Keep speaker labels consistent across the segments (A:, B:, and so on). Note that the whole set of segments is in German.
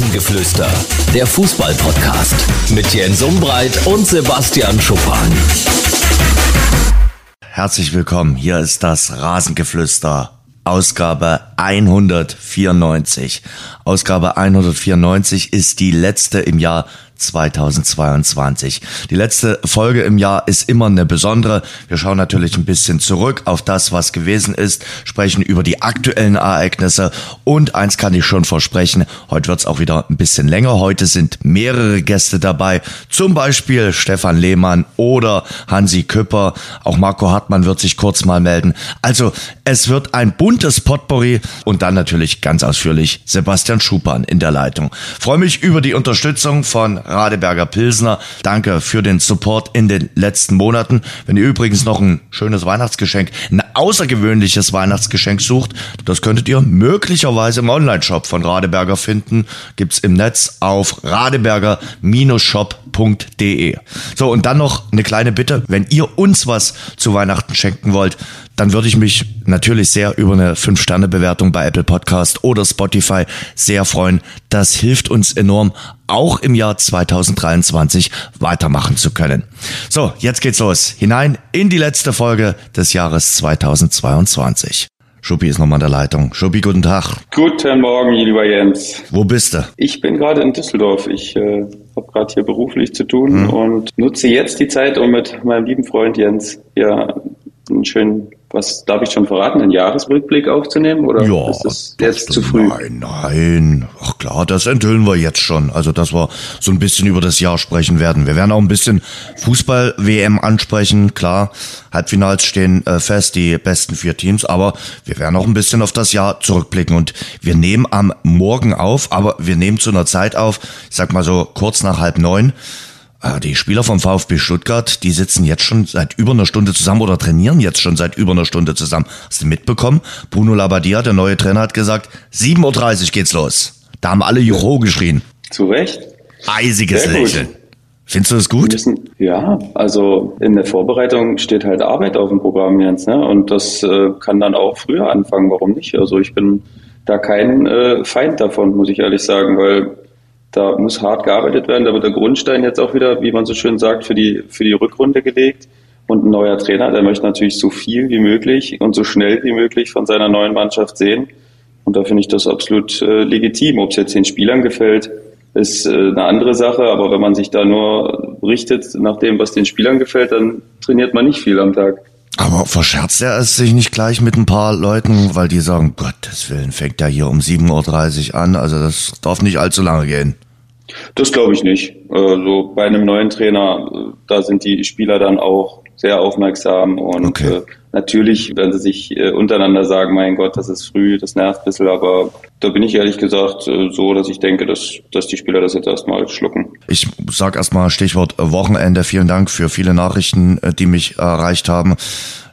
A: Rasengeflüster, der Fußball-Podcast mit Jens Umbreit und Sebastian Schuppan.
B: Herzlich willkommen, hier ist das Rasengeflüster. Ausgabe 194. Ausgabe 194 ist die letzte im Jahr 2022. Die letzte Folge im Jahr ist immer eine besondere. Wir schauen natürlich ein bisschen zurück auf das, was gewesen ist, sprechen über die aktuellen Ereignisse und eins kann ich schon versprechen, heute wird es auch wieder ein bisschen länger. Heute sind mehrere Gäste dabei, zum Beispiel Stefan Lehmann oder Hansi Küpper. Auch Marco Hartmann wird sich kurz mal melden. Also es wird ein buntes Potpourri und dann natürlich ganz ausführlich Sebastian Schupan in der Leitung. Freue mich über die Unterstützung von Radeberger Pilsner. Danke für den Support in den letzten Monaten. Wenn ihr übrigens noch ein schönes Weihnachtsgeschenk, ein außergewöhnliches Weihnachtsgeschenk sucht, das könntet ihr möglicherweise im Online-Shop von Radeberger finden. Gibt's im Netz auf radeberger-shop.de. So, und dann noch eine kleine Bitte. Wenn ihr uns was zu Weihnachten schenken wollt, dann würde ich mich natürlich sehr über eine 5-Sterne-Bewertung bei Apple Podcast oder Spotify sehr freuen. Das hilft uns enorm, auch im Jahr 2023 weitermachen zu können. So, jetzt geht's los. Hinein in die letzte Folge des Jahres 2022. Schuppi ist nochmal in der Leitung. Schuppi, guten Tag.
C: Guten Morgen, lieber Jens.
B: Wo bist du?
C: Ich bin gerade in Düsseldorf. Ich äh, habe gerade hier beruflich zu tun mhm. und nutze jetzt die Zeit, um mit meinem lieben Freund Jens ja einen schönen was darf ich schon verraten, einen Jahresrückblick aufzunehmen oder
B: ja,
C: ist das jetzt zu früh?
B: Nein, nein. Ach klar, das enthüllen wir jetzt schon. Also, dass wir so ein bisschen über das Jahr sprechen werden. Wir werden auch ein bisschen Fußball-WM ansprechen. Klar, Halbfinals stehen äh, fest, die besten vier Teams, aber wir werden auch ein bisschen auf das Jahr zurückblicken und wir nehmen am Morgen auf, aber wir nehmen zu einer Zeit auf, ich sag mal so kurz nach halb neun. Ah, die Spieler vom VfB Stuttgart, die sitzen jetzt schon seit über einer Stunde zusammen oder trainieren jetzt schon seit über einer Stunde zusammen. Hast du mitbekommen? Bruno Labbadia, der neue Trainer, hat gesagt, 7.30 Uhr geht's los. Da haben alle Jucho geschrien.
C: Zu Recht.
B: Eisiges Lächeln. Findest du das gut?
C: Müssen, ja, also in der Vorbereitung steht halt Arbeit auf dem Programm jetzt, ne? Und das äh, kann dann auch früher anfangen, warum nicht? Also ich bin da kein äh, Feind davon, muss ich ehrlich sagen, weil da muss hart gearbeitet werden. Da wird der Grundstein jetzt auch wieder, wie man so schön sagt, für die, für die Rückrunde gelegt. Und ein neuer Trainer, der möchte natürlich so viel wie möglich und so schnell wie möglich von seiner neuen Mannschaft sehen. Und da finde ich das absolut äh, legitim. Ob es jetzt den Spielern gefällt, ist äh, eine andere Sache. Aber wenn man sich da nur richtet nach dem, was den Spielern gefällt, dann trainiert man nicht viel am Tag.
B: Aber verscherzt er es sich nicht gleich mit ein paar Leuten, weil die sagen, Gottes Willen, fängt er hier um 7.30 Uhr an, also das darf nicht allzu lange gehen.
C: Das glaube ich nicht. Also bei einem neuen Trainer, da sind die Spieler dann auch sehr aufmerksam und okay. äh, natürlich werden sie sich äh, untereinander sagen, mein Gott, das ist früh, das nervt ein bisschen, aber da bin ich ehrlich gesagt äh, so, dass ich denke, dass, dass die Spieler das jetzt erstmal schlucken.
B: Ich sage erstmal Stichwort Wochenende. Vielen Dank für viele Nachrichten, äh, die mich erreicht haben.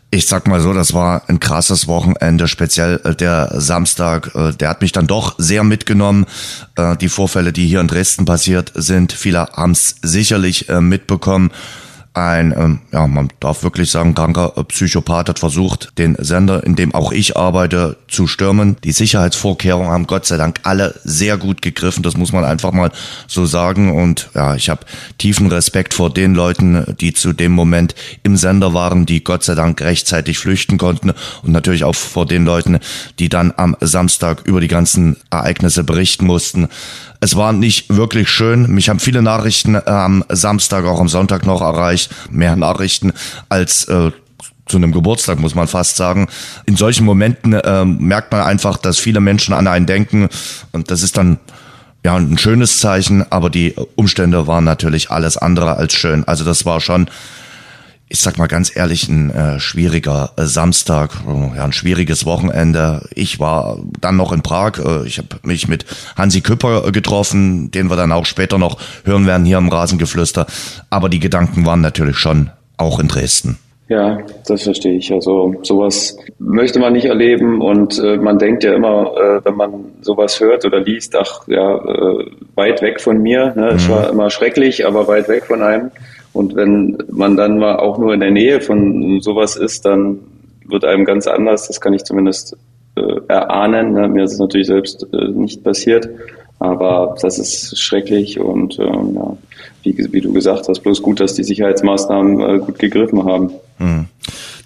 B: Ich sag mal so, das war ein krasses Wochenende, speziell äh, der Samstag. Äh, der hat mich dann doch sehr mitgenommen. Äh, die Vorfälle, die hier in Dresden passiert sind, viele haben es sicherlich mitbekommen ein, ähm, ja, man darf wirklich sagen, kranker Psychopath hat versucht, den Sender, in dem auch ich arbeite, zu stürmen. Die Sicherheitsvorkehrungen haben Gott sei Dank alle sehr gut gegriffen, das muss man einfach mal so sagen. Und ja, ich habe tiefen Respekt vor den Leuten, die zu dem Moment im Sender waren, die Gott sei Dank rechtzeitig flüchten konnten und natürlich auch vor den Leuten, die dann am Samstag über die ganzen Ereignisse berichten mussten. Es war nicht wirklich schön. Mich haben viele Nachrichten am Samstag, auch am Sonntag noch erreicht. Mehr Nachrichten als äh, zu einem Geburtstag, muss man fast sagen. In solchen Momenten äh, merkt man einfach, dass viele Menschen an einen denken. Und das ist dann ja ein schönes Zeichen, aber die Umstände waren natürlich alles andere als schön. Also das war schon ich sag mal ganz ehrlich, ein äh, schwieriger äh, Samstag, äh, ja, ein schwieriges Wochenende. Ich war dann noch in Prag. Äh, ich habe mich mit Hansi Küpper äh, getroffen, den wir dann auch später noch hören werden hier im Rasengeflüster. Aber die Gedanken waren natürlich schon auch in Dresden.
C: Ja, das verstehe ich. Also sowas möchte man nicht erleben und äh, man denkt ja immer, äh, wenn man sowas hört oder liest, ach ja, äh, weit weg von mir. Ne? Es mhm. war immer schrecklich, aber weit weg von einem. Und wenn man dann mal auch nur in der Nähe von sowas ist, dann wird einem ganz anders. Das kann ich zumindest äh, erahnen. Ne? Mir ist es natürlich selbst äh, nicht passiert. Aber das ist schrecklich und ähm, ja, wie, wie, du gesagt hast, bloß gut, dass die Sicherheitsmaßnahmen äh, gut gegriffen haben. Hm.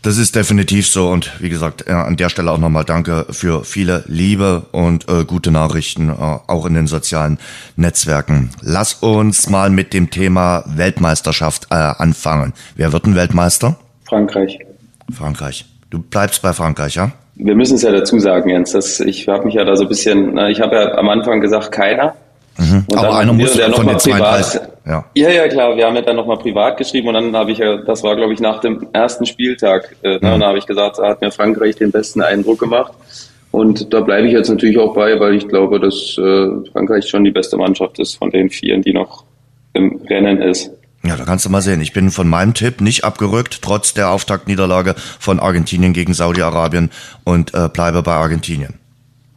B: Das ist definitiv so und wie gesagt, an der Stelle auch nochmal danke für viele Liebe und äh, gute Nachrichten, äh, auch in den sozialen Netzwerken. Lass uns mal mit dem Thema Weltmeisterschaft äh, anfangen. Wer wird ein Weltmeister?
C: Frankreich.
B: Frankreich. Du bleibst bei Frankreich, ja?
C: Wir müssen es ja dazu sagen, Jens. Dass ich habe mich ja da so ein bisschen, ich habe ja am Anfang gesagt, keiner.
B: Mhm. Aber einer muss ja von den 32.
C: Ja. ja, ja, klar. Wir haben ja dann nochmal privat geschrieben und dann habe ich ja, das war glaube ich nach dem ersten Spieltag, äh, ne, mhm. und da habe ich gesagt, da hat mir Frankreich den besten Eindruck gemacht. Und da bleibe ich jetzt natürlich auch bei, weil ich glaube, dass äh, Frankreich schon die beste Mannschaft ist von den vieren, die noch im Rennen ist.
B: Ja, da kannst du mal sehen. Ich bin von meinem Tipp nicht abgerückt, trotz der Auftaktniederlage von Argentinien gegen Saudi-Arabien und äh, bleibe bei Argentinien.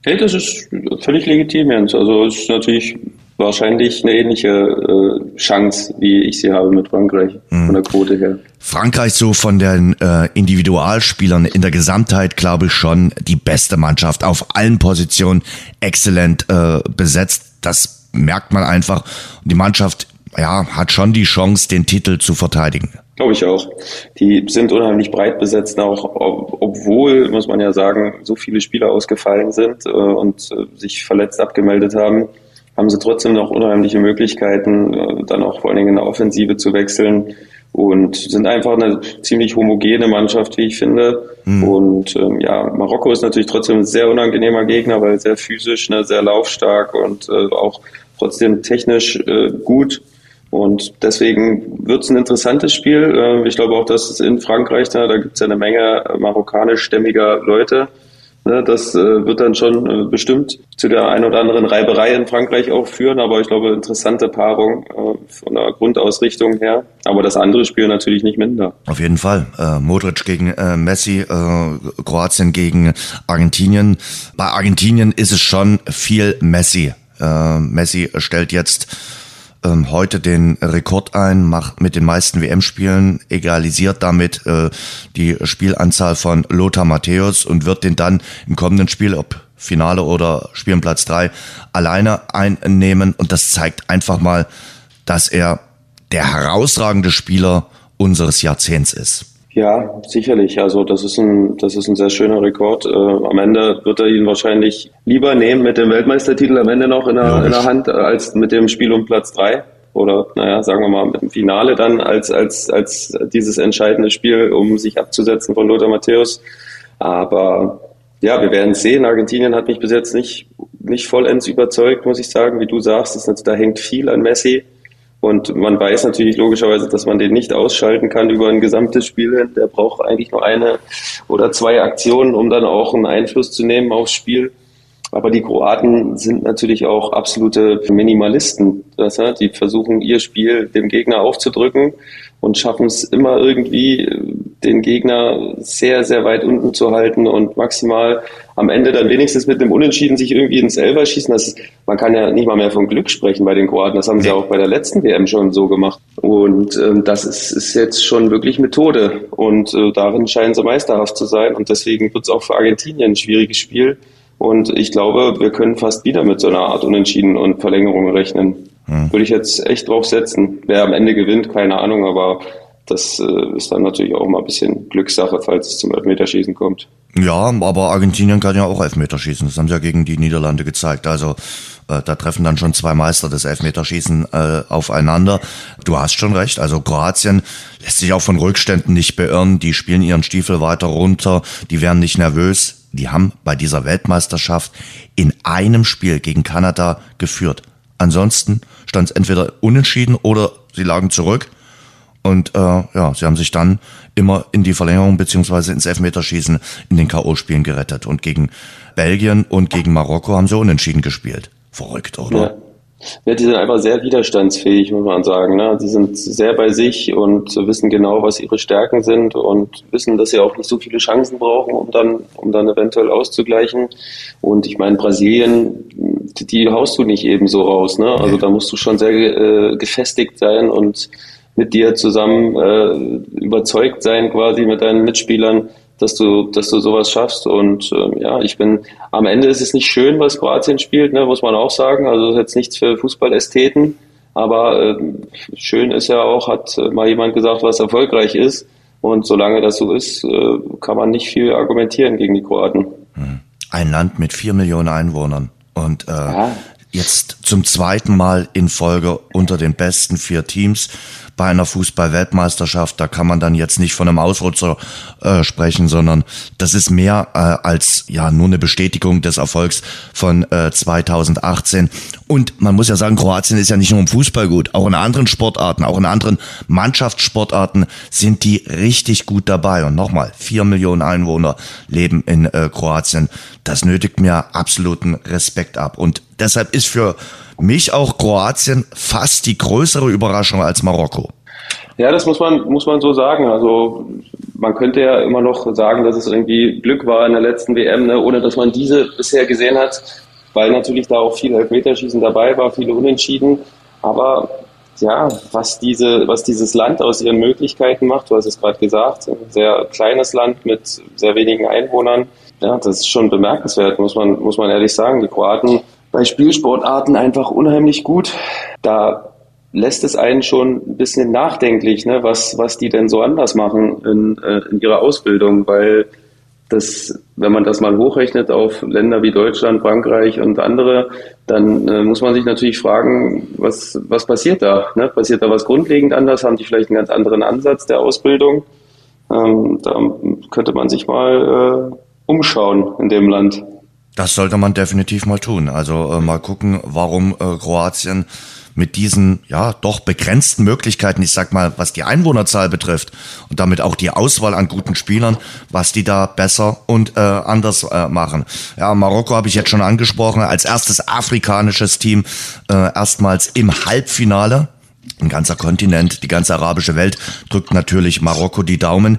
C: Hey, das ist völlig legitim, Jens. Also es ist natürlich wahrscheinlich eine ähnliche äh, Chance, wie ich sie habe mit Frankreich mhm. von der Quote her.
B: Frankreich so von den äh, Individualspielern in der Gesamtheit, glaube ich, schon die beste Mannschaft auf allen Positionen exzellent äh, besetzt. Das merkt man einfach. Die Mannschaft ja, hat schon die Chance, den Titel zu verteidigen.
C: Glaube ich auch. Die sind unheimlich breit besetzt, auch obwohl, muss man ja sagen, so viele Spieler ausgefallen sind äh, und äh, sich verletzt abgemeldet haben, haben sie trotzdem noch unheimliche Möglichkeiten, äh, dann auch vor allen Dingen in der Offensive zu wechseln und sind einfach eine ziemlich homogene Mannschaft, wie ich finde. Mhm. Und ähm, ja, Marokko ist natürlich trotzdem ein sehr unangenehmer Gegner, weil sehr physisch, ne, sehr laufstark und äh, auch trotzdem technisch äh, gut. Und deswegen wird es ein interessantes Spiel. Äh, ich glaube auch, dass es in Frankreich, da, gibt es ja eine Menge marokkanisch-stämmiger Leute. Ne, das äh, wird dann schon äh, bestimmt zu der ein oder anderen Reiberei in Frankreich auch führen, aber ich glaube, interessante Paarung von der Grundausrichtung her. Aber das andere Spiel natürlich nicht minder.
B: Auf jeden Fall. Modric gegen Messi, Kroatien gegen Argentinien. Bei Argentinien ist es schon viel Messi. Messi stellt jetzt ähm, heute den Rekord ein, macht mit den meisten WM-Spielen, egalisiert damit äh, die Spielanzahl von Lothar Matthäus und wird den dann im kommenden Spiel, ob Finale oder Spielen Platz drei, alleine einnehmen. Und das zeigt einfach mal, dass er der herausragende Spieler unseres Jahrzehnts ist.
C: Ja, sicherlich. Also das ist ein, das ist ein sehr schöner Rekord. Äh, am Ende wird er ihn wahrscheinlich lieber nehmen mit dem Weltmeistertitel am Ende noch in der, in der Hand als mit dem Spiel um Platz drei oder naja, sagen wir mal mit dem Finale dann als als als dieses entscheidende Spiel, um sich abzusetzen von Lothar Matthäus. Aber ja, wir werden sehen. Argentinien hat mich bis jetzt nicht nicht vollends überzeugt, muss ich sagen. Wie du sagst, ist, da hängt viel an Messi. Und man weiß natürlich logischerweise, dass man den nicht ausschalten kann über ein gesamtes Spiel. Der braucht eigentlich nur eine oder zwei Aktionen, um dann auch einen Einfluss zu nehmen aufs Spiel. Aber die Kroaten sind natürlich auch absolute Minimalisten. Das, die versuchen ihr Spiel dem Gegner aufzudrücken und schaffen es immer irgendwie, den Gegner sehr, sehr weit unten zu halten und maximal am Ende dann wenigstens mit einem Unentschieden sich irgendwie ins Elfer schießen. Das ist, man kann ja nicht mal mehr von Glück sprechen bei den Kroaten. Das haben sie auch bei der letzten WM schon so gemacht. Und ähm, das ist, ist jetzt schon wirklich Methode. Und äh, darin scheinen sie meisterhaft zu sein. Und deswegen wird es auch für Argentinien ein schwieriges Spiel. Und ich glaube, wir können fast wieder mit so einer Art Unentschieden und Verlängerung rechnen. Hm. Würde ich jetzt echt drauf setzen. Wer am Ende gewinnt, keine Ahnung, aber das äh, ist dann natürlich auch mal ein bisschen Glückssache, falls es zum Elfmeterschießen kommt.
B: Ja, aber Argentinien kann ja auch Elfmeterschießen. Das haben sie ja gegen die Niederlande gezeigt. Also äh, da treffen dann schon zwei Meister des Elfmeterschießen äh, aufeinander. Du hast schon recht. Also Kroatien lässt sich auch von Rückständen nicht beirren. Die spielen ihren Stiefel weiter runter. Die werden nicht nervös. Die haben bei dieser Weltmeisterschaft in einem Spiel gegen Kanada geführt. Ansonsten stand es entweder unentschieden oder sie lagen zurück. Und äh, ja, sie haben sich dann immer in die Verlängerung beziehungsweise ins Elfmeterschießen in den K.O.-Spielen gerettet. Und gegen Belgien und gegen Marokko haben sie unentschieden gespielt. Verrückt, oder?
C: Ja. Ja, die sind einfach sehr widerstandsfähig, muss man sagen. Ne? Die sind sehr bei sich und wissen genau, was ihre Stärken sind und wissen, dass sie auch nicht so viele Chancen brauchen, um dann, um dann eventuell auszugleichen. Und ich meine, Brasilien, die, die haust du nicht eben so raus. Ne? Also da musst du schon sehr äh, gefestigt sein und mit dir zusammen äh, überzeugt sein, quasi mit deinen Mitspielern, dass du, dass du sowas schaffst. Und äh, ja, ich bin am Ende ist es nicht schön, was Kroatien spielt, ne, muss man auch sagen. Also ist jetzt nichts für Fußballästheten. Aber äh, schön ist ja auch, hat mal jemand gesagt, was erfolgreich ist. Und solange das so ist, äh, kann man nicht viel argumentieren gegen die Kroaten.
B: Hm. Ein Land mit vier Millionen Einwohnern. Und äh, ja jetzt zum zweiten Mal in Folge unter den besten vier Teams bei einer Fußball-Weltmeisterschaft. Da kann man dann jetzt nicht von einem Ausrutscher äh, sprechen, sondern das ist mehr äh, als ja nur eine Bestätigung des Erfolgs von äh, 2018. Und man muss ja sagen, Kroatien ist ja nicht nur im Fußball gut, auch in anderen Sportarten, auch in anderen Mannschaftssportarten sind die richtig gut dabei. Und nochmal, vier Millionen Einwohner leben in äh, Kroatien. Das nötigt mir absoluten Respekt ab. Und deshalb ist für mich auch Kroatien fast die größere Überraschung als Marokko.
C: Ja, das muss man, muss man so sagen. Also man könnte ja immer noch sagen, dass es irgendwie Glück war in der letzten WM, ne, ohne dass man diese bisher gesehen hat, weil natürlich da auch viel Elfmeterschießen dabei war, viele Unentschieden. Aber ja, was diese, was dieses Land aus ihren Möglichkeiten macht, du hast es gerade gesagt, ein sehr kleines Land mit sehr wenigen Einwohnern, ja, das ist schon bemerkenswert, muss man, muss man ehrlich sagen. Die Kroaten bei Spielsportarten einfach unheimlich gut. Da lässt es einen schon ein bisschen nachdenklich, ne, was, was die denn so anders machen in, äh, in ihrer Ausbildung, weil das, wenn man das mal hochrechnet auf Länder wie Deutschland, Frankreich und andere, dann äh, muss man sich natürlich fragen, was, was passiert da? Ne? Passiert da was grundlegend anders? Haben die vielleicht einen ganz anderen Ansatz der Ausbildung? Ähm, da könnte man sich mal äh, umschauen in dem Land.
B: Das sollte man definitiv mal tun. Also äh, mal gucken, warum äh, Kroatien mit diesen ja doch begrenzten Möglichkeiten, ich sag mal, was die Einwohnerzahl betrifft und damit auch die Auswahl an guten Spielern, was die da besser und äh, anders äh, machen. Ja, Marokko habe ich jetzt schon angesprochen, als erstes afrikanisches Team äh, erstmals im Halbfinale. Ein ganzer Kontinent, die ganze arabische Welt drückt natürlich Marokko die Daumen.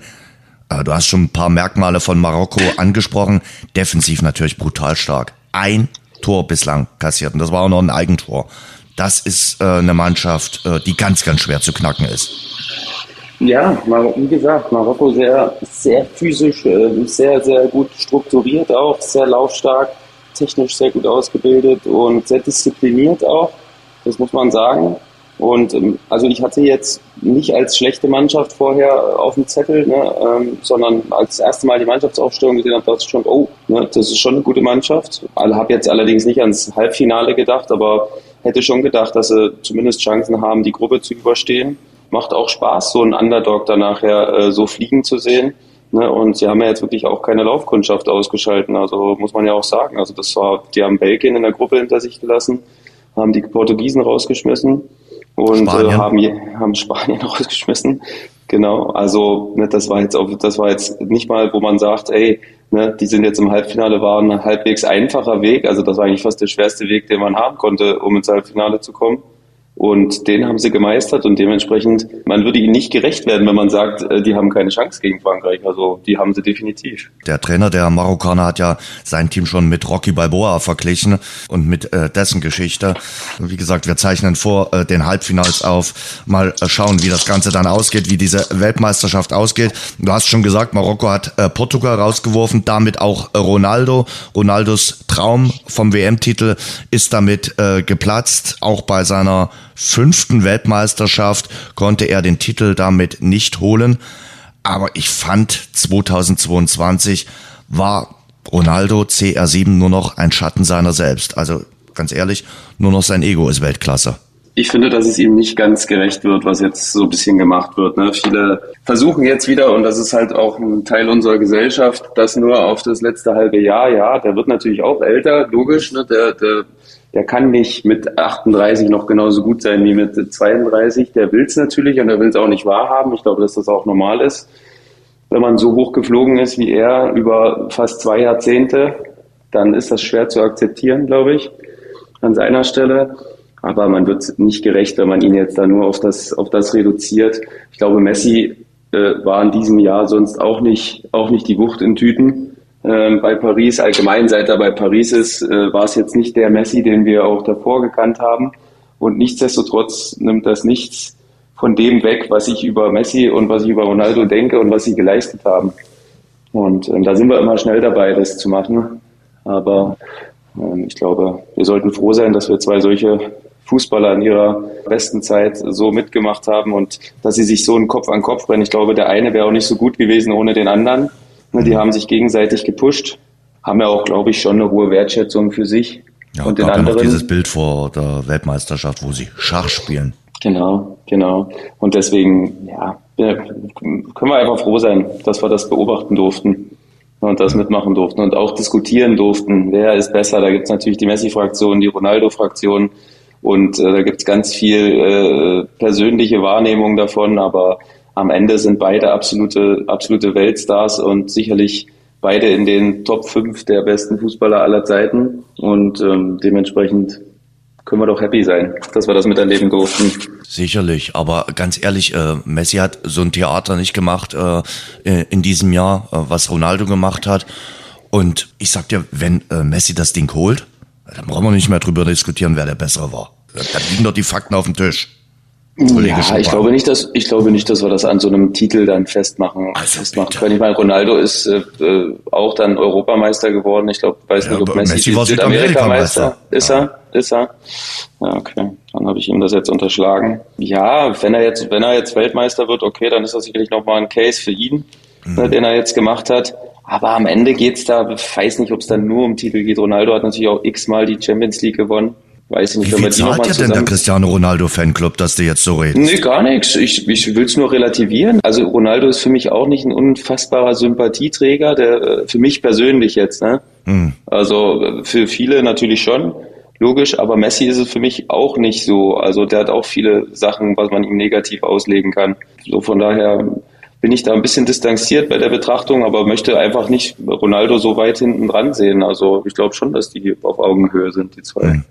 B: Äh, du hast schon ein paar Merkmale von Marokko angesprochen. Defensiv natürlich brutal stark. Ein Tor bislang kassiert und das war auch noch ein Eigentor. Das ist äh, eine Mannschaft, äh, die ganz, ganz schwer zu knacken ist.
C: Ja, wie gesagt, Marokko sehr, sehr physisch, sehr, sehr gut strukturiert auch, sehr laufstark, technisch sehr gut ausgebildet und sehr diszipliniert auch. Das muss man sagen. Und ähm, also ich hatte jetzt nicht als schlechte Mannschaft vorher auf dem Zettel, ne, ähm, sondern als das erste Mal die Mannschaftsaufstellung gesehen habe, dachte ich schon, oh, ne, das ist schon eine gute Mannschaft. Also habe jetzt allerdings nicht ans Halbfinale gedacht, aber hätte schon gedacht, dass sie zumindest Chancen haben, die Gruppe zu überstehen. Macht auch Spaß, so einen Underdog dann nachher äh, so fliegen zu sehen. Ne, und sie haben ja jetzt wirklich auch keine Laufkundschaft ausgeschalten. Also muss man ja auch sagen. Also das war, die haben Belgien in der Gruppe hinter sich gelassen, haben die Portugiesen rausgeschmissen und äh, haben, haben Spanien rausgeschmissen. Genau, also ne, das war jetzt auch, das war jetzt nicht mal, wo man sagt, ey, ne, die sind jetzt im Halbfinale, war ein halbwegs einfacher Weg. Also das war eigentlich fast der schwerste Weg, den man haben konnte, um ins Halbfinale zu kommen. Und den haben sie gemeistert und dementsprechend, man würde ihnen nicht gerecht werden, wenn man sagt, äh, die haben keine Chance gegen Frankreich. Also die haben sie definitiv.
B: Der Trainer der Marokkaner hat ja sein Team schon mit Rocky Balboa verglichen und mit äh, dessen Geschichte. Wie gesagt, wir zeichnen vor äh, den Halbfinals auf. Mal äh, schauen, wie das Ganze dann ausgeht, wie diese Weltmeisterschaft ausgeht. Du hast schon gesagt, Marokko hat äh, Portugal rausgeworfen, damit auch Ronaldo. Ronaldos Traum vom WM-Titel ist damit äh, geplatzt, auch bei seiner fünften Weltmeisterschaft konnte er den Titel damit nicht holen. Aber ich fand 2022 war Ronaldo CR7 nur noch ein Schatten seiner selbst. Also ganz ehrlich, nur noch sein Ego ist Weltklasse.
C: Ich finde, dass es ihm nicht ganz gerecht wird, was jetzt so ein bisschen gemacht wird. Ne? Viele versuchen jetzt wieder, und das ist halt auch ein Teil unserer Gesellschaft, das nur auf das letzte halbe Jahr, ja, der wird natürlich auch älter, logisch, ne? der, der der kann nicht mit 38 noch genauso gut sein wie mit 32. Der will es natürlich und er will es auch nicht wahrhaben. Ich glaube, dass das auch normal ist. Wenn man so hoch geflogen ist wie er über fast zwei Jahrzehnte, dann ist das schwer zu akzeptieren, glaube ich, an seiner Stelle. Aber man wird nicht gerecht, wenn man ihn jetzt da nur auf das, auf das reduziert. Ich glaube, Messi äh, war in diesem Jahr sonst auch nicht, auch nicht die Wucht in Tüten ähm, bei Paris, allgemein seit er bei Paris ist, äh, war es jetzt nicht der Messi, den wir auch davor gekannt haben. Und nichtsdestotrotz nimmt das nichts von dem weg, was ich über Messi und was ich über Ronaldo denke und was sie geleistet haben. Und äh, da sind wir immer schnell dabei, das zu machen. Aber äh, ich glaube, wir sollten froh sein, dass wir zwei solche Fußballer in ihrer besten Zeit so mitgemacht haben und dass sie sich so einen Kopf an Kopf brennen. Ich glaube, der eine wäre auch nicht so gut gewesen ohne den anderen. Die haben sich gegenseitig gepusht, haben ja auch, glaube ich, schon eine hohe Wertschätzung für sich.
B: Ja, und den anderen. Ja noch dieses Bild vor der Weltmeisterschaft, wo sie Schach spielen.
C: Genau, genau. Und deswegen, ja, können wir einfach froh sein, dass wir das beobachten durften und das mitmachen durften und auch diskutieren durften. Wer ist besser? Da gibt es natürlich die Messi-Fraktion, die Ronaldo-Fraktion und äh, da gibt es ganz viel äh, persönliche Wahrnehmung davon, aber am Ende sind beide absolute, absolute Weltstars und sicherlich beide in den Top 5 der besten Fußballer aller Zeiten. Und ähm, dementsprechend können wir doch happy sein, dass wir das miterleben durften.
B: Sicherlich, aber ganz ehrlich, äh, Messi hat so ein Theater nicht gemacht äh, in diesem Jahr, äh, was Ronaldo gemacht hat. Und ich sag dir, wenn äh, Messi das Ding holt, dann brauchen wir nicht mehr drüber diskutieren, wer der Bessere war. Da liegen doch die Fakten auf dem Tisch.
C: Kollege ja, ich glaube nicht, dass ich glaube nicht, dass wir das an so einem Titel dann festmachen. Also festmachen können. Ich meine, Ronaldo ist äh, äh, auch dann Europameister geworden. Ich glaube, weiß ja, nicht, ob Messi, Messi war Südamerika-Meister ist. Ja. Er, ist er. Ja, okay. Dann habe ich ihm das jetzt unterschlagen. Ja, wenn er jetzt, wenn er jetzt Weltmeister wird, okay, dann ist das sicherlich nochmal ein Case für ihn, mhm. ne, den er jetzt gemacht hat. Aber am Ende geht's da, ich weiß nicht, ob es dann nur um Titel geht. Ronaldo hat natürlich auch x-mal die Champions League gewonnen. Weiß ich nicht,
B: Wie viel zahlt dir denn der Cristiano Ronaldo Fanclub, dass du jetzt so redest?
C: Nee, gar nichts. Ich, ich will es nur relativieren. Also Ronaldo ist für mich auch nicht ein unfassbarer Sympathieträger, der äh, für mich persönlich jetzt. Ne? Hm. Also äh, für viele natürlich schon, logisch, aber Messi ist es für mich auch nicht so. Also der hat auch viele Sachen, was man ihm negativ auslegen kann. So von daher bin ich da ein bisschen distanziert bei der Betrachtung, aber möchte einfach nicht Ronaldo so weit hinten dran sehen. Also ich glaube schon, dass die auf Augenhöhe sind, die zwei. Hm.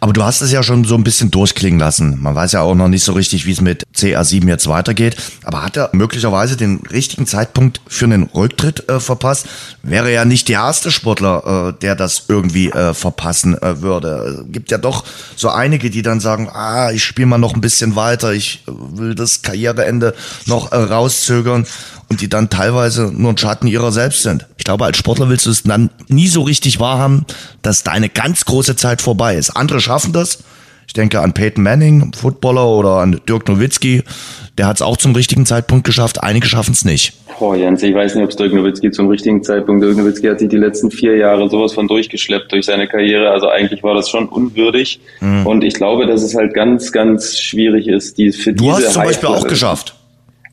B: Aber du hast es ja schon so ein bisschen durchklingen lassen. Man weiß ja auch noch nicht so richtig, wie es mit CR7 jetzt weitergeht. Aber hat er möglicherweise den richtigen Zeitpunkt für einen Rücktritt äh, verpasst? Wäre ja nicht der erste Sportler, äh, der das irgendwie äh, verpassen äh, würde. Gibt ja doch so einige, die dann sagen, ah, ich spiele mal noch ein bisschen weiter, ich will das Karriereende noch äh, rauszögern und die dann teilweise nur ein Schatten ihrer selbst sind. Ich glaube, als Sportler willst du es dann nie so richtig wahrhaben, dass deine ganz große Zeit vorbei ist. Andere schaffen das. Ich denke an Peyton Manning, Footballer, oder an Dirk Nowitzki. Der hat es auch zum richtigen Zeitpunkt geschafft. Einige schaffen es nicht.
C: Boah, Jens, ich weiß nicht, ob es Dirk Nowitzki zum richtigen Zeitpunkt. Dirk Nowitzki hat sich die letzten vier Jahre sowas von durchgeschleppt durch seine Karriere. Also eigentlich war das schon unwürdig. Mhm. Und ich glaube, dass es halt ganz, ganz schwierig ist, die für
B: du diese. Du hast zum Beispiel auch geschafft.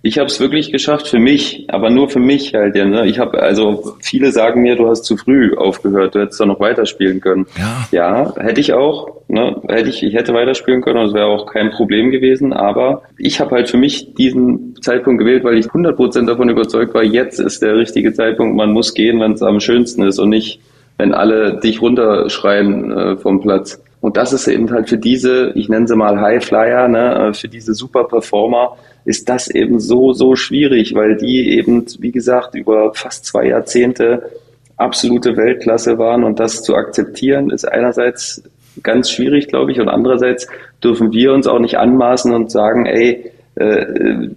C: Ich habe es wirklich geschafft für mich, aber nur für mich halt. Ja, ne? Ich habe also viele sagen mir, du hast zu früh aufgehört, du hättest da noch weiterspielen können. Ja, ja hätte ich auch. Ne? Hätte ich, ich hätte weiterspielen können, das wäre auch kein Problem gewesen. Aber ich habe halt für mich diesen Zeitpunkt gewählt, weil ich 100% davon überzeugt war, jetzt ist der richtige Zeitpunkt. Man muss gehen, wenn es am schönsten ist und nicht, wenn alle dich runterschreien äh, vom Platz. Und das ist eben halt für diese, ich nenne sie mal High Flyer, ne, äh, für diese Super Performer, ist das eben so, so schwierig, weil die eben, wie gesagt, über fast zwei Jahrzehnte absolute Weltklasse waren und das zu akzeptieren ist einerseits ganz schwierig, glaube ich, und andererseits dürfen wir uns auch nicht anmaßen und sagen, ey, äh,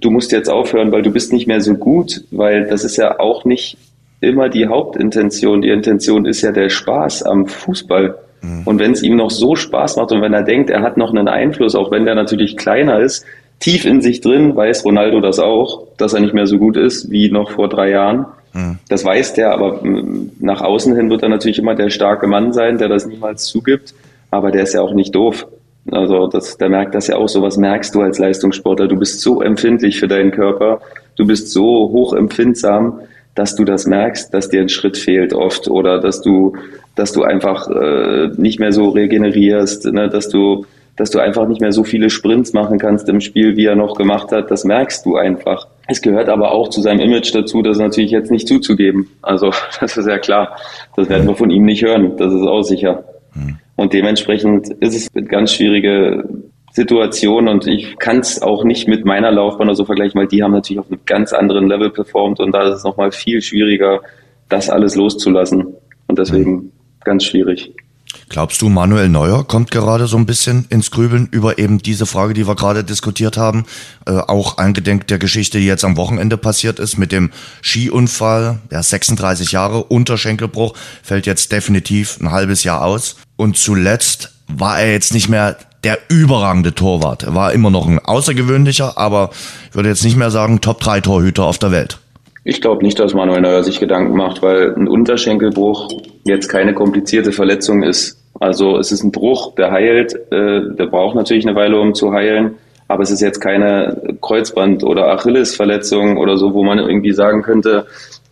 C: du musst jetzt aufhören, weil du bist nicht mehr so gut, weil das ist ja auch nicht immer die Hauptintention. Die Intention ist ja der Spaß am Fußball. Mhm. Und wenn es ihm noch so Spaß macht und wenn er denkt, er hat noch einen Einfluss, auch wenn der natürlich kleiner ist, tief in sich drin weiß Ronaldo das auch, dass er nicht mehr so gut ist wie noch vor drei Jahren. Mhm. Das weiß der, aber nach außen hin wird er natürlich immer der starke Mann sein, der das niemals zugibt. Aber der ist ja auch nicht doof. Also das, der merkt das ja auch. Sowas merkst du als Leistungssportler. Du bist so empfindlich für deinen Körper. Du bist so hochempfindsam, dass du das merkst, dass dir ein Schritt fehlt oft oder dass du, dass du einfach äh, nicht mehr so regenerierst, ne? dass du dass du einfach nicht mehr so viele Sprints machen kannst im Spiel, wie er noch gemacht hat. Das merkst du einfach. Es gehört aber auch zu seinem Image dazu, das natürlich jetzt nicht zuzugeben. Also das ist ja klar. Das werden wir von ihm nicht hören. Das ist auch sicher. Hm. Und dementsprechend ist es eine ganz schwierige Situation und ich kann es auch nicht mit meiner Laufbahn oder so vergleichen, weil die haben natürlich auf einem ganz anderen Level performt und da ist es nochmal viel schwieriger, das alles loszulassen. Und deswegen ganz schwierig.
B: Glaubst du, Manuel Neuer kommt gerade so ein bisschen ins Grübeln über eben diese Frage, die wir gerade diskutiert haben? Äh, auch eingedenk der Geschichte, die jetzt am Wochenende passiert ist mit dem Skiunfall. Der 36 Jahre, Unterschenkelbruch, fällt jetzt definitiv ein halbes Jahr aus. Und zuletzt war er jetzt nicht mehr der überragende Torwart. Er war immer noch ein außergewöhnlicher, aber ich würde jetzt nicht mehr sagen Top 3 Torhüter auf der Welt.
C: Ich glaube nicht, dass Manuel Neuer sich Gedanken macht, weil ein Unterschenkelbruch jetzt keine komplizierte Verletzung ist. Also es ist ein Bruch, der heilt, äh, der braucht natürlich eine Weile, um zu heilen, aber es ist jetzt keine Kreuzband- oder Achillesverletzung oder so, wo man irgendwie sagen könnte,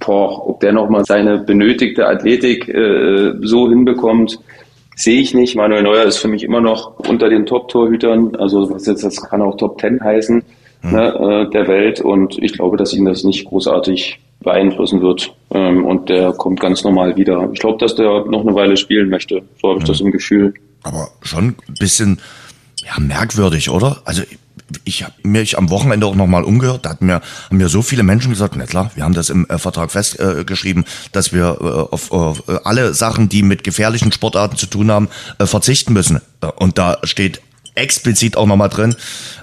C: boah, ob der nochmal seine benötigte Athletik äh, so hinbekommt, sehe ich nicht. Manuel Neuer ist für mich immer noch unter den Top-Torhütern, also was jetzt, das kann auch Top Ten heißen, mhm. ne, äh, der Welt und ich glaube, dass ihn das nicht großartig beeinflussen wird. Ähm, und der kommt ganz normal wieder. Ich glaube, dass der noch eine Weile spielen möchte. So habe ich mhm. das im Gefühl.
B: Aber schon ein bisschen ja, merkwürdig, oder? Also ich habe mich am Wochenende auch nochmal umgehört, da hatten mir, haben mir so viele Menschen gesagt, na klar, wir haben das im äh, Vertrag festgeschrieben, äh, dass wir äh, auf, auf äh, alle Sachen, die mit gefährlichen Sportarten zu tun haben, äh, verzichten müssen. Äh, und da steht explizit auch nochmal drin,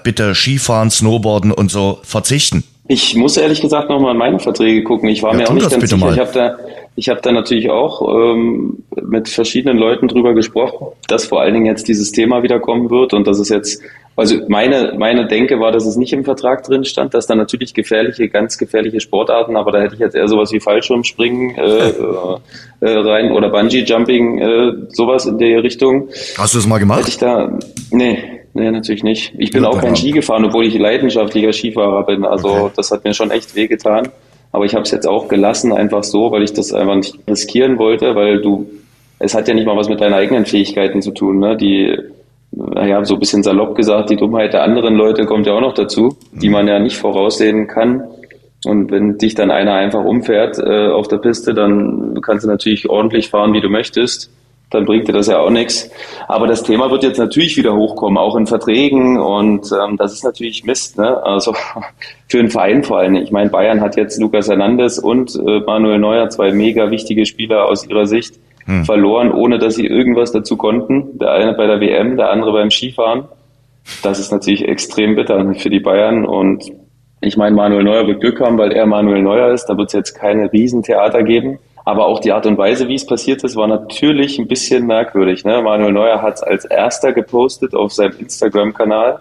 B: bitte Skifahren, Snowboarden und so verzichten.
C: Ich muss ehrlich gesagt nochmal in meine Verträge gucken. Ich war ja, mir auch nicht ganz sicher. Mal. Ich habe da, ich habe da natürlich auch ähm, mit verschiedenen Leuten drüber gesprochen, dass vor allen Dingen jetzt dieses Thema wieder kommen wird und dass es jetzt, also meine, meine Denke war, dass es nicht im Vertrag drin stand, dass da natürlich gefährliche, ganz gefährliche Sportarten, aber da hätte ich jetzt eher sowas wie Fallschirmspringen äh, äh, rein oder Bungee Jumping, äh, sowas in der Richtung.
B: Hast du das mal gemacht?
C: Hätte ich da, nee, Nee, natürlich nicht. Ich bin ja, auch kein Ski gefahren, obwohl ich leidenschaftlicher Skifahrer bin. Also okay. das hat mir schon echt wehgetan. Aber ich habe es jetzt auch gelassen, einfach so, weil ich das einfach nicht riskieren wollte, weil du, es hat ja nicht mal was mit deinen eigenen Fähigkeiten zu tun. Ne? Die, naja, so ein bisschen salopp gesagt, die Dummheit der anderen Leute kommt ja auch noch dazu, die mhm. man ja nicht voraussehen kann. Und wenn dich dann einer einfach umfährt äh, auf der Piste, dann kannst du natürlich ordentlich fahren, wie du möchtest dann bringt dir das ja auch nichts. Aber das Thema wird jetzt natürlich wieder hochkommen, auch in Verträgen und ähm, das ist natürlich Mist, ne? Also für einen Verein vor allem. Ich meine, Bayern hat jetzt Lukas Hernandez und äh, Manuel Neuer, zwei mega wichtige Spieler aus ihrer Sicht, hm. verloren, ohne dass sie irgendwas dazu konnten. Der eine bei der WM, der andere beim Skifahren. Das ist natürlich extrem bitter für die Bayern und ich meine, Manuel Neuer wird Glück haben, weil er Manuel Neuer ist. Da wird es jetzt keine Riesentheater geben. Aber auch die Art und Weise, wie es passiert ist, war natürlich ein bisschen merkwürdig. Ne? Manuel Neuer hat es als erster gepostet auf seinem Instagram-Kanal,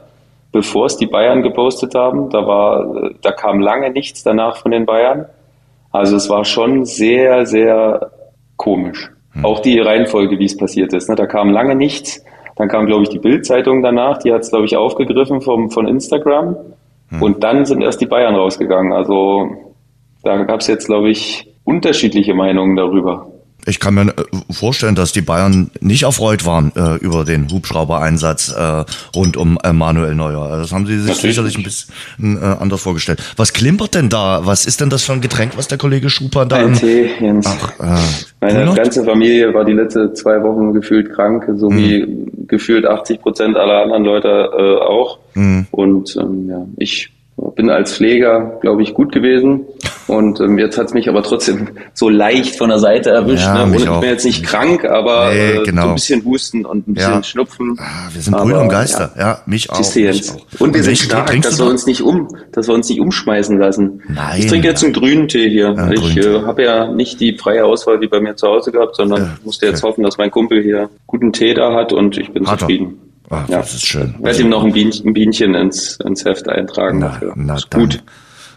C: bevor es die Bayern gepostet haben. Da war, da kam lange nichts danach von den Bayern. Also es war schon sehr, sehr komisch. Hm. Auch die Reihenfolge, wie es passiert ist. Ne? Da kam lange nichts. Dann kam, glaube ich, die Bild-Zeitung danach. Die hat es, glaube ich, aufgegriffen vom, von Instagram. Hm. Und dann sind erst die Bayern rausgegangen. Also da gab es jetzt, glaube ich, unterschiedliche Meinungen darüber.
B: Ich kann mir äh, vorstellen, dass die Bayern nicht erfreut waren äh, über den Hubschrauber-Einsatz äh, rund um äh, Manuel Neuer. Das haben sie sich Natürlich. sicherlich ein bisschen äh, anders vorgestellt. Was klimpert denn da? Was ist denn das für ein Getränk, was der Kollege Schuper da?
C: Ein Tee, Jens. Ach, äh, Meine Monat? ganze Familie war die letzte zwei Wochen gefühlt krank, so hm. wie gefühlt 80 Prozent aller anderen Leute auch. Hm. Und ähm, ja, ich bin als Pfleger, glaube ich, gut gewesen. Und ähm, jetzt hat's mich aber trotzdem so leicht von der Seite erwischt. Ja, ne? Und ich bin jetzt nicht krank, aber nee, genau. so ein bisschen Husten und ein bisschen ja. Schnupfen.
B: Ah, wir sind Brüder und Geister, ja, ja mich, auch, mich
C: auch. Und wir sind stark, dass wir uns nicht um, dass wir uns nicht umschmeißen lassen.
B: Nein,
C: ich trinke jetzt einen grünen Tee hier. Ja, ich äh, habe ja nicht die freie Auswahl wie bei mir zu Hause gehabt, sondern musste jetzt hoffen, dass mein Kumpel hier guten Tee da hat und ich bin hat zufrieden.
B: Ach, ja. Das ist schön.
C: Ich werde ihm noch ein Bienchen, ein Bienchen ins, ins Heft eintragen
B: na, dafür. Na, ist gut.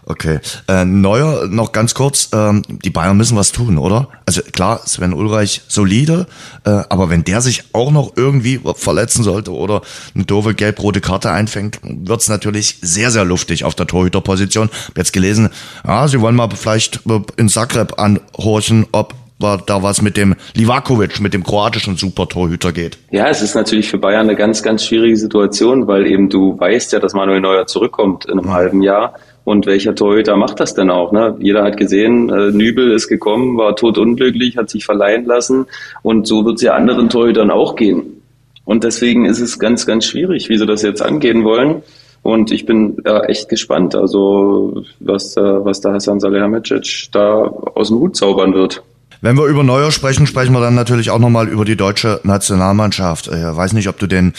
B: Okay. Äh, Neuer, noch ganz kurz, ähm, die Bayern müssen was tun, oder? Also klar, Sven Ulreich solide, äh, aber wenn der sich auch noch irgendwie verletzen sollte oder eine doofe gelb-rote Karte einfängt, wird's natürlich sehr, sehr luftig auf der Torhüterposition. Hab jetzt gelesen, ja, sie wollen mal vielleicht in Zagreb anhorchen, ob da was mit dem Livakovic, mit dem kroatischen Supertorhüter geht.
C: Ja, es ist natürlich für Bayern eine ganz, ganz schwierige Situation, weil eben du weißt ja, dass Manuel Neuer zurückkommt in einem mhm. halben Jahr. Und welcher Torhüter macht das denn auch? Ne? Jeder hat gesehen, äh, Nübel ist gekommen, war totunglücklich, hat sich verleihen lassen. Und so wird es ja anderen Torhütern auch gehen. Und deswegen ist es ganz, ganz schwierig, wie sie das jetzt angehen wollen. Und ich bin ja, echt gespannt, also was, was da Hassan Salihamidzic da aus dem Hut zaubern wird.
B: Wenn wir über Neuer sprechen, sprechen wir dann natürlich auch nochmal über die deutsche Nationalmannschaft. Ich weiß nicht, ob du den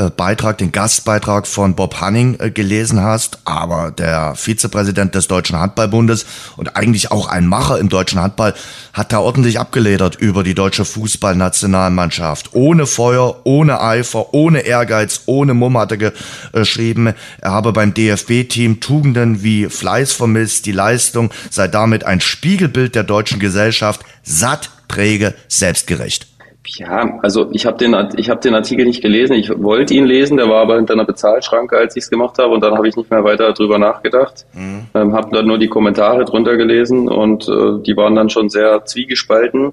B: äh, Beitrag, den Gastbeitrag von Bob Hanning äh, gelesen hast, aber der Vizepräsident des Deutschen Handballbundes und eigentlich auch ein Macher im deutschen Handball hat da ordentlich abgeledert über die deutsche Fußballnationalmannschaft. Ohne Feuer, ohne Eifer, ohne Ehrgeiz, ohne Mumm hat er geschrieben, er habe beim DFB-Team Tugenden wie Fleiß vermisst, die Leistung sei damit ein Spiegelbild der deutschen Gesellschaft, satt, träge, selbstgerecht.
C: Ja, also ich habe den, ich hab den Artikel nicht gelesen. Ich wollte ihn lesen, der war aber hinter einer Bezahlschranke, als ich es gemacht habe. Und dann habe ich nicht mehr weiter drüber nachgedacht. Mhm. Ähm, habe dann nur die Kommentare drunter gelesen und äh, die waren dann schon sehr zwiegespalten.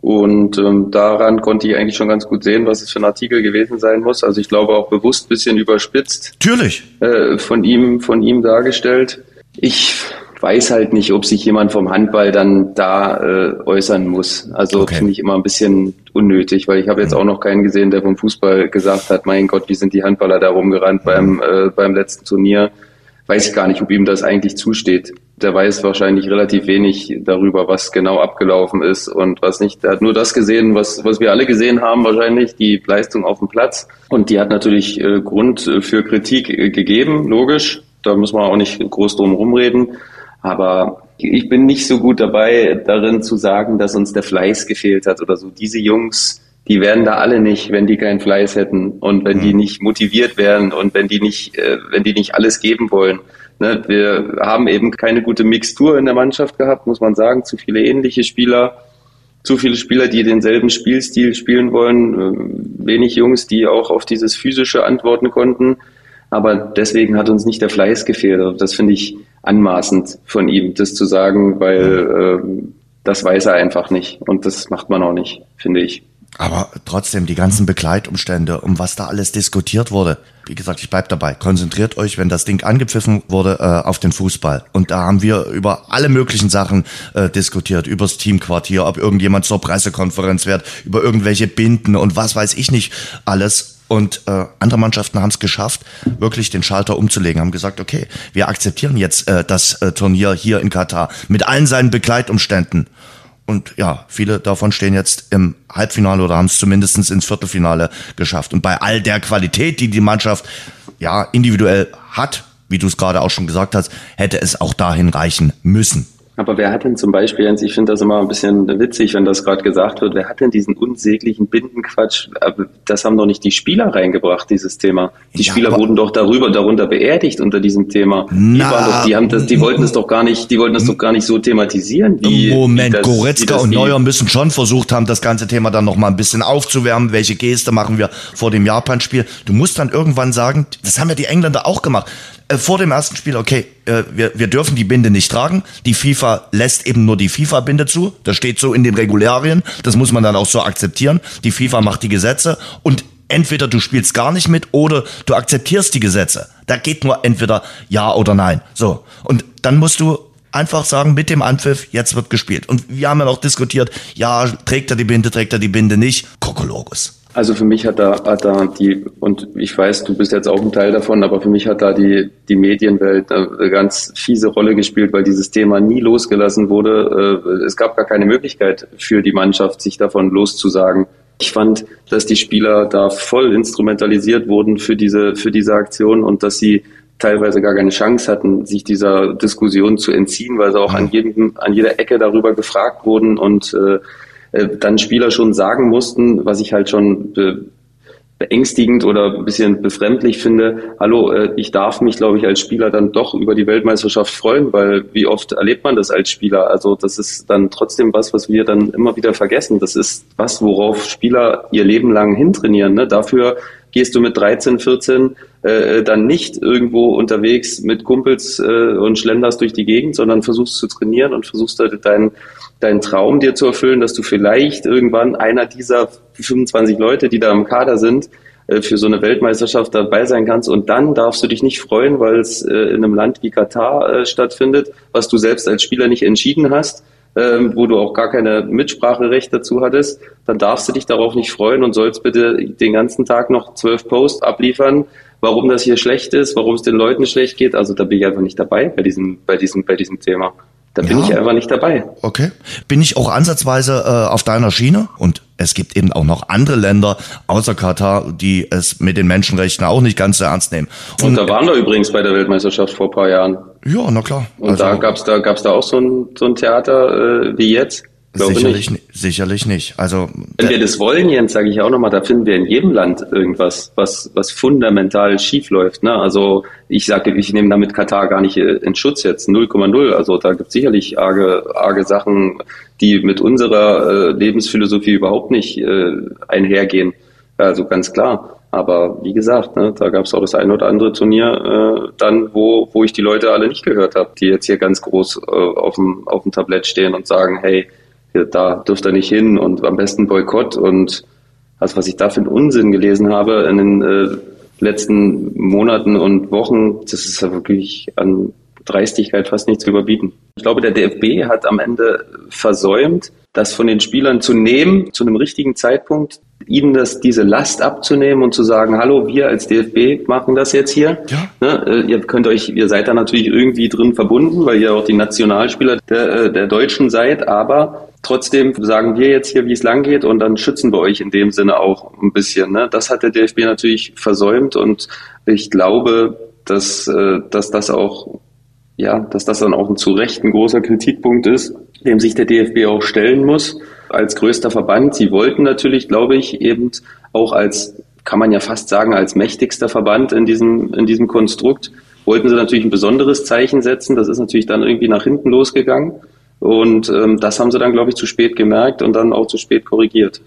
C: Und ähm, daran konnte ich eigentlich schon ganz gut sehen, was es für ein Artikel gewesen sein muss. Also ich glaube auch bewusst bisschen überspitzt.
B: Natürlich.
C: Äh, von ihm, von ihm dargestellt. Ich weiß halt nicht, ob sich jemand vom Handball dann da äh, äußern muss. Also okay. finde ich immer ein bisschen unnötig, weil ich habe jetzt mhm. auch noch keinen gesehen, der vom Fußball gesagt hat, mein Gott, wie sind die Handballer da rumgerannt beim, äh, beim letzten Turnier. Weiß ich gar nicht, ob ihm das eigentlich zusteht. Der weiß wahrscheinlich relativ wenig darüber, was genau abgelaufen ist und was nicht. Er hat nur das gesehen, was, was wir alle gesehen haben, wahrscheinlich, die Leistung auf dem Platz. Und die hat natürlich äh, Grund für Kritik äh, gegeben, logisch. Da muss man auch nicht groß drum rumreden. Aber ich bin nicht so gut dabei, darin zu sagen, dass uns der Fleiß gefehlt hat oder so. Diese Jungs, die wären da alle nicht, wenn die keinen Fleiß hätten und wenn die mhm. nicht motiviert wären und wenn die nicht, äh, wenn die nicht alles geben wollen. Ne, wir haben eben keine gute Mixtur in der Mannschaft gehabt, muss man sagen. Zu viele ähnliche Spieler, zu viele Spieler, die denselben Spielstil spielen wollen, äh, wenig Jungs, die auch auf dieses physische antworten konnten. Aber deswegen hat uns nicht der Fleiß gefehlt. Also das finde ich anmaßend von ihm, das zu sagen, weil äh, das weiß er einfach nicht. Und das macht man auch nicht, finde ich.
B: Aber trotzdem, die ganzen Begleitumstände, um was da alles diskutiert wurde. Wie gesagt, ich bleib dabei. Konzentriert euch, wenn das Ding angepfiffen wurde, äh, auf den Fußball. Und da haben wir über alle möglichen Sachen äh, diskutiert. Übers Teamquartier, ob irgendjemand zur Pressekonferenz wird, über irgendwelche Binden und was weiß ich nicht alles. Und äh, andere Mannschaften haben es geschafft, wirklich den Schalter umzulegen, haben gesagt, okay, wir akzeptieren jetzt äh, das äh, Turnier hier in Katar mit allen seinen Begleitumständen. Und ja, viele davon stehen jetzt im Halbfinale oder haben es zumindest ins Viertelfinale geschafft. Und bei all der Qualität, die die Mannschaft ja individuell hat, wie du es gerade auch schon gesagt hast, hätte es auch dahin reichen müssen.
C: Aber wer hat denn zum Beispiel, ich finde das immer ein bisschen witzig, wenn das gerade gesagt wird, wer hat denn diesen unsäglichen Bindenquatsch? Das haben doch nicht die Spieler reingebracht, dieses Thema. Die ja, Spieler wurden doch darüber, darunter beerdigt unter diesem Thema. Die, waren doch, die, haben das, die wollten es doch gar nicht, die wollten das doch gar nicht so thematisieren.
B: Wie, Moment, wie das, Goretzka und Neuer müssen schon versucht haben, das ganze Thema dann noch mal ein bisschen aufzuwärmen. Welche Geste machen wir vor dem Japan-Spiel? Du musst dann irgendwann sagen, das haben ja die Engländer auch gemacht. Äh, vor dem ersten Spiel, okay, äh, wir, wir dürfen die Binde nicht tragen. Die FIFA lässt eben nur die FIFA-Binde zu. Das steht so in den Regularien. Das muss man dann auch so akzeptieren. Die FIFA macht die Gesetze und entweder du spielst gar nicht mit oder du akzeptierst die Gesetze. Da geht nur entweder ja oder nein. So. Und dann musst du einfach sagen, mit dem Anpfiff, jetzt wird gespielt. Und wir haben ja noch diskutiert, ja, trägt er die Binde, trägt er die Binde nicht. Kokologos.
C: Also für mich hat da, hat da die, und ich weiß, du bist jetzt auch ein Teil davon, aber für mich hat da die, die Medienwelt eine ganz fiese Rolle gespielt, weil dieses Thema nie losgelassen wurde. Äh, es gab gar keine Möglichkeit für die Mannschaft, sich davon loszusagen. Ich fand, dass die Spieler da voll instrumentalisiert wurden für diese, für diese Aktion und dass sie teilweise gar keine Chance hatten, sich dieser Diskussion zu entziehen, weil sie auch an jedem, an jeder Ecke darüber gefragt wurden und äh, äh, dann Spieler schon sagen mussten, was ich halt schon beängstigend oder ein bisschen befremdlich finde, hallo, äh, ich darf mich, glaube ich, als Spieler dann doch über die Weltmeisterschaft freuen, weil wie oft erlebt man das als Spieler? Also das ist dann trotzdem was, was wir dann immer wieder vergessen. Das ist was, worauf Spieler ihr Leben lang hintrainieren. Ne? Dafür gehst du mit 13, 14 äh, dann nicht irgendwo unterwegs mit Kumpels äh, und schlenderst durch die Gegend, sondern versuchst zu trainieren und versuchst halt deinen Traum dir zu erfüllen, dass du vielleicht irgendwann einer dieser 25 Leute, die da im Kader sind, äh, für so eine Weltmeisterschaft dabei sein kannst. Und dann darfst du dich nicht freuen, weil es äh, in einem Land wie Katar äh, stattfindet, was du selbst als Spieler nicht entschieden hast, ähm, wo du auch gar keine Mitspracherecht dazu hattest. Dann darfst du dich darauf nicht freuen und sollst bitte den ganzen Tag noch zwölf Posts abliefern, warum das hier schlecht ist, warum es den Leuten schlecht geht. Also da bin ich einfach nicht dabei bei diesem, bei diesem, bei diesem Thema. Da bin ja. ich einfach nicht dabei.
B: Okay. Bin ich auch ansatzweise äh, auf deiner Schiene? Und es gibt eben auch noch andere Länder außer Katar, die es mit den Menschenrechten auch nicht ganz so ernst nehmen.
C: Und, Und da waren wir übrigens bei der Weltmeisterschaft vor ein paar Jahren.
B: Ja, na klar.
C: Und also, da gab's da gab's da auch so ein, so ein Theater äh, wie jetzt.
B: Sicherlich nicht. sicherlich nicht. Also
C: wenn wir das wollen, Jens, sage ich auch nochmal, da finden wir in jedem Land irgendwas, was was fundamental schief läuft. Ne? Also ich sage, ich nehme damit Katar gar nicht äh, in Schutz jetzt 0,0. Also da gibt es sicherlich arge, arge Sachen, die mit unserer äh, Lebensphilosophie überhaupt nicht äh, einhergehen. Also ganz klar. Aber wie gesagt, ne, da gab es auch das ein oder andere Turnier äh, dann, wo, wo ich die Leute alle nicht gehört habe, die jetzt hier ganz groß äh, auf, dem, auf dem Tablett stehen und sagen, hey, da dürft ihr nicht hin und am besten Boykott und also was ich da für einen Unsinn gelesen habe in den äh, letzten Monaten und Wochen, das ist ja wirklich an Dreistigkeit fast nicht zu überbieten. Ich glaube, der DFB hat am Ende versäumt, das von den Spielern zu nehmen, zu einem richtigen Zeitpunkt, ihnen das, diese Last abzunehmen und zu sagen, hallo, wir als DFB machen das jetzt hier. Ja. Ne, äh, ihr könnt euch, ihr seid da natürlich irgendwie drin verbunden, weil ihr auch die Nationalspieler der, äh, der Deutschen seid, aber trotzdem sagen wir jetzt hier, wie es lang geht und dann schützen wir euch in dem Sinne auch ein bisschen. Ne? Das hat der DFB natürlich versäumt und ich glaube, dass, äh, dass das auch ja, dass das dann auch zu Recht ein großer Kritikpunkt ist, dem sich der DFB auch stellen muss als größter Verband. Sie wollten natürlich, glaube ich, eben auch als, kann man ja fast sagen, als mächtigster Verband in diesem, in diesem Konstrukt, wollten sie natürlich ein besonderes Zeichen setzen. Das ist natürlich dann irgendwie nach hinten losgegangen. Und ähm, das haben sie dann, glaube ich, zu spät gemerkt und dann auch zu spät korrigiert.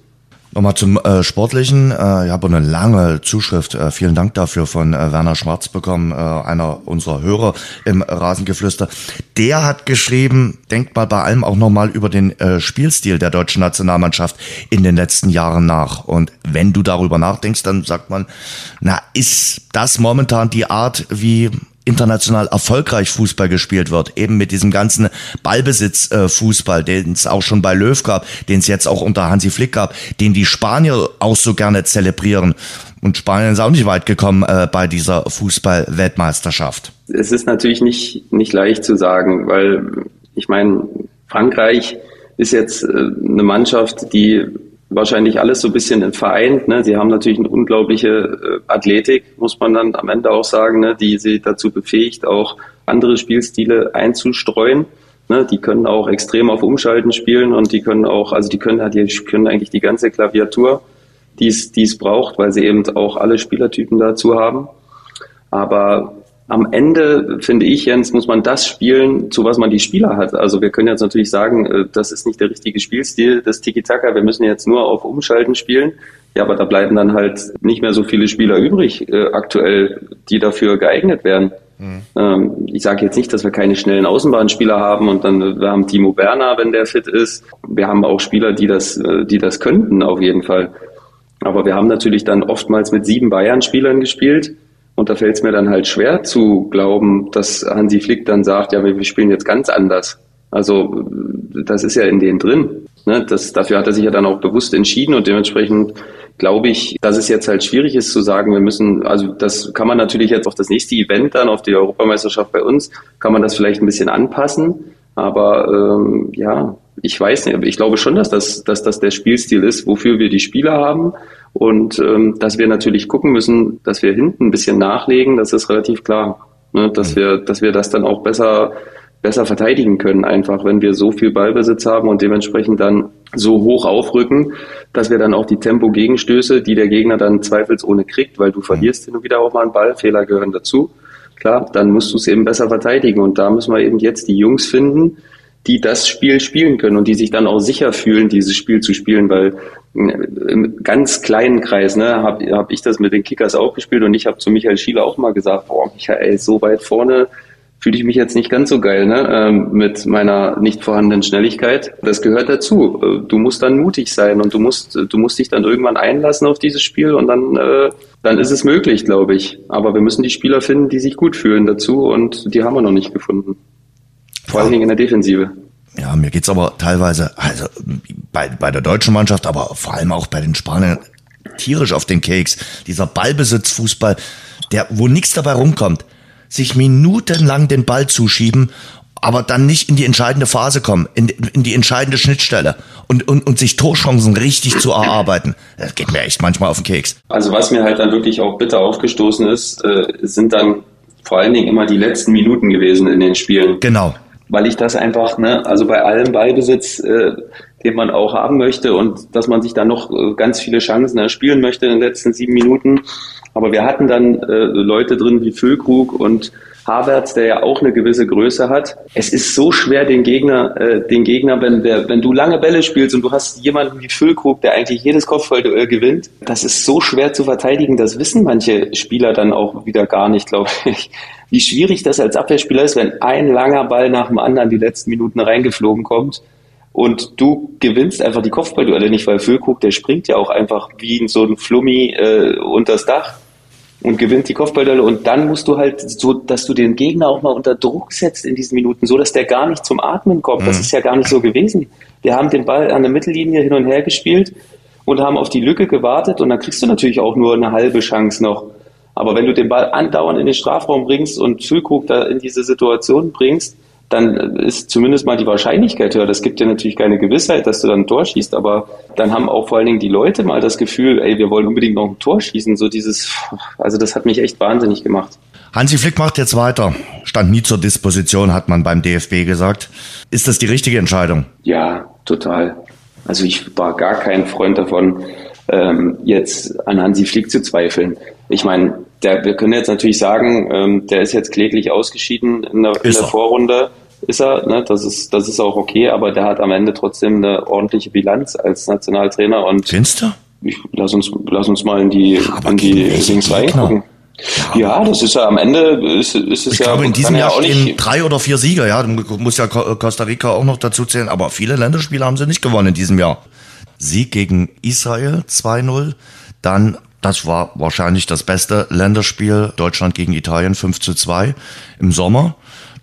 B: Nochmal zum äh, Sportlichen. Äh, ich habe eine lange Zuschrift, äh, vielen Dank dafür, von äh, Werner Schwarz bekommen, äh, einer unserer Hörer im Rasengeflüster. Der hat geschrieben, denkt mal bei allem auch nochmal über den äh, Spielstil der deutschen Nationalmannschaft in den letzten Jahren nach. Und wenn du darüber nachdenkst, dann sagt man, na, ist das momentan die Art, wie international erfolgreich Fußball gespielt wird, eben mit diesem ganzen Ballbesitz-Fußball, den es auch schon bei Löw gab, den es jetzt auch unter Hansi Flick gab, den die Spanier auch so gerne zelebrieren. Und Spanien ist auch nicht weit gekommen äh, bei dieser Fußball-Weltmeisterschaft.
C: Es ist natürlich nicht, nicht leicht zu sagen, weil ich meine, Frankreich ist jetzt äh, eine Mannschaft, die wahrscheinlich alles so ein bisschen vereint. Ne? Sie haben natürlich eine unglaubliche äh, Athletik, muss man dann am Ende auch sagen, ne? die sie dazu befähigt, auch andere Spielstile einzustreuen. Ne? Die können auch extrem auf Umschalten spielen und die können auch, also die können, die können eigentlich die ganze Klaviatur, die es braucht, weil sie eben auch alle Spielertypen dazu haben. Aber am Ende, finde ich, Jens, muss man das spielen, zu was man die Spieler hat. Also wir können jetzt natürlich sagen, äh, das ist nicht der richtige Spielstil des Tiki-Taka, wir müssen jetzt nur auf Umschalten spielen. Ja, aber da bleiben dann halt nicht mehr so viele Spieler übrig äh, aktuell, die dafür geeignet werden. Mhm. Ähm, ich sage jetzt nicht, dass wir keine schnellen Außenbahnspieler haben und dann äh, wir haben Timo Berner, wenn der fit ist. Wir haben auch Spieler, die das, äh, die das könnten auf jeden Fall. Aber wir haben natürlich dann oftmals mit sieben Bayern-Spielern gespielt und da fällt es mir dann halt schwer zu glauben, dass Hansi Flick dann sagt, ja, wir spielen jetzt ganz anders. Also das ist ja in denen drin. Ne? Das, dafür hat er sich ja dann auch bewusst entschieden und dementsprechend glaube ich, dass es jetzt halt schwierig ist zu sagen, wir müssen, also das kann man natürlich jetzt auf das nächste Event dann, auf die Europameisterschaft bei uns, kann man das vielleicht ein bisschen anpassen. Aber ähm, ja, ich weiß nicht, ich glaube schon, dass das, dass das der Spielstil ist, wofür wir die Spieler haben und ähm, dass wir natürlich gucken müssen, dass wir hinten ein bisschen nachlegen, das ist relativ klar. Ne? Dass mhm. wir, dass wir das dann auch besser, besser verteidigen können, einfach, wenn wir so viel Ballbesitz haben und dementsprechend dann so hoch aufrücken, dass wir dann auch die Tempo-Gegenstöße, die der Gegner dann zweifelsohne kriegt, weil du mhm. verlierst hin und wieder auch mal einen Ball, Fehler gehören dazu. Klar, dann musst du es eben besser verteidigen. Und da müssen wir eben jetzt die Jungs finden, die das Spiel spielen können und die sich dann auch sicher fühlen, dieses Spiel zu spielen, weil äh, im ganz kleinen Kreis ne, habe hab ich das mit den Kickers auch gespielt und ich habe zu Michael Schieler auch mal gesagt, boah, Michael, so weit vorne fühle ich mich jetzt nicht ganz so geil ne, ähm, mit meiner nicht vorhandenen Schnelligkeit. Das gehört dazu. Äh, du musst dann mutig sein und du musst, du musst dich dann irgendwann einlassen auf dieses Spiel und dann, äh, dann ist es möglich, glaube ich. Aber wir müssen die Spieler finden, die sich gut fühlen dazu und die haben wir noch nicht gefunden. Vor allen Dingen in der Defensive.
B: Ja, mir geht's aber teilweise, also bei, bei der deutschen Mannschaft, aber vor allem auch bei den Spaniern tierisch auf den Keks. Dieser Ballbesitzfußball, der, wo nichts dabei rumkommt. Sich minutenlang den Ball zuschieben, aber dann nicht in die entscheidende Phase kommen, in, in die entscheidende Schnittstelle und, und, und sich Torchancen richtig zu erarbeiten. Das geht mir echt manchmal auf den Keks.
C: Also was mir halt dann wirklich auch bitter aufgestoßen ist, äh, sind dann vor allen Dingen immer die letzten Minuten gewesen in den Spielen.
B: Genau.
C: Weil ich das einfach, ne, also bei allem Ballbesitz, äh, den man auch haben möchte und dass man sich dann noch äh, ganz viele Chancen erspielen möchte in den letzten sieben Minuten. Aber wir hatten dann äh, Leute drin wie Füllkrug und Havertz, der ja auch eine gewisse Größe hat. Es ist so schwer, den Gegner, äh, den Gegner, wenn, der, wenn du lange Bälle spielst und du hast jemanden wie Füllkrug, der eigentlich jedes Kopfballduell gewinnt, das ist so schwer zu verteidigen. Das wissen manche Spieler dann auch wieder gar nicht, glaube ich. Wie schwierig das als Abwehrspieler ist, wenn ein langer Ball nach dem anderen die letzten Minuten reingeflogen kommt und du gewinnst einfach die Kopfballduelle nicht, weil Füllkrug, der springt ja auch einfach wie so ein Flummi äh, unters Dach und gewinnt die Kopfballduelle und dann musst du halt so, dass du den Gegner auch mal unter Druck setzt in diesen Minuten, so dass der gar nicht zum Atmen kommt. Mhm. Das ist ja gar nicht so gewesen. Wir haben den Ball an der Mittellinie hin und her gespielt und haben auf die Lücke gewartet und dann kriegst du natürlich auch nur eine halbe Chance noch. Aber wenn du den Ball andauernd in den Strafraum bringst und Füllkrug da in diese Situation bringst, dann ist zumindest mal die Wahrscheinlichkeit höher. Das gibt ja natürlich keine Gewissheit, dass du dann ein Tor schießt, aber dann haben auch vor allen Dingen die Leute mal das Gefühl, ey, wir wollen unbedingt noch ein Tor schießen. So dieses, also das hat mich echt wahnsinnig gemacht.
B: Hansi Flick macht jetzt weiter. Stand nie zur Disposition, hat man beim DFB gesagt. Ist das die richtige Entscheidung?
C: Ja, total. Also ich war gar kein Freund davon, ähm, jetzt an Hansi Flick zu zweifeln. Ich meine, der, wir können jetzt natürlich sagen, ähm, der ist jetzt kläglich ausgeschieden in der, in der Vorrunde ist er, ne? das ist das ist auch okay, aber der hat am Ende trotzdem eine ordentliche Bilanz als Nationaltrainer und
B: Findest du?
C: Ich, lass uns lass uns mal in die ja, in die Dings reingucken. Ja, das ist ja am Ende ist, ist es
B: ich
C: ja.
B: glaube, in diesem Jahr ja stehen drei oder vier Sieger, ja. Du musst ja Costa Rica auch noch dazu zählen, aber viele Länderspiele haben sie nicht gewonnen in diesem Jahr. Sieg gegen Israel 2-0, dann das war wahrscheinlich das beste Länderspiel Deutschland gegen Italien 5 zu 2 im Sommer.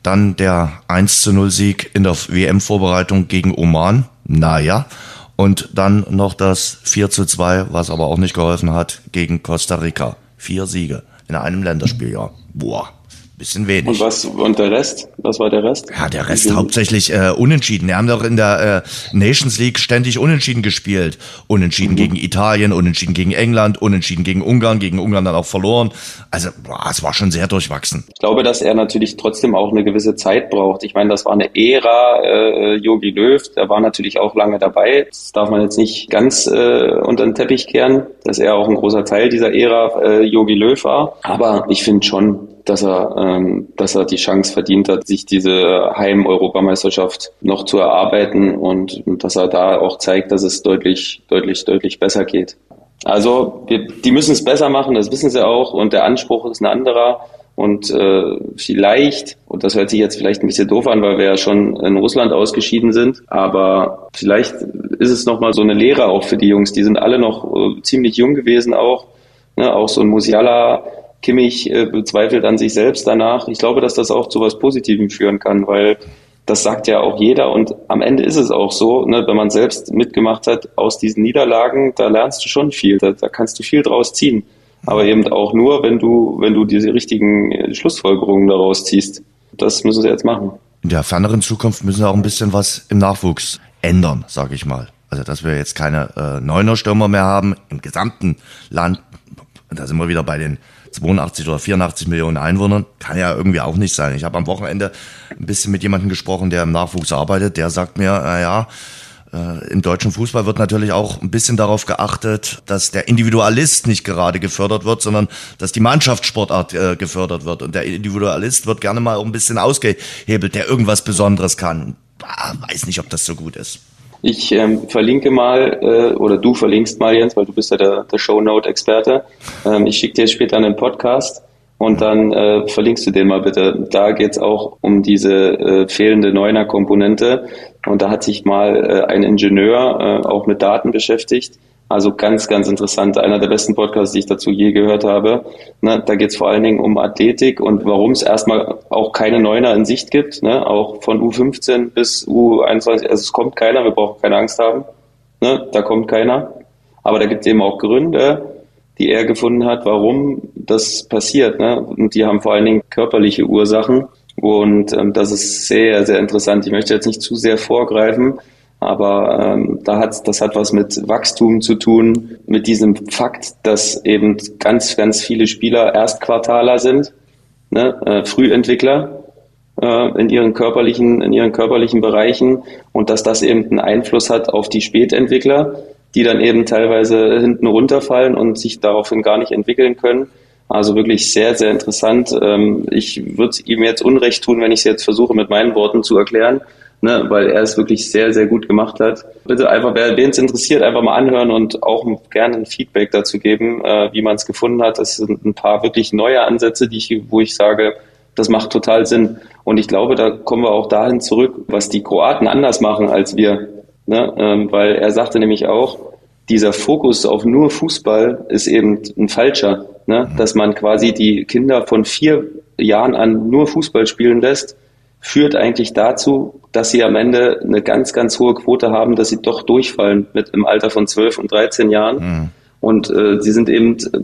B: Dann der 1 zu 0 Sieg in der WM-Vorbereitung gegen Oman. Naja. Und dann noch das 4 zu 2, was aber auch nicht geholfen hat, gegen Costa Rica. Vier Siege in einem Länderspieljahr. Boah. Bisschen wenig.
C: Und was und der Rest? Was war der Rest?
B: Ja, der Rest hauptsächlich äh, unentschieden. Wir haben doch in der äh, Nations League ständig unentschieden gespielt. Unentschieden mhm. gegen Italien, unentschieden gegen England, unentschieden gegen Ungarn, gegen Ungarn dann auch verloren. Also boah, es war schon sehr durchwachsen.
C: Ich glaube, dass er natürlich trotzdem auch eine gewisse Zeit braucht. Ich meine, das war eine Ära äh, Yogi Löw, der war natürlich auch lange dabei. Das darf man jetzt nicht ganz äh, unter den Teppich kehren, dass er auch ein großer Teil dieser Ära äh, Yogi Löw war. Aber ich finde schon, dass er, ähm, dass er die Chance verdient hat, sich diese Heim-Europameisterschaft noch zu erarbeiten und, und dass er da auch zeigt, dass es deutlich, deutlich, deutlich besser geht. Also wir, die müssen es besser machen, das wissen sie auch und der Anspruch ist ein anderer. Und äh, vielleicht, und das hört sich jetzt vielleicht ein bisschen doof an, weil wir ja schon in Russland ausgeschieden sind, aber vielleicht ist es nochmal so eine Lehre auch für die Jungs. Die sind alle noch äh, ziemlich jung gewesen auch. Ne? Auch so ein Musiala, Kimmich äh, bezweifelt an sich selbst danach. Ich glaube, dass das auch zu was Positivem führen kann, weil das sagt ja auch jeder und am Ende ist es auch so, ne, wenn man selbst mitgemacht hat aus diesen Niederlagen, da lernst du schon viel, da, da kannst du viel draus ziehen. Aber eben auch nur, wenn du, wenn du diese richtigen äh, Schlussfolgerungen daraus ziehst. Das müssen sie jetzt machen.
B: In der ferneren Zukunft müssen wir auch ein bisschen was im Nachwuchs ändern, sage ich mal. Also dass wir jetzt keine äh, Neuner-Stürmer mehr haben im gesamten Land. Da sind wir wieder bei den 82 oder 84 Millionen Einwohnern. Kann ja irgendwie auch nicht sein. Ich habe am Wochenende ein bisschen mit jemandem gesprochen, der im Nachwuchs arbeitet. Der sagt mir, naja, äh, im deutschen Fußball wird natürlich auch ein bisschen darauf geachtet, dass der Individualist nicht gerade gefördert wird, sondern dass die Mannschaftssportart äh, gefördert wird. Und der Individualist wird gerne mal auch ein bisschen ausgehebelt, der irgendwas Besonderes kann. Ah, weiß nicht, ob das so gut ist.
C: Ich ähm, verlinke mal, äh, oder du verlinkst mal, Jens, weil du bist ja der, der Shownote-Experte. Ähm, ich schicke dir später einen Podcast und dann äh, verlinkst du den mal bitte. Da geht's auch um diese äh, fehlende Neuner-Komponente. Und da hat sich mal äh, ein Ingenieur äh, auch mit Daten beschäftigt also ganz, ganz interessant. Einer der besten Podcasts, die ich dazu je gehört habe. Ne, da geht es vor allen Dingen um Athletik und warum es erstmal auch keine Neuner in Sicht gibt. Ne, auch von U15 bis U21. Also es kommt keiner, wir brauchen keine Angst haben. Ne, da kommt keiner. Aber da gibt es eben auch Gründe, die er gefunden hat, warum das passiert. Ne? Und die haben vor allen Dingen körperliche Ursachen. Und ähm, das ist sehr, sehr interessant. Ich möchte jetzt nicht zu sehr vorgreifen, aber ähm, da hat, das hat was mit Wachstum zu tun, mit diesem Fakt, dass eben ganz, ganz viele Spieler Erstquartaler sind, ne, äh, Frühentwickler äh, in ihren körperlichen, in ihren körperlichen Bereichen und dass das eben einen Einfluss hat auf die Spätentwickler, die dann eben teilweise hinten runterfallen und sich daraufhin gar nicht entwickeln können. Also wirklich sehr, sehr interessant. Ähm, ich würde ihm jetzt Unrecht tun, wenn ich es jetzt versuche, mit meinen Worten zu erklären ne, weil er es wirklich sehr, sehr gut gemacht hat. Bitte einfach, wer wen es interessiert, einfach mal anhören und auch gerne ein Feedback dazu geben, äh, wie man es gefunden hat. Das sind ein paar wirklich neue Ansätze, die ich, wo ich sage, das macht total Sinn. Und ich glaube, da kommen wir auch dahin zurück, was die Kroaten anders machen als wir. Ne? Ähm, weil er sagte nämlich auch, dieser Fokus auf nur Fußball ist eben ein falscher. Ne? Dass man quasi die Kinder von vier Jahren an nur Fußball spielen lässt führt eigentlich dazu, dass sie am Ende eine ganz, ganz hohe Quote haben, dass sie doch durchfallen mit im Alter von 12 und 13 Jahren. Mhm. Und äh, sie sind eben äh,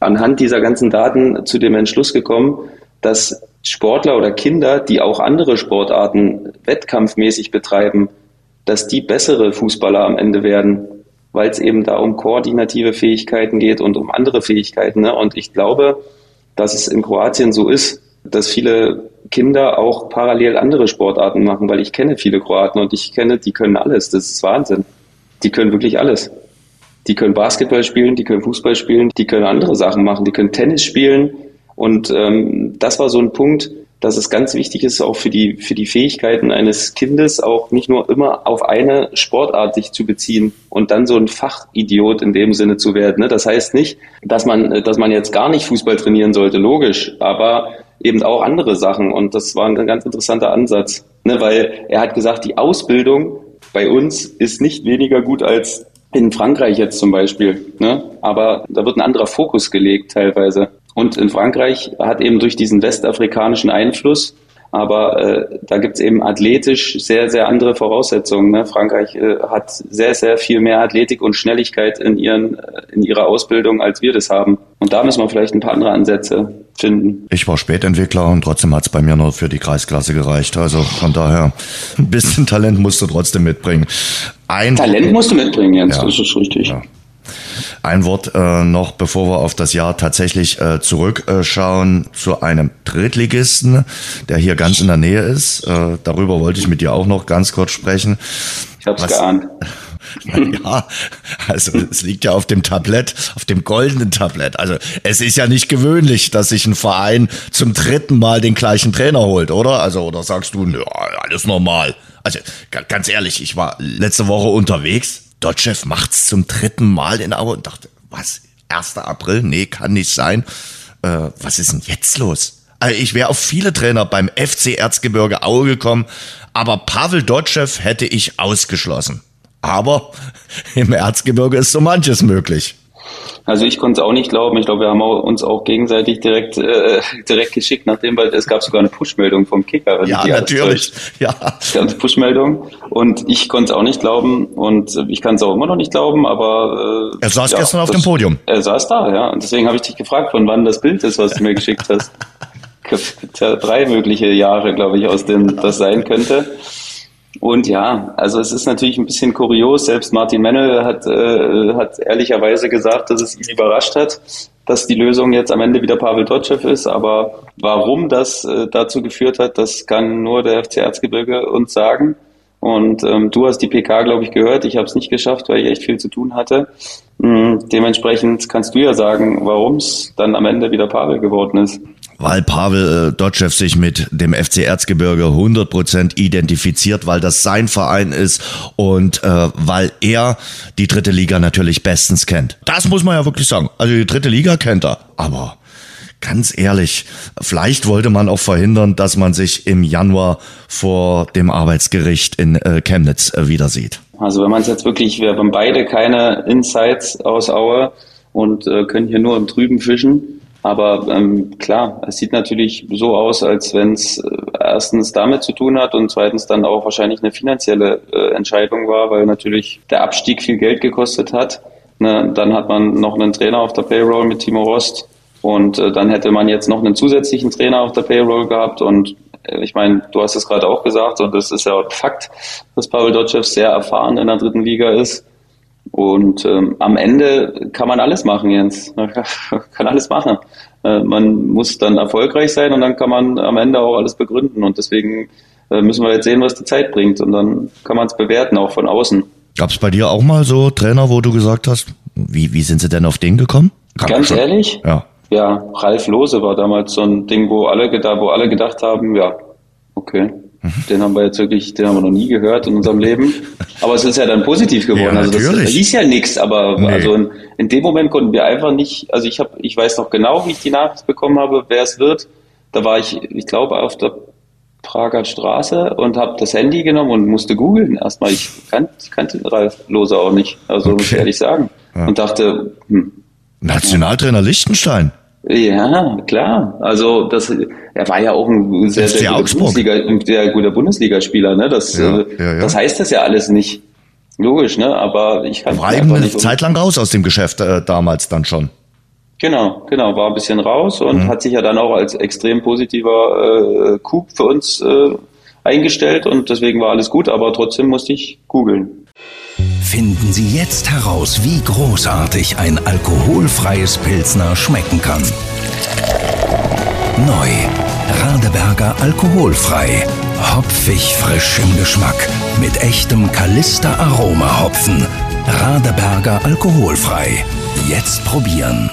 C: anhand dieser ganzen Daten zu dem Entschluss gekommen, dass Sportler oder Kinder, die auch andere Sportarten wettkampfmäßig betreiben, dass die bessere Fußballer am Ende werden, weil es eben da um koordinative Fähigkeiten geht und um andere Fähigkeiten. Ne? Und ich glaube, dass es in Kroatien so ist, dass viele Kinder auch parallel andere Sportarten machen, weil ich kenne viele Kroaten und ich kenne, die können alles. Das ist Wahnsinn. Die können wirklich alles. Die können Basketball spielen, die können Fußball spielen, die können andere Sachen machen, die können Tennis spielen. Und ähm, das war so ein Punkt, dass es ganz wichtig ist, auch für die, für die Fähigkeiten eines Kindes auch nicht nur immer auf eine Sportart sich zu beziehen und dann so ein Fachidiot in dem Sinne zu werden. Ne? Das heißt nicht, dass man, dass man jetzt gar nicht Fußball trainieren sollte, logisch. Aber eben auch andere Sachen. Und das war ein ganz interessanter Ansatz, ne? weil er hat gesagt, die Ausbildung bei uns ist nicht weniger gut als in Frankreich jetzt zum Beispiel. Ne? Aber da wird ein anderer Fokus gelegt teilweise. Und in Frankreich hat eben durch diesen westafrikanischen Einfluss aber äh, da gibt's eben athletisch sehr, sehr andere Voraussetzungen. Ne? Frankreich äh, hat sehr, sehr viel mehr Athletik und Schnelligkeit in, ihren, äh, in ihrer Ausbildung, als wir das haben. Und da müssen wir vielleicht ein paar andere Ansätze finden.
B: Ich war Spätentwickler und trotzdem hat's bei mir nur für die Kreisklasse gereicht. Also von daher, ein bisschen Talent musst du trotzdem mitbringen.
C: Ein Talent musst du mitbringen, Jens, ja. das ist richtig. Ja.
B: Ein Wort äh, noch, bevor wir auf das Jahr tatsächlich äh, zurückschauen, zu einem Drittligisten, der hier ganz in der Nähe ist. Äh, darüber wollte ich mit dir auch noch ganz kurz sprechen.
C: Ich hab's Was, geahnt.
B: Ja, also es liegt ja auf dem Tablett, auf dem goldenen Tablett. Also es ist ja nicht gewöhnlich, dass sich ein Verein zum dritten Mal den gleichen Trainer holt, oder? Also oder sagst du, ja, alles normal. Also ganz ehrlich, ich war letzte Woche unterwegs Dotchev macht's zum dritten Mal in Aue und dachte, was? 1. April? Nee, kann nicht sein. Äh, was ist denn jetzt los? Also ich wäre auf viele Trainer beim FC Erzgebirge Aue gekommen, aber Pavel Dotschew hätte ich ausgeschlossen. Aber im Erzgebirge ist so manches möglich.
C: Also ich konnte es auch nicht glauben. Ich glaube, wir haben uns auch gegenseitig direkt äh, direkt geschickt, nachdem weil es gab sogar eine Push-Meldung vom Kicker.
B: Ja, natürlich. Ja.
C: Es gab eine Push-Meldung und ich konnte es auch nicht glauben und ich kann es auch immer noch nicht glauben, aber
B: äh, er saß ja, gestern auf das, dem Podium.
C: Er saß da, ja. Und deswegen habe ich dich gefragt, von wann das Bild ist, was du mir geschickt hast. drei mögliche Jahre, glaube ich, aus denen das sein könnte. Und ja, also es ist natürlich ein bisschen kurios. Selbst Martin Mennel hat, äh, hat ehrlicherweise gesagt, dass es ihn überrascht hat, dass die Lösung jetzt am Ende wieder Pavel Dotschew ist. Aber warum das äh, dazu geführt hat, das kann nur der FC Erzgebirge uns sagen. Und ähm, du hast die PK, glaube ich, gehört. Ich habe es nicht geschafft, weil ich echt viel zu tun hatte. Mhm, dementsprechend kannst du ja sagen, warum es dann am Ende wieder Pavel geworden ist
B: weil Pavel äh, Dotschew sich mit dem FC Erzgebirge 100% identifiziert, weil das sein Verein ist und äh, weil er die dritte Liga natürlich bestens kennt. Das muss man ja wirklich sagen. Also die dritte Liga kennt er, aber ganz ehrlich, vielleicht wollte man auch verhindern, dass man sich im Januar vor dem Arbeitsgericht in äh, Chemnitz äh, wieder sieht.
C: Also wenn man es jetzt wirklich, wir haben beide keine Insights aus Aue und äh, können hier nur im Trüben fischen. Aber ähm, klar, es sieht natürlich so aus, als wenn es äh, erstens damit zu tun hat und zweitens dann auch wahrscheinlich eine finanzielle äh, Entscheidung war, weil natürlich der Abstieg viel Geld gekostet hat. Ne, dann hat man noch einen Trainer auf der Payroll mit Timo Rost und äh, dann hätte man jetzt noch einen zusätzlichen Trainer auf der Payroll gehabt und ich meine, du hast es gerade auch gesagt und das ist ja Fakt, dass Pavel Dotschew sehr erfahren in der dritten Liga ist. Und ähm, am Ende kann man alles machen, Jens. Man kann alles machen. Äh, man muss dann erfolgreich sein und dann kann man am Ende auch alles begründen. Und deswegen äh, müssen wir jetzt sehen, was die Zeit bringt. Und dann kann man es bewerten, auch von außen.
B: Gab es bei dir auch mal so Trainer, wo du gesagt hast, wie, wie sind sie denn auf den gekommen?
C: Kann Ganz ehrlich?
B: Ja.
C: Ja, Ralf Lose war damals so ein Ding, wo alle, wo alle gedacht haben, ja, okay. Den haben wir jetzt wirklich, den haben wir noch nie gehört in unserem Leben. Aber es ist ja dann positiv geworden. Ja, also das hieß ja nichts, aber nee. also in, in, dem Moment konnten wir einfach nicht, also ich habe, ich weiß noch genau, wie ich die Nachricht bekommen habe, wer es wird. Da war ich, ich glaube, auf der Prager Straße und habe das Handy genommen und musste googeln erstmal. Ich, kan ich kannte Ralf Lose auch nicht, also okay. muss ich ehrlich sagen. Ja. Und dachte, hm.
B: Nationaltrainer Liechtenstein.
C: Ja, klar. Also das, er war ja auch ein sehr, sehr guter, Bundesliga, ein sehr guter Bundesligaspieler. Ne? Das, ja, äh, ja, ja. das heißt das ja alles nicht. Logisch, ne? Aber ich kann.
B: War eben eine Zeit lang raus aus dem Geschäft äh, damals dann schon.
C: Genau, genau, war ein bisschen raus und mhm. hat sich ja dann auch als extrem positiver äh, Coup für uns äh, eingestellt und deswegen war alles gut, aber trotzdem musste ich googeln.
A: Finden Sie jetzt heraus, wie großartig ein alkoholfreies Pilsner schmecken kann. Neu. Radeberger alkoholfrei. Hopfig frisch im Geschmack. Mit echtem Kalister Aroma Hopfen. Radeberger alkoholfrei. Jetzt probieren.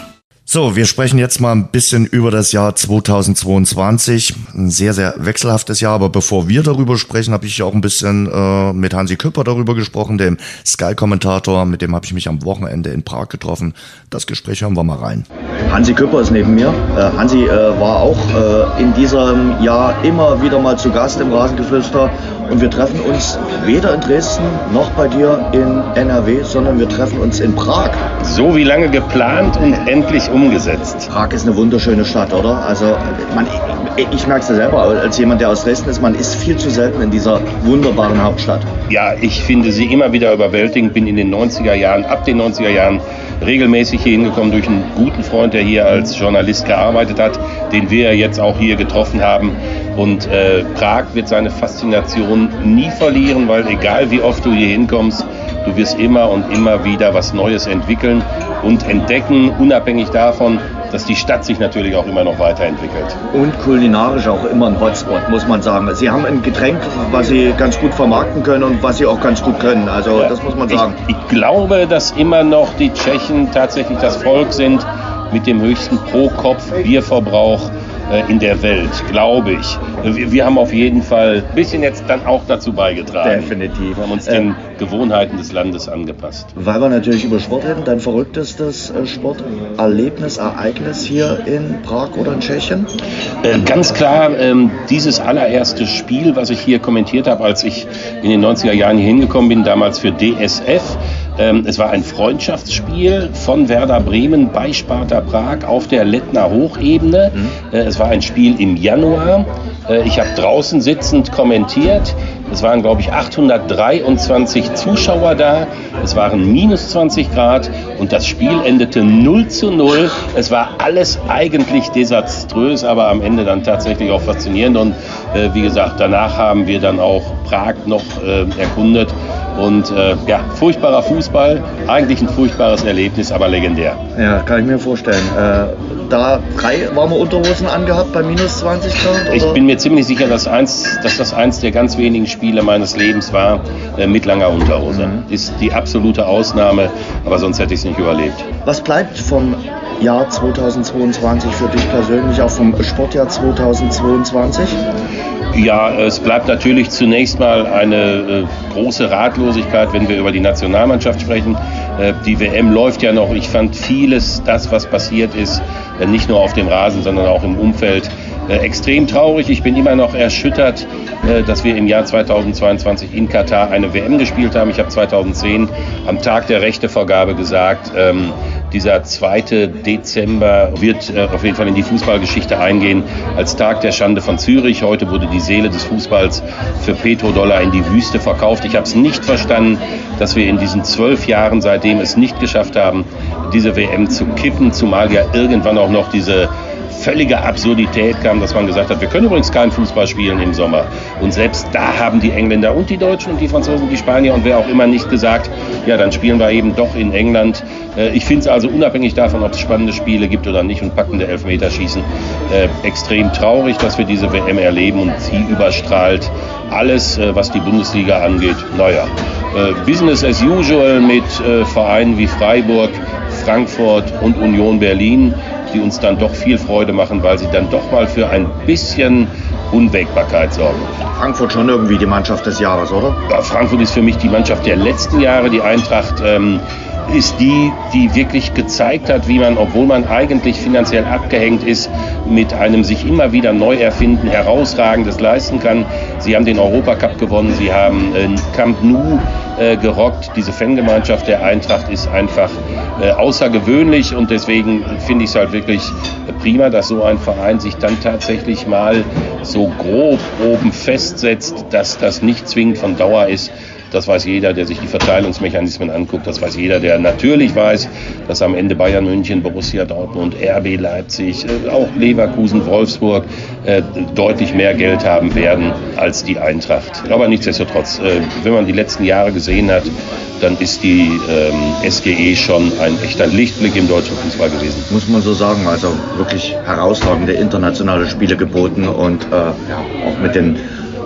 B: So, wir sprechen jetzt mal ein bisschen über das Jahr 2022. Ein sehr, sehr wechselhaftes Jahr. Aber bevor wir darüber sprechen, habe ich auch ein bisschen äh, mit Hansi Küpper darüber gesprochen, dem Sky-Kommentator. Mit dem habe ich mich am Wochenende in Prag getroffen. Das Gespräch hören wir mal rein.
D: Hansi Küpper ist neben mir. Äh, Hansi äh, war auch äh, in diesem Jahr immer wieder mal zu Gast im Rasengeflüster. Und wir treffen uns weder in Dresden noch bei dir in NRW, sondern wir treffen uns in Prag.
E: So wie lange geplant und endlich umgesetzt.
D: Prag ist eine wunderschöne Stadt, oder? Also man, ich, merke es ja selber als jemand, der aus Dresden ist, man ist viel zu selten in dieser wunderbaren Hauptstadt.
E: Ja, ich finde sie immer wieder überwältigend. Bin in den 90er Jahren, ab den 90er Jahren regelmäßig hier hingekommen durch einen guten Freund, der hier als Journalist gearbeitet hat, den wir jetzt auch hier getroffen haben. Und äh, Prag wird seine Faszination nie verlieren, weil egal wie oft du hier hinkommst, du wirst immer und immer wieder was Neues entwickeln und entdecken, unabhängig davon, dass die Stadt sich natürlich auch immer noch weiterentwickelt.
D: Und kulinarisch auch immer ein Hotspot, muss man sagen. Sie haben ein Getränk, was Sie ganz gut vermarkten können und was Sie auch ganz gut können. Also ja, das muss man sagen.
E: Ich, ich glaube, dass immer noch die Tschechen tatsächlich das Volk sind mit dem höchsten Pro-Kopf-Bierverbrauch in der Welt, glaube ich. Wir, wir, haben auf jeden Fall ein bisschen jetzt dann auch dazu beigetragen.
D: Definitiv.
E: Wir haben uns den ähm, Gewohnheiten des Landes angepasst.
D: Weil wir natürlich über Sport reden, dein verrücktestes äh, Sporterlebnis, Ereignis hier in Prag oder in Tschechien?
E: Äh, ganz klar, ähm, dieses allererste Spiel, was ich hier kommentiert habe, als ich in den 90er Jahren hier hingekommen bin, damals für DSF. Ähm, es war ein Freundschaftsspiel von Werder Bremen bei Sparta Prag auf der Lettner Hochebene. Mhm. Äh, es war ein Spiel im Januar. Äh, ich habe draußen sitzend kommentiert. Es waren, glaube ich, 823 Zuschauer da. Es waren minus 20 Grad und das Spiel endete 0 zu 0. Es war alles eigentlich desaströs, aber am Ende dann tatsächlich auch faszinierend. Und äh, wie gesagt, danach haben wir dann auch Prag noch äh, erkundet und äh, ja, furchtbarer Fußball, eigentlich ein furchtbares Erlebnis, aber legendär.
D: Ja, kann ich mir vorstellen. Äh, da drei warme Unterhosen angehabt bei minus 20 Grad? Oder?
E: Ich bin mir ziemlich sicher, dass, eins, dass das eins der ganz wenigen Spiele meines Lebens war äh, mit langer Unterhose. Ist die absolute Ausnahme, aber sonst hätte ich es nicht überlebt.
D: Was bleibt vom Jahr 2022 für dich persönlich, auch vom Sportjahr 2022?
E: Ja, es bleibt natürlich zunächst mal eine äh, große Ratlosigkeit, wenn wir über die Nationalmannschaft sprechen. Äh, die WM läuft ja noch. Ich fand vieles, das, was passiert ist, äh, nicht nur auf dem Rasen, sondern auch im Umfeld, extrem traurig. Ich bin immer noch erschüttert, äh, dass wir im Jahr 2022 in Katar eine WM gespielt haben. Ich habe 2010 am Tag der Rechtevergabe gesagt, ähm, dieser 2. Dezember wird äh, auf jeden Fall in die Fußballgeschichte eingehen als Tag der Schande von Zürich. Heute wurde die Seele des Fußballs für Petrodollar in die Wüste verkauft. Ich habe es nicht verstanden, dass wir in diesen zwölf Jahren seitdem es nicht geschafft haben, diese WM zu kippen, zumal ja irgendwann auch noch diese völlige Absurdität kam, dass man gesagt hat, wir können übrigens keinen Fußball spielen im Sommer. Und selbst da haben die Engländer und die Deutschen und die Franzosen, die Spanier und wer auch immer nicht gesagt, ja, dann spielen wir eben doch in England. Äh, ich finde es also unabhängig davon, ob es spannende Spiele gibt oder nicht und packende Elfmeterschießen, äh, extrem traurig, dass wir diese WM erleben und sie überstrahlt alles, äh, was die Bundesliga angeht. Naja, Business as usual mit Vereinen wie Freiburg, Frankfurt und Union Berlin, die uns dann doch viel Freude machen, weil sie dann doch mal für ein bisschen Unwägbarkeit sorgen.
D: Frankfurt schon irgendwie die Mannschaft des Jahres, oder?
E: Ja, Frankfurt ist für mich die Mannschaft der letzten Jahre. Die Eintracht ähm, ist die, die wirklich gezeigt hat, wie man, obwohl man eigentlich finanziell abgehängt ist, mit einem sich immer wieder neu erfinden, herausragendes leisten kann. Sie haben den Europacup gewonnen, sie haben äh, Camp Nou äh, gerockt. Diese Fangemeinschaft der Eintracht ist einfach äh, außergewöhnlich und deswegen finde ich es halt wirklich prima, dass so ein Verein sich dann tatsächlich mal so grob oben festsetzt, dass das nicht zwingend von Dauer ist, das weiß jeder, der sich die Verteilungsmechanismen anguckt. Das weiß jeder, der natürlich weiß, dass am Ende Bayern München, Borussia Dortmund, RB Leipzig, äh, auch Leverkusen, Wolfsburg äh, deutlich mehr Geld haben werden als die Eintracht. Aber nichtsdestotrotz, äh, wenn man die letzten Jahre gesehen hat, dann ist die ähm, SGE schon ein echter Lichtblick im deutschen Fußball gewesen.
D: Muss man so sagen, also wirklich herausragende internationale Spiele geboten und äh, ja, auch mit den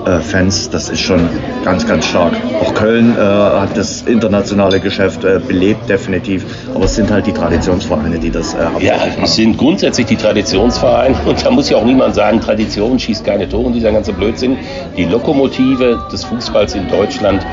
D: äh, Fans, das ist schon ganz, ganz stark. Auch Köln äh, hat das internationale Geschäft äh, belebt, definitiv. Aber es sind halt die Traditionsvereine, die das
E: äh, Ja, es sind grundsätzlich die Traditionsvereine. Und da muss ja auch niemand sagen, Tradition schießt keine Tore und dieser ganze Blödsinn. Die Lokomotive des Fußballs in Deutschland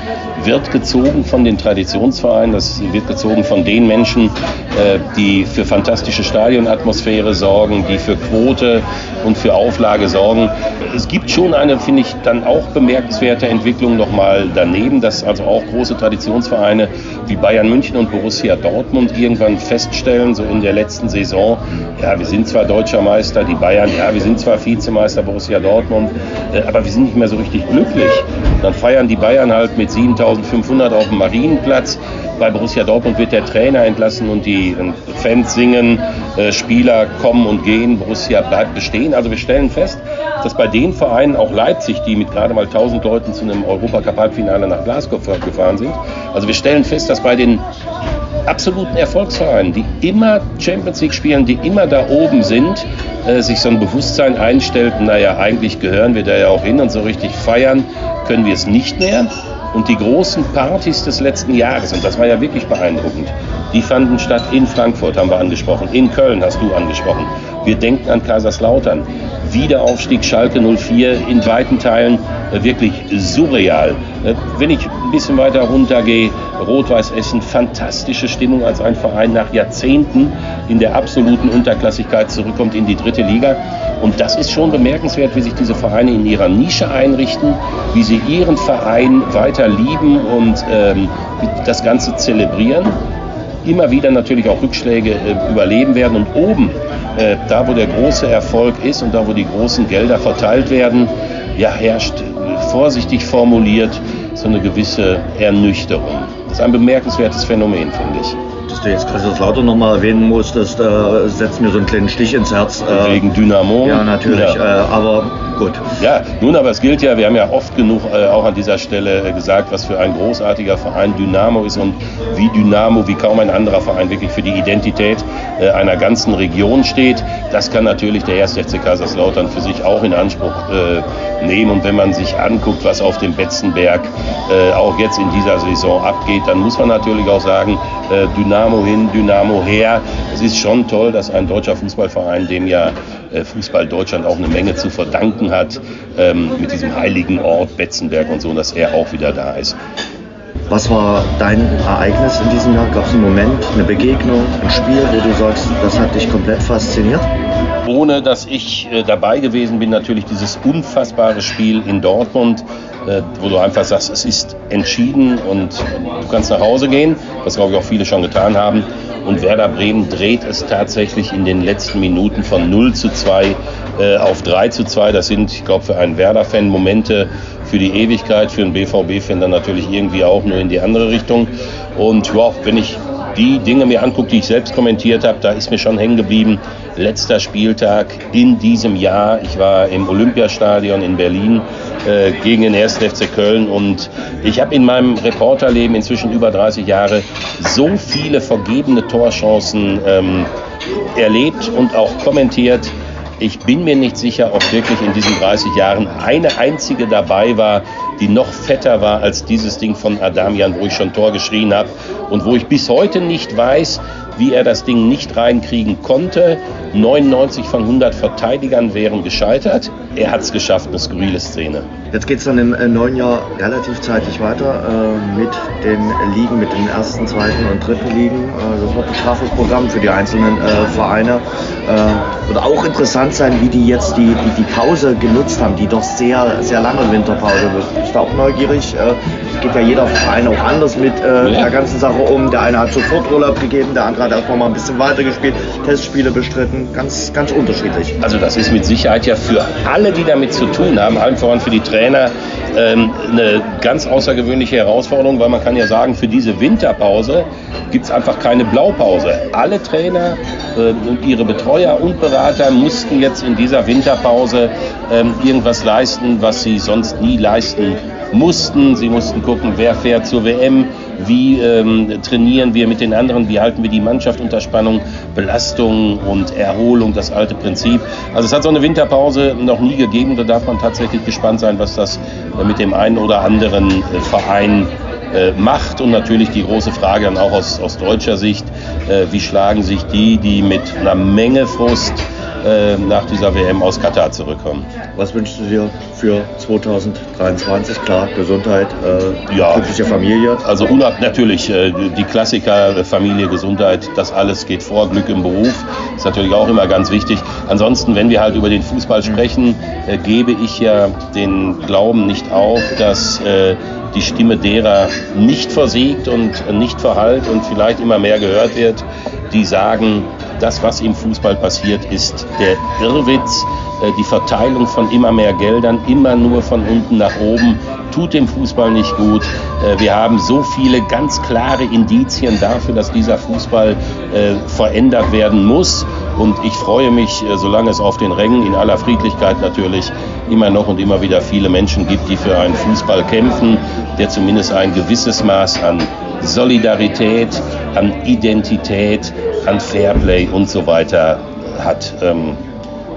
E: wird gezogen von den Traditionsvereinen, das wird gezogen von den Menschen, äh, die für fantastische Stadionatmosphäre sorgen, die für Quote und für Auflage sorgen. Es gibt schon eine, finde ich, dann auch bemerkenswerte Entwicklung nochmal daneben, dass also auch große Traditionsvereine wie Bayern München und Borussia Dortmund irgendwann feststellen, so in der letzten Saison, ja, wir sind zwar deutscher Meister, die Bayern, ja, wir sind zwar Vizemeister Borussia Dortmund, äh, aber wir sind nicht mehr so richtig glücklich. Dann feiern die Bayern halt mit 7500 auf dem Marienplatz. Bei Borussia Dortmund wird der Trainer entlassen und die äh, Fans singen, äh, Spieler kommen und gehen, Borussia bleibt bestehen. Also wir stellen fest, dass bei den Vereinen, auch Leipzig, die mit gerade mal 1000 Leuten zu einem Europacup-Halbfinale nach Glasgow gefahren sind, also wir stellen fest, dass bei den absoluten Erfolgsvereinen, die immer Champions League spielen, die immer da oben sind, äh, sich so ein Bewusstsein einstellt, naja, eigentlich gehören wir da ja auch hin und so richtig feiern können wir es nicht mehr. Und die großen Partys des letzten Jahres, und das war ja wirklich beeindruckend, die fanden statt in Frankfurt, haben wir angesprochen, in Köln hast du angesprochen. Wir denken an Kaiserslautern. Wiederaufstieg Schalke 04 in weiten Teilen äh, wirklich surreal. Äh, wenn ich ein bisschen weiter runtergehe, Rot-Weiß Essen, fantastische Stimmung als ein Verein nach Jahrzehnten in der absoluten Unterklassigkeit zurückkommt in die dritte Liga. Und das ist schon bemerkenswert, wie sich diese Vereine in ihrer Nische einrichten, wie sie ihren Verein weiter lieben und ähm, das Ganze zelebrieren immer wieder natürlich auch Rückschläge äh, überleben werden. Und oben, äh, da wo der große Erfolg ist und da wo die großen Gelder verteilt werden, ja, herrscht äh, vorsichtig formuliert so eine gewisse Ernüchterung. Das ist ein bemerkenswertes Phänomen, finde ich
D: dass du jetzt Kaiserslautern nochmal erwähnen musst, das äh, setzt mir so einen kleinen Stich ins Herz.
E: Äh, Wegen Dynamo?
D: Ja, natürlich. Ja. Äh, aber gut.
E: Ja, nun, aber es gilt ja, wir haben ja oft genug äh, auch an dieser Stelle äh, gesagt, was für ein großartiger Verein Dynamo ist und wie Dynamo, wie kaum ein anderer Verein wirklich für die Identität äh, einer ganzen Region steht. Das kann natürlich der 1. FC Kaiserslautern für sich auch in Anspruch nehmen. Und wenn man sich anguckt, was auf dem Betzenberg auch jetzt in dieser Saison abgeht, dann muss man natürlich auch sagen, Dynamo hin, Dynamo her. Es ist schon toll, dass ein deutscher Fußballverein, dem ja äh, Fußball Deutschland auch eine Menge zu verdanken hat, ähm, mit diesem heiligen Ort Betzenberg und so, dass er auch wieder da ist.
D: Was war dein Ereignis in diesem Jahr? Gab es einen Moment, eine Begegnung, ein Spiel, wo du sagst, das hat dich komplett fasziniert?
E: Ohne dass ich äh, dabei gewesen bin, natürlich dieses unfassbare Spiel in Dortmund, äh, wo du einfach sagst, es ist entschieden und du kannst nach Hause gehen, was glaube ich auch viele schon getan haben. Und Werder Bremen dreht es tatsächlich in den letzten Minuten von 0 zu 2 äh, auf 3 zu 2. Das sind, ich glaube, für einen Werder-Fan Momente für die Ewigkeit, für einen BVB-Fan dann natürlich irgendwie auch nur in die andere Richtung. Und ja, wenn ich die Dinge mir angucke, die ich selbst kommentiert habe, da ist mir schon hängen geblieben. Letzter Spieltag in diesem Jahr. Ich war im Olympiastadion in Berlin äh, gegen den 1. FC Köln und ich habe in meinem Reporterleben inzwischen über 30 Jahre so viele vergebene Torchancen ähm, erlebt und auch kommentiert. Ich bin mir nicht sicher, ob wirklich in diesen 30 Jahren eine einzige dabei war, die noch fetter war als dieses Ding von Adamian, wo ich schon Tor geschrien habe und wo ich bis heute nicht weiß, wie er das Ding nicht reinkriegen konnte. 99 von 100 Verteidigern wären gescheitert. Er hat es geschafft, eine skurrile Szene.
D: Jetzt geht es dann im äh, neuen Jahr relativ zeitig weiter äh, mit den Ligen, mit den ersten, zweiten und dritten Ligen. Äh, das wird ein straffes Programm für die einzelnen äh, Vereine. Äh, wird auch interessant sein, wie die jetzt die, die, die Pause genutzt haben, die doch sehr, sehr lange Winterpause wird. Ich bin auch neugierig. Äh, geht ja jeder Verein auch anders mit ja. der ganzen Sache um. Der eine hat sofort Urlaub gegeben, der andere hat erstmal mal ein bisschen weiter gespielt, Testspiele bestritten. Ganz, ganz unterschiedlich.
E: Also das ist mit Sicherheit ja für alle, die damit zu tun haben, allen voran für die Trainer, ähm, eine ganz außergewöhnliche Herausforderung, weil man kann ja sagen, für diese Winterpause gibt es einfach keine Blaupause. Alle Trainer äh, und ihre Betreuer und Berater mussten jetzt in dieser Winterpause ähm, irgendwas leisten, was sie sonst nie leisten mussten. Sie mussten gucken, wer fährt zur WM, wie ähm, trainieren wir mit den anderen, wie halten wir die Mannschaft unter Spannung, Belastung und Erholung, das alte Prinzip. Also es hat so eine Winterpause noch nie gegeben, da darf man tatsächlich gespannt sein, was das äh, mit dem einen oder anderen äh, Verein äh, macht und natürlich die große Frage dann auch aus, aus deutscher Sicht, wie schlagen sich die, die mit einer Menge Frust äh, nach dieser WM aus Katar zurückkommen.
D: Was wünschst du dir für 2023? Klar, Gesundheit, äh, ja, glückliche Familie.
E: Also unab natürlich äh, die Klassiker Familie, Gesundheit, das alles geht vor. Glück im Beruf ist natürlich auch immer ganz wichtig. Ansonsten, wenn wir halt über den Fußball sprechen, äh, gebe ich ja den Glauben nicht auf, dass äh, die Stimme derer nicht versiegt und nicht verhallt und vielleicht immer mehr gehört wird, die sagen, das, was im Fußball passiert, ist der Irrwitz. Äh, die Verteilung von immer mehr Geldern, immer nur von unten nach oben, tut dem Fußball nicht gut. Äh, wir haben so viele ganz klare Indizien dafür, dass dieser Fußball äh, verändert werden muss. Und ich freue mich, solange es auf den Rängen in aller Friedlichkeit natürlich immer noch und immer wieder viele Menschen gibt, die für einen Fußball kämpfen, der zumindest ein gewisses Maß an Solidarität, an Identität, an Fairplay und so weiter hat. Ähm,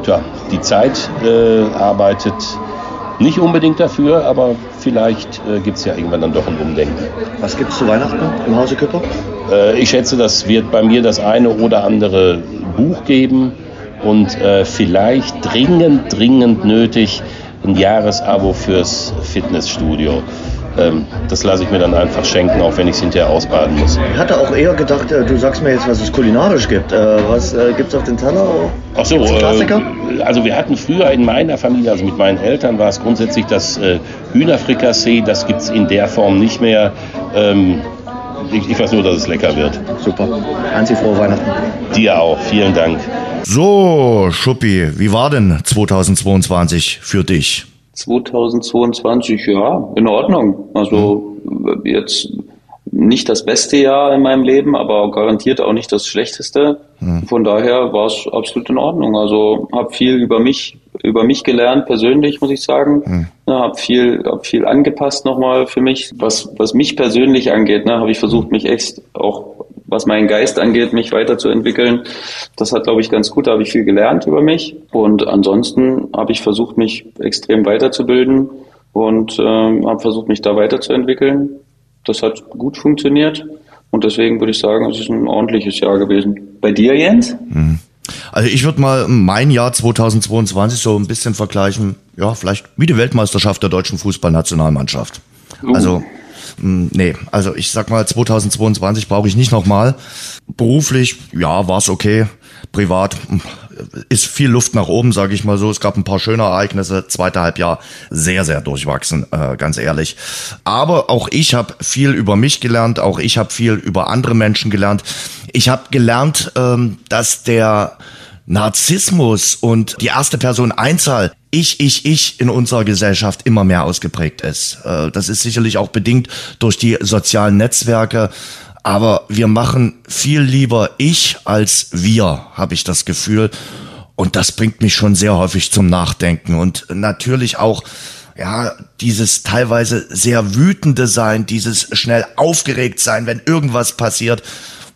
E: tja, die Zeit äh, arbeitet nicht unbedingt dafür, aber vielleicht äh, gibt es ja irgendwann dann doch ein Umdenken.
D: Was gibt es zu Weihnachten im Hause Küpper?
E: Äh, ich schätze, das wird bei mir das eine oder andere Buch geben und äh, vielleicht dringend, dringend nötig ein Jahresabo fürs Fitnessstudio ähm, das lasse ich mir dann einfach schenken, auch wenn ich es hinterher ausbaden muss.
D: Ich hatte auch eher gedacht, äh, du sagst mir jetzt, was es kulinarisch gibt. Äh, was äh, gibt es auf den Teller?
E: Ach so, äh, also wir hatten früher in meiner Familie, also mit meinen Eltern, war es grundsätzlich das äh, Hühnerfrikassee. Das gibt es in der Form nicht mehr. Ähm, ich, ich, weiß nur, dass es lecker wird.
D: Super. Hansi, frohe Weihnachten.
E: Dir auch. Vielen Dank.
B: So, Schuppi, wie war denn 2022 für dich?
C: 2022, ja, in Ordnung. Also jetzt nicht das beste Jahr in meinem Leben, aber garantiert auch nicht das schlechteste. Mhm. Von daher war es absolut in Ordnung. Also habe viel über mich über mich gelernt persönlich, muss ich sagen. Mhm. Ja, habe viel hab viel angepasst nochmal für mich, was was mich persönlich angeht. Ne, habe ich versucht, mich echt auch was meinen Geist angeht, mich weiterzuentwickeln. Das hat, glaube ich, ganz gut, da habe ich viel gelernt über mich. Und ansonsten habe ich versucht, mich extrem weiterzubilden und äh, habe versucht, mich da weiterzuentwickeln. Das hat gut funktioniert. Und deswegen würde ich sagen, es ist ein ordentliches Jahr gewesen. Bei dir, Jens? Mhm.
B: Also ich würde mal mein Jahr 2022 so ein bisschen vergleichen, ja, vielleicht wie die Weltmeisterschaft der deutschen Fußballnationalmannschaft. Uh. Also nee, also ich sag mal, 2022 brauche ich nicht nochmal. Beruflich, ja, war's okay. Privat hm, ist viel Luft nach oben, sage ich mal so. Es gab ein paar schöne Ereignisse. Zweite Halbjahr sehr, sehr durchwachsen, äh, ganz ehrlich. Aber auch ich habe viel über mich gelernt. Auch ich habe viel über andere Menschen gelernt. Ich habe gelernt, ähm, dass der Narzissmus und die erste Person Einzahl ich, ich, ich in unserer Gesellschaft immer mehr ausgeprägt ist. Äh, das ist sicherlich auch bedingt durch die sozialen Netzwerke. aber wir machen viel lieber ich als wir, habe ich das Gefühl. Und das bringt mich schon sehr häufig zum Nachdenken und natürlich auch ja, dieses teilweise sehr wütende sein, dieses schnell aufgeregt sein, wenn irgendwas passiert.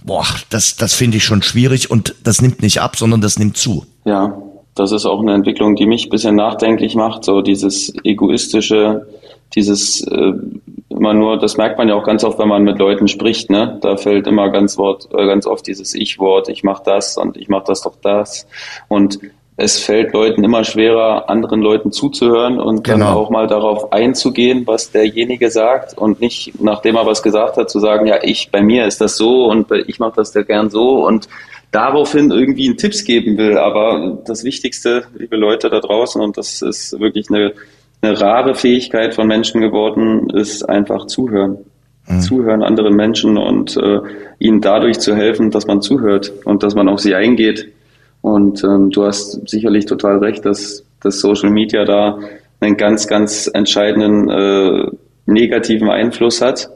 B: Boah, das, das finde ich schon schwierig und das nimmt nicht ab, sondern das nimmt zu.
C: Ja, das ist auch eine Entwicklung, die mich ein bisschen nachdenklich macht, so dieses egoistische, dieses äh, immer nur, das merkt man ja auch ganz oft, wenn man mit Leuten spricht, ne? Da fällt immer ganz Wort, äh, ganz oft dieses Ich-Wort, ich mach das und ich mach das doch das. Und es fällt Leuten immer schwerer, anderen Leuten zuzuhören und genau. dann auch mal darauf einzugehen, was derjenige sagt und nicht, nachdem er was gesagt hat, zu sagen, ja, ich, bei mir ist das so und ich mache das ja gern so und daraufhin irgendwie einen Tipps geben will. Aber das Wichtigste, liebe Leute da draußen, und das ist wirklich eine, eine rare Fähigkeit von Menschen geworden, ist einfach zuhören. Mhm. Zuhören anderen Menschen und äh, ihnen dadurch zu helfen, dass man zuhört und dass man auf sie eingeht und ähm, du hast sicherlich total recht, dass, dass Social Media da einen ganz, ganz entscheidenden äh, negativen Einfluss hat,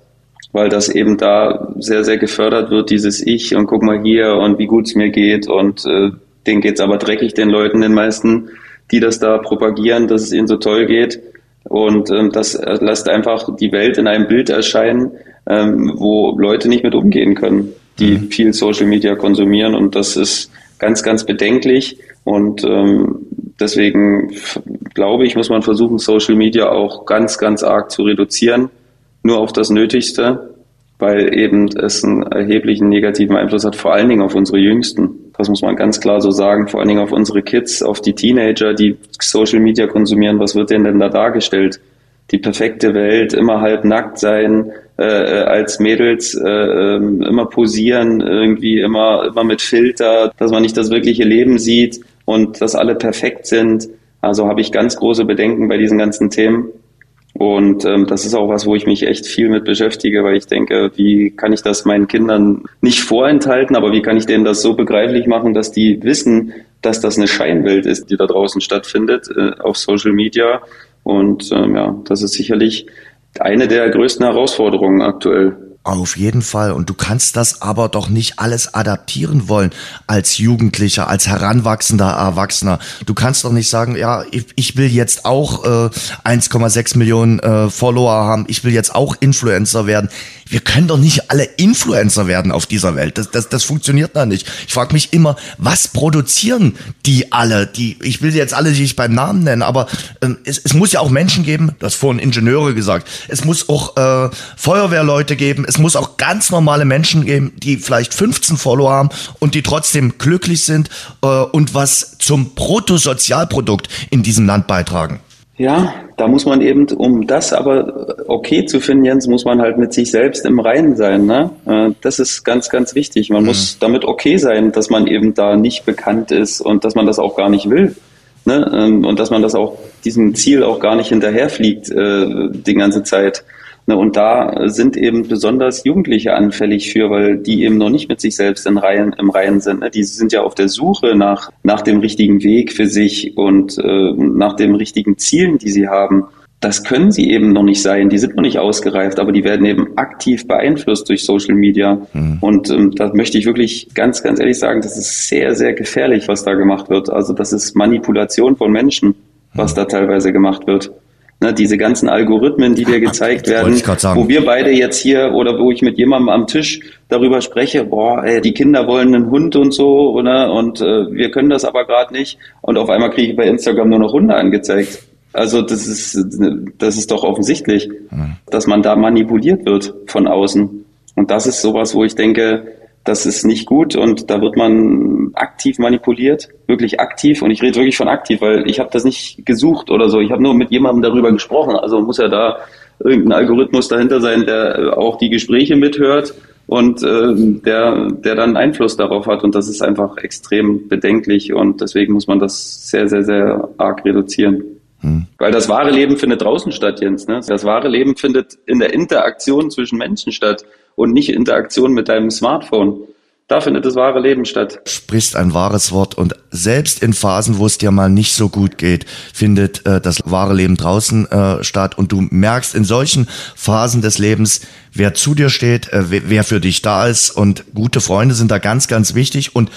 C: weil das eben da sehr, sehr gefördert wird, dieses Ich und guck mal hier und wie gut es mir geht und äh, denen geht's aber dreckig, den Leuten, den meisten, die das da propagieren, dass es ihnen so toll geht. Und ähm, das lässt einfach die Welt in einem Bild erscheinen, ähm, wo Leute nicht mit umgehen können, die mhm. viel Social Media konsumieren. Und das ist ganz, ganz bedenklich. Und ähm, deswegen glaube ich, muss man versuchen, Social Media auch ganz, ganz arg zu reduzieren, nur auf das Nötigste, weil eben es einen erheblichen negativen Einfluss hat, vor allen Dingen auf unsere Jüngsten. Das muss man ganz klar so sagen, vor allen Dingen auf unsere Kids, auf die Teenager, die Social Media konsumieren. Was wird denen denn da dargestellt? Die perfekte Welt, immer halb nackt sein, äh, äh, als Mädels äh, ähm, immer posieren, irgendwie immer, immer mit Filter, dass man nicht das wirkliche Leben sieht und dass alle perfekt sind. Also habe ich ganz große Bedenken bei diesen ganzen Themen. Und ähm, das ist auch was, wo ich mich echt viel mit beschäftige, weil ich denke, wie kann ich das meinen Kindern nicht vorenthalten, aber wie kann ich denen das so begreiflich machen, dass die wissen, dass das eine Scheinwelt ist, die da draußen stattfindet äh, auf Social Media. Und ähm, ja, das ist sicherlich eine der größten Herausforderungen aktuell.
B: Auf jeden Fall. Und du kannst das aber doch nicht alles adaptieren wollen als Jugendlicher, als heranwachsender Erwachsener. Du kannst doch nicht sagen, ja, ich, ich will jetzt auch äh, 1,6 Millionen äh, Follower haben, ich will jetzt auch Influencer werden. Wir können doch nicht alle Influencer werden auf dieser Welt. Das, das, das funktioniert da nicht. Ich frage mich immer, was produzieren die alle? Die, ich will jetzt alle nicht beim Namen nennen, aber ähm, es, es muss ja auch Menschen geben, du hast vorhin Ingenieure gesagt, es muss auch äh, Feuerwehrleute geben, es muss auch ganz normale Menschen geben, die vielleicht 15 Follower haben und die trotzdem glücklich sind äh, und was zum Bruttosozialprodukt in diesem Land beitragen.
C: Ja, da muss man eben, um das aber okay zu finden, Jens, muss man halt mit sich selbst im Reinen sein. Ne? Äh, das ist ganz, ganz wichtig. Man mhm. muss damit okay sein, dass man eben da nicht bekannt ist und dass man das auch gar nicht will. Ne? Ähm, und dass man das auch, diesem Ziel auch gar nicht hinterherfliegt äh, die ganze Zeit. Ne, und da sind eben besonders Jugendliche anfällig für, weil die eben noch nicht mit sich selbst in Reihen, im Reihen sind. Ne? Die sind ja auf der Suche nach, nach dem richtigen Weg für sich und äh, nach den richtigen Zielen, die sie haben. Das können sie eben noch nicht sein. Die sind noch nicht ausgereift, aber die werden eben aktiv beeinflusst durch Social Media. Mhm. Und ähm, da möchte ich wirklich ganz, ganz ehrlich sagen, das ist sehr, sehr gefährlich, was da gemacht wird. Also das ist Manipulation von Menschen, was mhm. da teilweise gemacht wird. Ne, diese ganzen Algorithmen, die dir gezeigt werden, wo wir beide jetzt hier oder wo ich mit jemandem am Tisch darüber spreche, boah, ey, die Kinder wollen einen Hund und so, oder? Und äh, wir können das aber gerade nicht. Und auf einmal kriege ich bei Instagram nur noch Hunde angezeigt. Also das ist, das ist doch offensichtlich, hm. dass man da manipuliert wird von außen. Und das ist sowas, wo ich denke, das ist nicht gut und da wird man aktiv manipuliert, wirklich aktiv. Und ich rede wirklich von aktiv, weil ich habe das nicht gesucht oder so. Ich habe nur mit jemandem darüber gesprochen. Also muss ja da irgendein Algorithmus dahinter sein, der auch die Gespräche mithört und äh, der, der dann Einfluss darauf hat. Und das ist einfach extrem bedenklich und deswegen muss man das sehr, sehr, sehr arg reduzieren. Hm. Weil das wahre Leben findet draußen statt, Jens. Ne? Das wahre Leben findet in der Interaktion zwischen Menschen statt und nicht Interaktion mit deinem Smartphone. Da findet das wahre Leben statt.
B: Sprichst ein wahres Wort und selbst in Phasen, wo es dir mal nicht so gut geht, findet äh, das wahre Leben draußen äh, statt und du merkst in solchen Phasen des Lebens, wer zu dir steht, äh, wer für dich da ist und gute Freunde sind da ganz, ganz wichtig und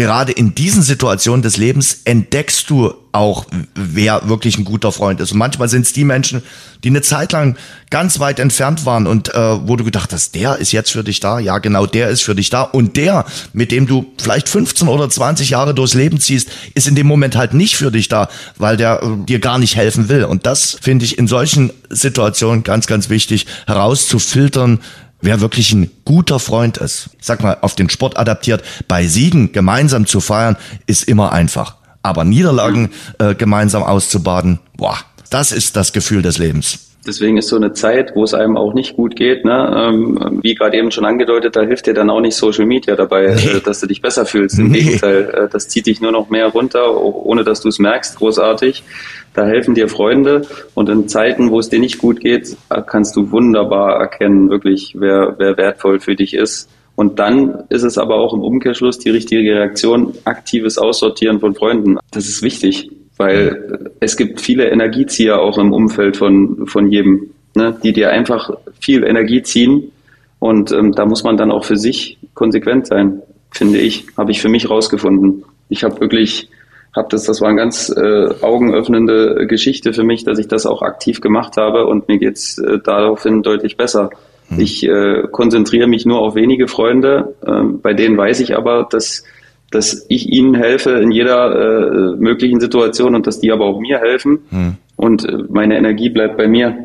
B: gerade in diesen Situationen des Lebens entdeckst du auch, wer wirklich ein guter Freund ist. Und manchmal sind es die Menschen, die eine Zeit lang ganz weit entfernt waren und äh, wo du gedacht hast, der ist jetzt für dich da. Ja, genau, der ist für dich da. Und der, mit dem du vielleicht 15 oder 20 Jahre durchs Leben ziehst, ist in dem Moment halt nicht für dich da, weil der äh, dir gar nicht helfen will. Und das finde ich in solchen Situationen ganz, ganz wichtig herauszufiltern, wer wirklich ein guter Freund ist, ich sag mal, auf den Sport adaptiert, bei Siegen gemeinsam zu feiern, ist immer einfach. Aber Niederlagen äh, gemeinsam auszubaden, boah, das ist das Gefühl des Lebens.
C: Deswegen ist so eine Zeit, wo es einem auch nicht gut geht, ne, ähm, wie gerade eben schon angedeutet, da hilft dir dann auch nicht Social Media dabei, nee. äh, dass du dich besser fühlst. Im nee. Gegenteil, äh, das zieht dich nur noch mehr runter, ohne dass du es merkst, großartig. Da helfen dir Freunde und in Zeiten, wo es dir nicht gut geht, kannst du wunderbar erkennen, wirklich, wer, wer wertvoll für dich ist. Und dann ist es aber auch im Umkehrschluss die richtige Reaktion, aktives Aussortieren von Freunden. Das ist wichtig, weil es gibt viele Energiezieher auch im Umfeld von, von jedem, ne, die dir einfach viel Energie ziehen. Und ähm, da muss man dann auch für sich konsequent sein, finde ich, habe ich für mich rausgefunden. Ich habe wirklich habe das, das war eine ganz äh, augenöffnende Geschichte für mich, dass ich das auch aktiv gemacht habe und mir geht's äh, daraufhin deutlich besser. Hm. Ich äh, konzentriere mich nur auf wenige Freunde, äh, bei denen weiß ich aber, dass dass ich ihnen helfe in jeder äh, möglichen Situation und dass die aber auch mir helfen hm. und äh, meine Energie bleibt bei mir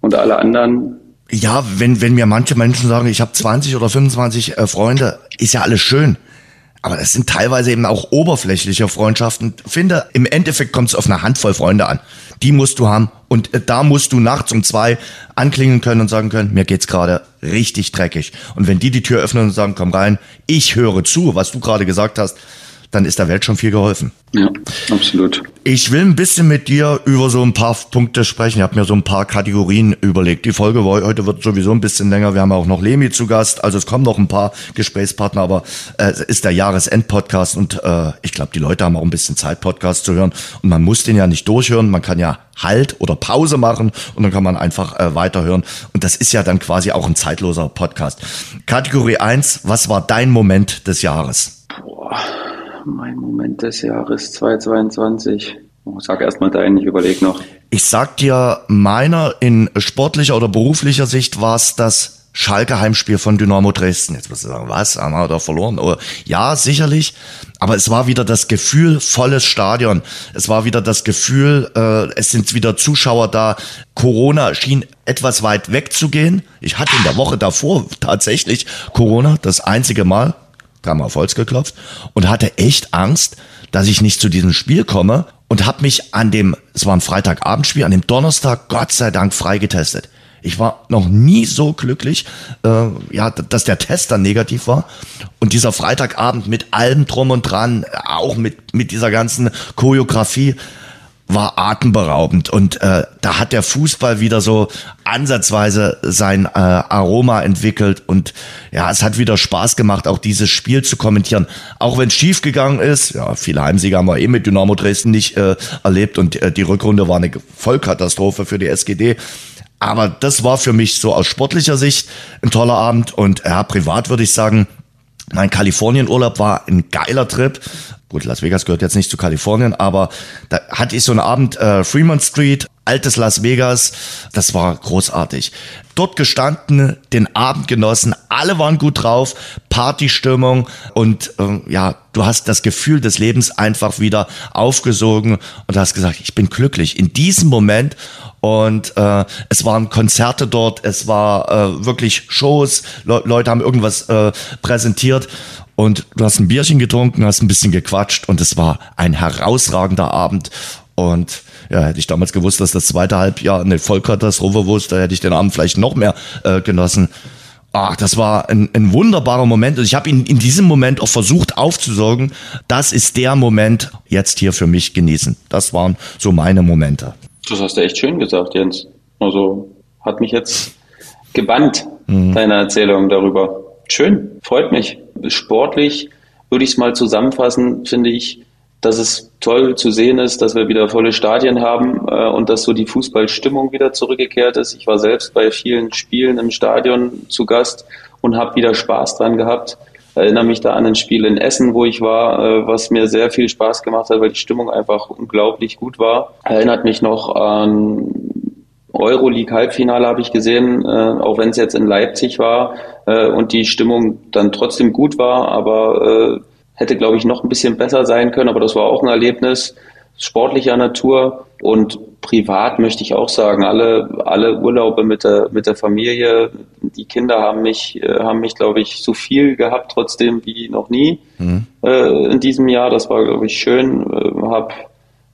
C: und alle anderen
B: ja, wenn, wenn mir manche Menschen sagen, ich habe 20 oder 25 äh, Freunde, ist ja alles schön. Aber das sind teilweise eben auch oberflächliche Freundschaften. Finde, im Endeffekt kommt es auf eine Handvoll Freunde an. Die musst du haben. Und äh, da musst du nachts um zwei anklingen können und sagen können, mir geht's gerade richtig dreckig. Und wenn die die Tür öffnen und sagen, komm rein, ich höre zu, was du gerade gesagt hast, dann ist der Welt schon viel geholfen.
C: Ja, absolut.
B: Ich will ein bisschen mit dir über so ein paar Punkte sprechen. Ich habe mir so ein paar Kategorien überlegt. Die Folge heute wird sowieso ein bisschen länger. Wir haben auch noch Lemi zu Gast. Also es kommen noch ein paar Gesprächspartner, aber äh, es ist der Jahresend-Podcast und äh, ich glaube, die Leute haben auch ein bisschen Zeit, Podcast zu hören. Und man muss den ja nicht durchhören. Man kann ja Halt oder Pause machen und dann kann man einfach äh, weiterhören. Und das ist ja dann quasi auch ein zeitloser Podcast. Kategorie eins: was war dein Moment des Jahres?
C: Boah mein Moment des Jahres 2022. Oh, sag erstmal deinen, ich überlege noch.
B: Ich sag dir, meiner in sportlicher oder beruflicher Sicht war es das Schalke Heimspiel von Dynamo Dresden. Jetzt wirst du sagen, was, haben wir da verloren? Oder, ja, sicherlich. Aber es war wieder das Gefühl, volles Stadion. Es war wieder das Gefühl, äh, es sind wieder Zuschauer da. Corona schien etwas weit wegzugehen. Ich hatte in der Woche davor tatsächlich Corona, das einzige Mal dreimal auf Holz geklopft und hatte echt Angst, dass ich nicht zu diesem Spiel komme und habe mich an dem, es war ein Freitagabendspiel, an dem Donnerstag Gott sei Dank freigetestet. Ich war noch nie so glücklich, äh, ja, dass der Test dann negativ war. Und dieser Freitagabend mit allem drum und dran, auch mit, mit dieser ganzen Choreografie, war atemberaubend und äh, da hat der Fußball wieder so ansatzweise sein äh, Aroma entwickelt und ja, es hat wieder Spaß gemacht, auch dieses Spiel zu kommentieren. Auch wenn es schief gegangen ist, ja, viele Heimsieger haben wir eh mit Dynamo Dresden nicht äh, erlebt und äh, die Rückrunde war eine Vollkatastrophe für die SGD. Aber das war für mich so aus sportlicher Sicht ein toller Abend und ja, privat würde ich sagen, mein Kalifornienurlaub war ein geiler Trip. Gut, Las Vegas gehört jetzt nicht zu Kalifornien, aber da hatte ich so einen Abend äh, Fremont Street, altes Las Vegas. Das war großartig. Dort gestanden, den Abend genossen, alle waren gut drauf, Partystimmung und äh, ja, du hast das Gefühl des Lebens einfach wieder aufgesogen und hast gesagt, ich bin glücklich in diesem Moment und äh, es waren Konzerte dort, es war äh, wirklich Shows, Le Leute haben irgendwas äh, präsentiert und du hast ein Bierchen getrunken, hast ein bisschen gequatscht und es war ein herausragender Abend. Und ja, hätte ich damals gewusst, dass das zweite Halbjahr eine Vollkatastrophe wusste, hätte ich den Abend vielleicht noch mehr äh, genossen. Ach, das war ein, ein wunderbarer Moment. Und ich habe ihn in diesem Moment auch versucht aufzusorgen. Das ist der Moment, jetzt hier für mich genießen. Das waren so meine Momente.
C: Das hast du echt schön gesagt, Jens. Also hat mich jetzt gebannt, mhm. deine Erzählung darüber. Schön, freut mich. sportlich würde ich es mal zusammenfassen, finde ich, dass es toll zu sehen ist, dass wir wieder volle Stadien haben äh, und dass so die Fußballstimmung wieder zurückgekehrt ist. Ich war selbst bei vielen Spielen im Stadion zu Gast und habe wieder Spaß dran gehabt. Erinnere mich da an ein Spiel in Essen, wo ich war, äh, was mir sehr viel Spaß gemacht hat, weil die Stimmung einfach unglaublich gut war. Erinnert mich noch an Euroleague-Halbfinale habe ich gesehen, äh, auch wenn es jetzt in Leipzig war äh, und die Stimmung dann trotzdem gut war, aber äh, hätte, glaube ich, noch ein bisschen besser sein können, aber das war auch ein Erlebnis sportlicher Natur und privat möchte ich auch sagen, alle, alle Urlaube mit der, mit der Familie, die Kinder haben mich, äh, haben mich, glaube ich, so viel gehabt trotzdem wie noch nie mhm. äh, in diesem Jahr. Das war, glaube ich, schön. Äh, hab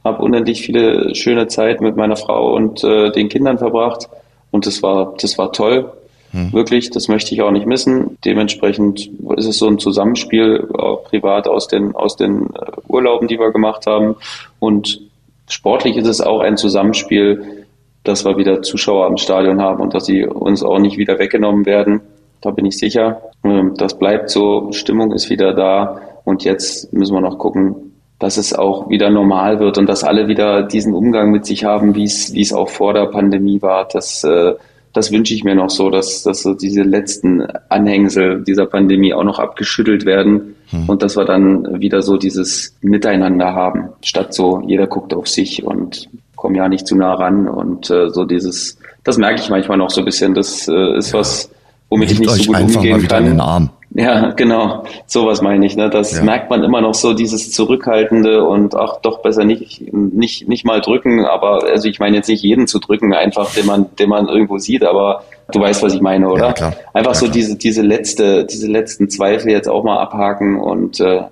C: habe unendlich viele schöne Zeit mit meiner Frau und äh, den Kindern verbracht und das war das war toll. Hm. Wirklich, das möchte ich auch nicht missen. Dementsprechend ist es so ein Zusammenspiel auch privat aus den aus den äh, Urlauben, die wir gemacht haben und sportlich ist es auch ein Zusammenspiel, dass wir wieder Zuschauer am Stadion haben und dass sie uns auch nicht wieder weggenommen werden. Da bin ich sicher. Ähm, das bleibt so, Stimmung ist wieder da und jetzt müssen wir noch gucken, dass es auch wieder normal wird und dass alle wieder diesen Umgang mit sich haben, wie es, wie es auch vor der Pandemie war. Das, äh, das wünsche ich mir noch so, dass, dass so diese letzten Anhängsel dieser Pandemie auch noch abgeschüttelt werden hm. und dass wir dann wieder so dieses Miteinander haben, statt so jeder guckt auf sich und komm ja nicht zu nah ran und äh, so dieses, das merke ich manchmal noch so ein bisschen. Das äh, ist was, womit Nehmt ich nicht so gut umgehen kann. Ja, genau. Sowas meine ich. Ne? Das ja. merkt man immer noch so, dieses Zurückhaltende und ach doch besser nicht, nicht, nicht mal drücken. Aber also ich meine jetzt nicht jeden zu drücken, einfach den man, den man irgendwo sieht, aber du weißt, was ich meine, oder? Ja, klar. Einfach ja, so klar. diese, diese letzte, diese letzten Zweifel jetzt auch mal abhaken und äh,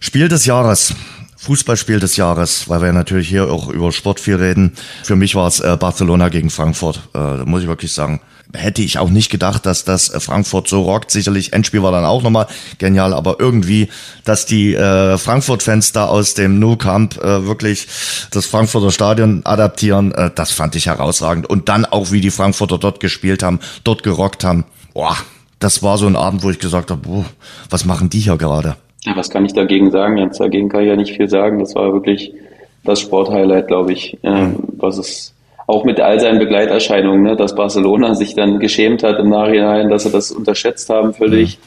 B: Spiel des Jahres. Fußballspiel des Jahres, weil wir natürlich hier auch über Sport viel reden. Für mich war es äh, Barcelona gegen Frankfurt. Äh, muss ich wirklich sagen, hätte ich auch nicht gedacht, dass das äh, Frankfurt so rockt. Sicherlich, Endspiel war dann auch nochmal genial, aber irgendwie, dass die äh, Frankfurt-Fans da aus dem Nou Camp äh, wirklich das Frankfurter Stadion adaptieren, äh, das fand ich herausragend. Und dann auch, wie die Frankfurter dort gespielt haben, dort gerockt haben. Boah, das war so ein Abend, wo ich gesagt habe, boah, was machen die hier gerade?
C: Ja, was kann ich dagegen sagen? Jetzt dagegen kann ich ja nicht viel sagen. Das war wirklich das Sporthighlight, glaube ich, äh, was es auch mit all seinen Begleiterscheinungen, ne, dass Barcelona sich dann geschämt hat im Nachhinein, dass sie das unterschätzt haben völlig.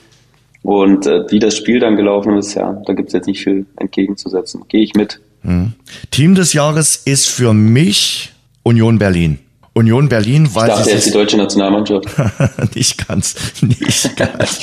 C: Mhm. Und äh, wie das Spiel dann gelaufen ist, ja, da gibt's jetzt nicht viel entgegenzusetzen. Gehe ich mit.
B: Mhm. Team des Jahres ist für mich Union Berlin. Union Berlin,
C: weil ich dachte jetzt die deutsche Nationalmannschaft.
B: nicht ganz, nicht ganz.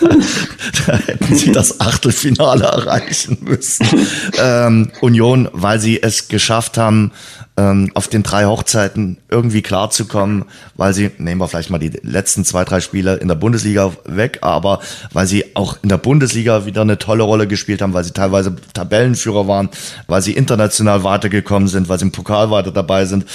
B: da hätten sie das Achtelfinale erreichen müssen. ähm, Union, weil sie es geschafft haben, ähm, auf den drei Hochzeiten irgendwie klarzukommen, weil sie, nehmen wir vielleicht mal die letzten zwei, drei Spiele in der Bundesliga weg, aber weil sie auch in der Bundesliga wieder eine tolle Rolle gespielt haben, weil sie teilweise Tabellenführer waren, weil sie international weitergekommen sind, weil sie im Pokal weiter dabei sind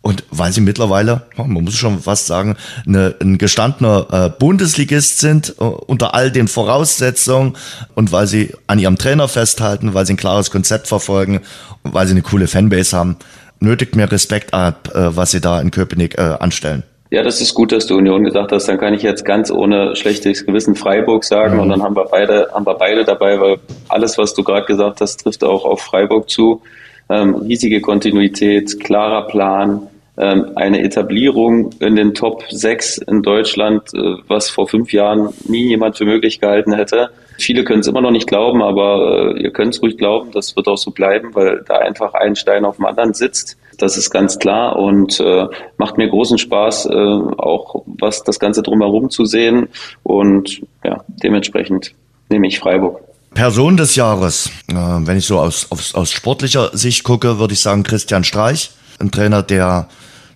B: und weil sie mittlerweile, man muss schon fast sagen, eine, ein gestandener äh, Bundesligist sind, uh, unter all den Voraussetzungen und weil sie an ihrem Trainer festhalten, weil sie ein klares Konzept verfolgen und weil sie eine coole Fanbase haben, nötigt mir Respekt ab, äh, was sie da in Köpenick äh, anstellen.
C: Ja, das ist gut, dass du Union gesagt hast. Dann kann ich jetzt ganz ohne schlechtes Gewissen Freiburg sagen mhm. und dann haben wir beide, haben wir beide dabei, weil alles, was du gerade gesagt hast, trifft auch auf Freiburg zu. Ähm, riesige Kontinuität, klarer Plan, eine Etablierung in den Top 6 in Deutschland, äh, was vor fünf Jahren nie jemand für möglich gehalten hätte. Viele können es immer noch nicht glauben, aber äh, ihr könnt es ruhig glauben, das wird auch so bleiben, weil da einfach ein Stein auf dem anderen sitzt. Das ist ganz klar und äh, macht mir großen Spaß, äh, auch was das Ganze drumherum zu sehen. Und ja, dementsprechend nehme ich Freiburg.
B: Person des Jahres, äh, wenn ich so aus, aus, aus sportlicher Sicht gucke, würde ich sagen Christian Streich, ein Trainer, der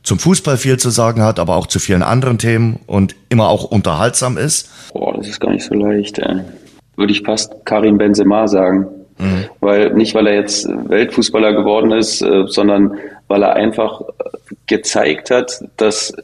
B: zum Fußball viel zu sagen hat, aber auch zu vielen anderen Themen und immer auch unterhaltsam ist?
C: Boah, das ist gar nicht so leicht. Ey. Würde ich fast Karim Benzema sagen. Mhm. Weil nicht, weil er jetzt Weltfußballer geworden ist, äh, sondern weil er einfach gezeigt hat, dass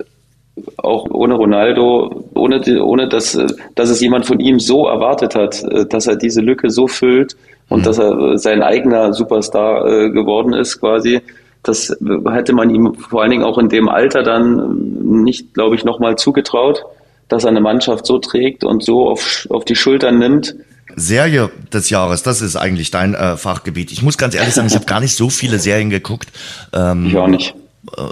C: auch ohne Ronaldo, ohne, ohne dass, dass es jemand von ihm so erwartet hat, äh, dass er diese Lücke so füllt und mhm. dass er sein eigener Superstar äh, geworden ist quasi, das hätte man ihm vor allen Dingen auch in dem Alter dann nicht, glaube ich, nochmal zugetraut. dass er eine Mannschaft so trägt und so auf, auf die Schultern nimmt.
B: Serie des Jahres, das ist eigentlich dein äh, Fachgebiet. Ich muss ganz ehrlich sagen, ich habe gar nicht so viele Serien geguckt.
C: Ähm, ich auch nicht.
B: Äh,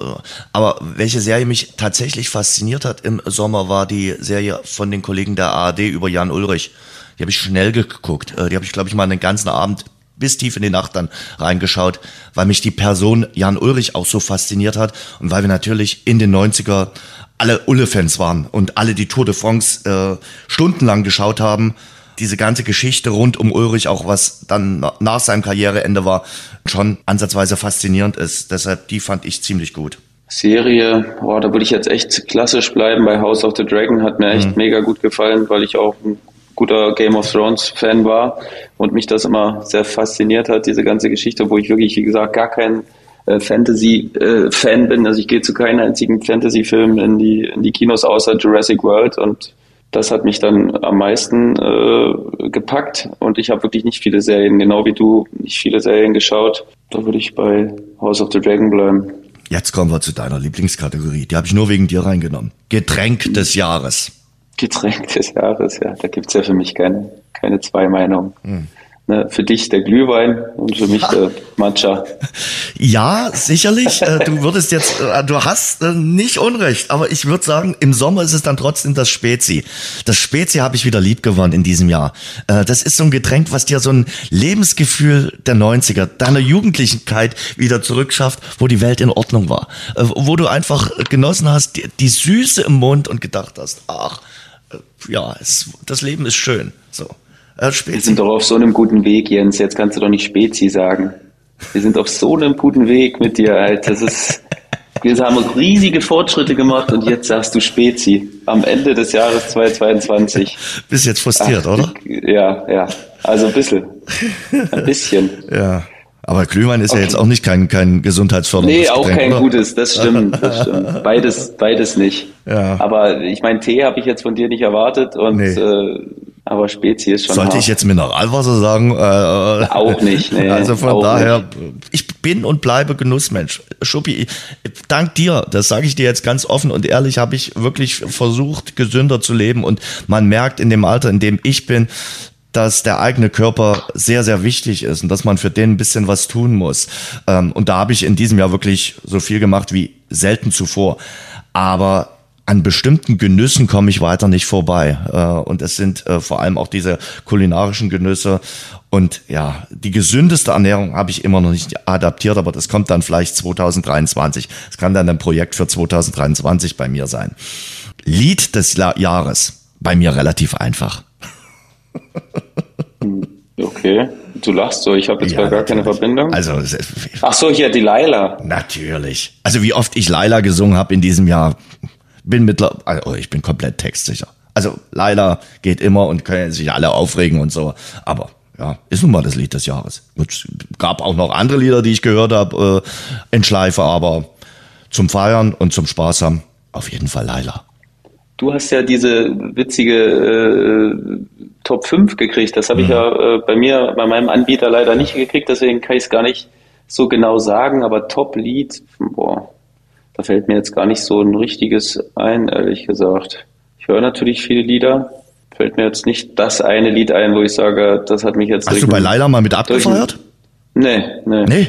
B: aber welche Serie mich tatsächlich fasziniert hat im Sommer, war die Serie von den Kollegen der ARD über Jan Ulrich. Die habe ich schnell geguckt. Äh, die habe ich, glaube ich, mal einen ganzen Abend bis tief in die Nacht dann reingeschaut, weil mich die Person Jan Ulrich auch so fasziniert hat und weil wir natürlich in den 90er alle Ulle-Fans waren und alle die Tour de France äh, stundenlang geschaut haben. Diese ganze Geschichte rund um Ulrich, auch was dann nach seinem Karriereende war, schon ansatzweise faszinierend ist. Deshalb, die fand ich ziemlich gut.
C: Serie, boah, da würde ich jetzt echt klassisch bleiben bei House of the Dragon, hat mir echt mhm. mega gut gefallen, weil ich auch ein guter Game of Thrones Fan war und mich das immer sehr fasziniert hat, diese ganze Geschichte, wo ich wirklich, wie gesagt, gar kein äh, Fantasy-Fan äh, bin. Also ich gehe zu keinem einzigen Fantasy-Film in die, in die Kinos außer Jurassic World und das hat mich dann am meisten äh, gepackt und ich habe wirklich nicht viele Serien, genau wie du, nicht viele Serien geschaut. Da würde ich bei House of the Dragon bleiben.
B: Jetzt kommen wir zu deiner Lieblingskategorie. Die habe ich nur wegen dir reingenommen. Getränk des Jahres.
C: Getränk des Jahres, ja. Da gibt's ja für mich keine, keine zwei Meinungen. Hm. Ne, für dich der Glühwein und für mich der Matcha.
B: Ja, sicherlich. Äh, du würdest jetzt, äh, du hast äh, nicht Unrecht, aber ich würde sagen, im Sommer ist es dann trotzdem das Spezi. Das Spezi habe ich wieder lieb gewonnen in diesem Jahr. Das ist so ein Getränk, was dir so ein Lebensgefühl der 90er, deiner Jugendlichkeit wieder zurückschafft, wo die Welt in Ordnung war. Wo du einfach genossen hast, die Süße im Mund und gedacht hast, ach, ja, es, das Leben ist schön. So.
C: Äh, Wir sind doch auf so einem guten Weg, Jens. Jetzt kannst du doch nicht Spezi sagen. Wir sind auf so einem guten Weg mit dir, Alter. Das ist, wir haben riesige Fortschritte gemacht und jetzt sagst du Spezi. Am Ende des Jahres 2022.
B: Bist jetzt frustriert, Ach, oder?
C: Ja, ja. Also ein bisschen. Ein bisschen.
B: ja. Aber Glühwein ist okay. ja jetzt auch nicht kein, kein gesundheitsförderndes
C: Nee, auch Getränk, kein oder? gutes, das stimmt, das stimmt. Beides, beides nicht. Ja. Aber ich meine, Tee habe ich jetzt von dir nicht erwartet und nee. äh, aber Spezi ist schon.
B: Sollte hart. ich jetzt Mineralwasser sagen?
C: Äh, auch nicht. Nee,
B: also von daher, nicht. ich bin und bleibe Genussmensch. Schuppi, dank dir, das sage ich dir jetzt ganz offen und ehrlich, habe ich wirklich versucht, gesünder zu leben. Und man merkt in dem Alter, in dem ich bin, dass der eigene Körper sehr, sehr wichtig ist und dass man für den ein bisschen was tun muss. Ähm, und da habe ich in diesem Jahr wirklich so viel gemacht wie selten zuvor. Aber an bestimmten Genüssen komme ich weiter nicht vorbei. Äh, und es sind äh, vor allem auch diese kulinarischen Genüsse. Und ja, die gesündeste Ernährung habe ich immer noch nicht adaptiert, aber das kommt dann vielleicht 2023. Es kann dann ein Projekt für 2023 bei mir sein. Lied des Jahres. Bei mir relativ einfach.
C: Okay, du lachst so, ich habe jetzt ja, gar keine Verbindung.
B: Also,
C: Ach so, hier die Laila.
B: Natürlich. Also wie oft ich Laila gesungen habe in diesem Jahr, bin mittlerweile, also oh, ich bin komplett textsicher. Also Laila geht immer und können sich alle aufregen und so, aber ja, ist nun mal das Lied des Jahres. Es gab auch noch andere Lieder, die ich gehört habe äh, in Schleife, aber zum Feiern und zum Spaß haben auf jeden Fall Laila.
C: Du hast ja diese witzige äh, Top 5 gekriegt. Das habe mhm. ich ja äh, bei mir, bei meinem Anbieter leider nicht gekriegt, deswegen kann ich es gar nicht so genau sagen, aber Top-Lied, boah, da fällt mir jetzt gar nicht so ein richtiges ein, ehrlich gesagt. Ich höre natürlich viele Lieder, fällt mir jetzt nicht das eine Lied ein, wo ich sage, das hat mich jetzt.
B: Hast du bei Laila mal mit abgefeiert?
C: Nee, nee. Nee?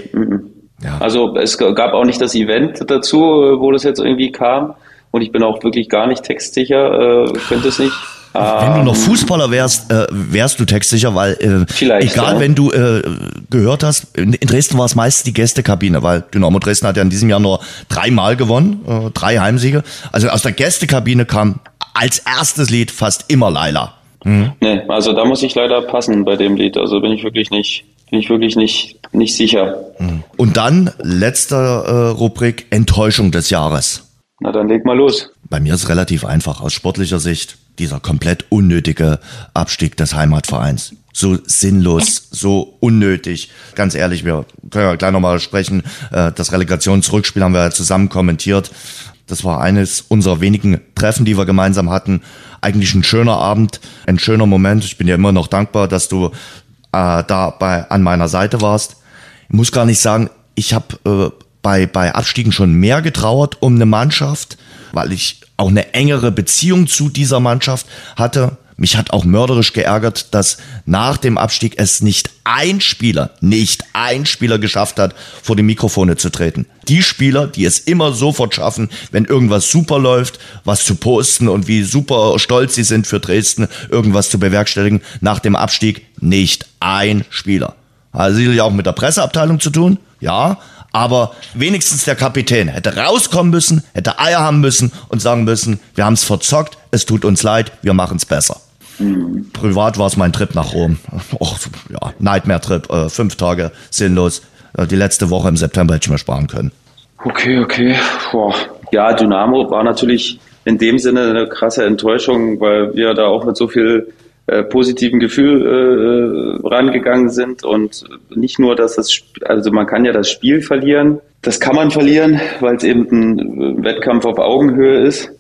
C: Ja. Also es gab auch nicht das Event dazu, wo das jetzt irgendwie kam und ich bin auch wirklich gar nicht textsicher, äh, könnte es nicht.
B: Wenn du noch ähm, Fußballer wärst, äh, wärst du textsicher, weil äh, Vielleicht, egal, ja. wenn du äh, gehört hast, in Dresden war es meist die Gästekabine, weil Dynamo Dresden hat ja in diesem Jahr nur dreimal gewonnen, äh, drei Heimsiege. Also aus der Gästekabine kam als erstes Lied fast immer Laila.
C: Mhm. Nee, also da muss ich leider passen bei dem Lied. Also bin ich wirklich nicht, bin ich wirklich nicht, nicht sicher.
B: Mhm. Und dann letzte äh, Rubrik Enttäuschung des Jahres.
C: Na, dann leg mal los.
B: Bei mir ist relativ einfach. Aus sportlicher Sicht dieser komplett unnötige Abstieg des Heimatvereins. So sinnlos, so unnötig. Ganz ehrlich, wir können ja gleich nochmal sprechen. Äh, das Relegationsrückspiel haben wir ja zusammen kommentiert. Das war eines unserer wenigen Treffen, die wir gemeinsam hatten. Eigentlich ein schöner Abend, ein schöner Moment. Ich bin ja immer noch dankbar, dass du äh, da bei, an meiner Seite warst. Ich muss gar nicht sagen, ich habe äh, bei, bei Abstiegen schon mehr getrauert um eine Mannschaft, weil ich auch eine engere Beziehung zu dieser Mannschaft hatte. Mich hat auch mörderisch geärgert, dass nach dem Abstieg es nicht ein Spieler, nicht ein Spieler geschafft hat, vor die Mikrofone zu treten. Die Spieler, die es immer sofort schaffen, wenn irgendwas super läuft, was zu posten und wie super stolz sie sind für Dresden, irgendwas zu bewerkstelligen, nach dem Abstieg nicht ein Spieler. Hat sicherlich auch mit der Presseabteilung zu tun, ja, aber wenigstens der Kapitän hätte rauskommen müssen, hätte Eier haben müssen und sagen müssen, wir haben es verzockt, es tut uns leid, wir machen es besser. Mhm. Privat war es mein Trip nach Rom. Och, ja, Nightmare-Trip, äh, fünf Tage, sinnlos. Äh, die letzte Woche im September hätte ich mir sparen können.
C: Okay, okay. Boah. Ja, Dynamo war natürlich in dem Sinne eine krasse Enttäuschung, weil wir da auch mit so viel äh, positiven Gefühl äh, rangegangen sind und nicht nur, dass das, also man kann ja das Spiel verlieren, das kann man verlieren, weil es eben ein Wettkampf auf Augenhöhe ist.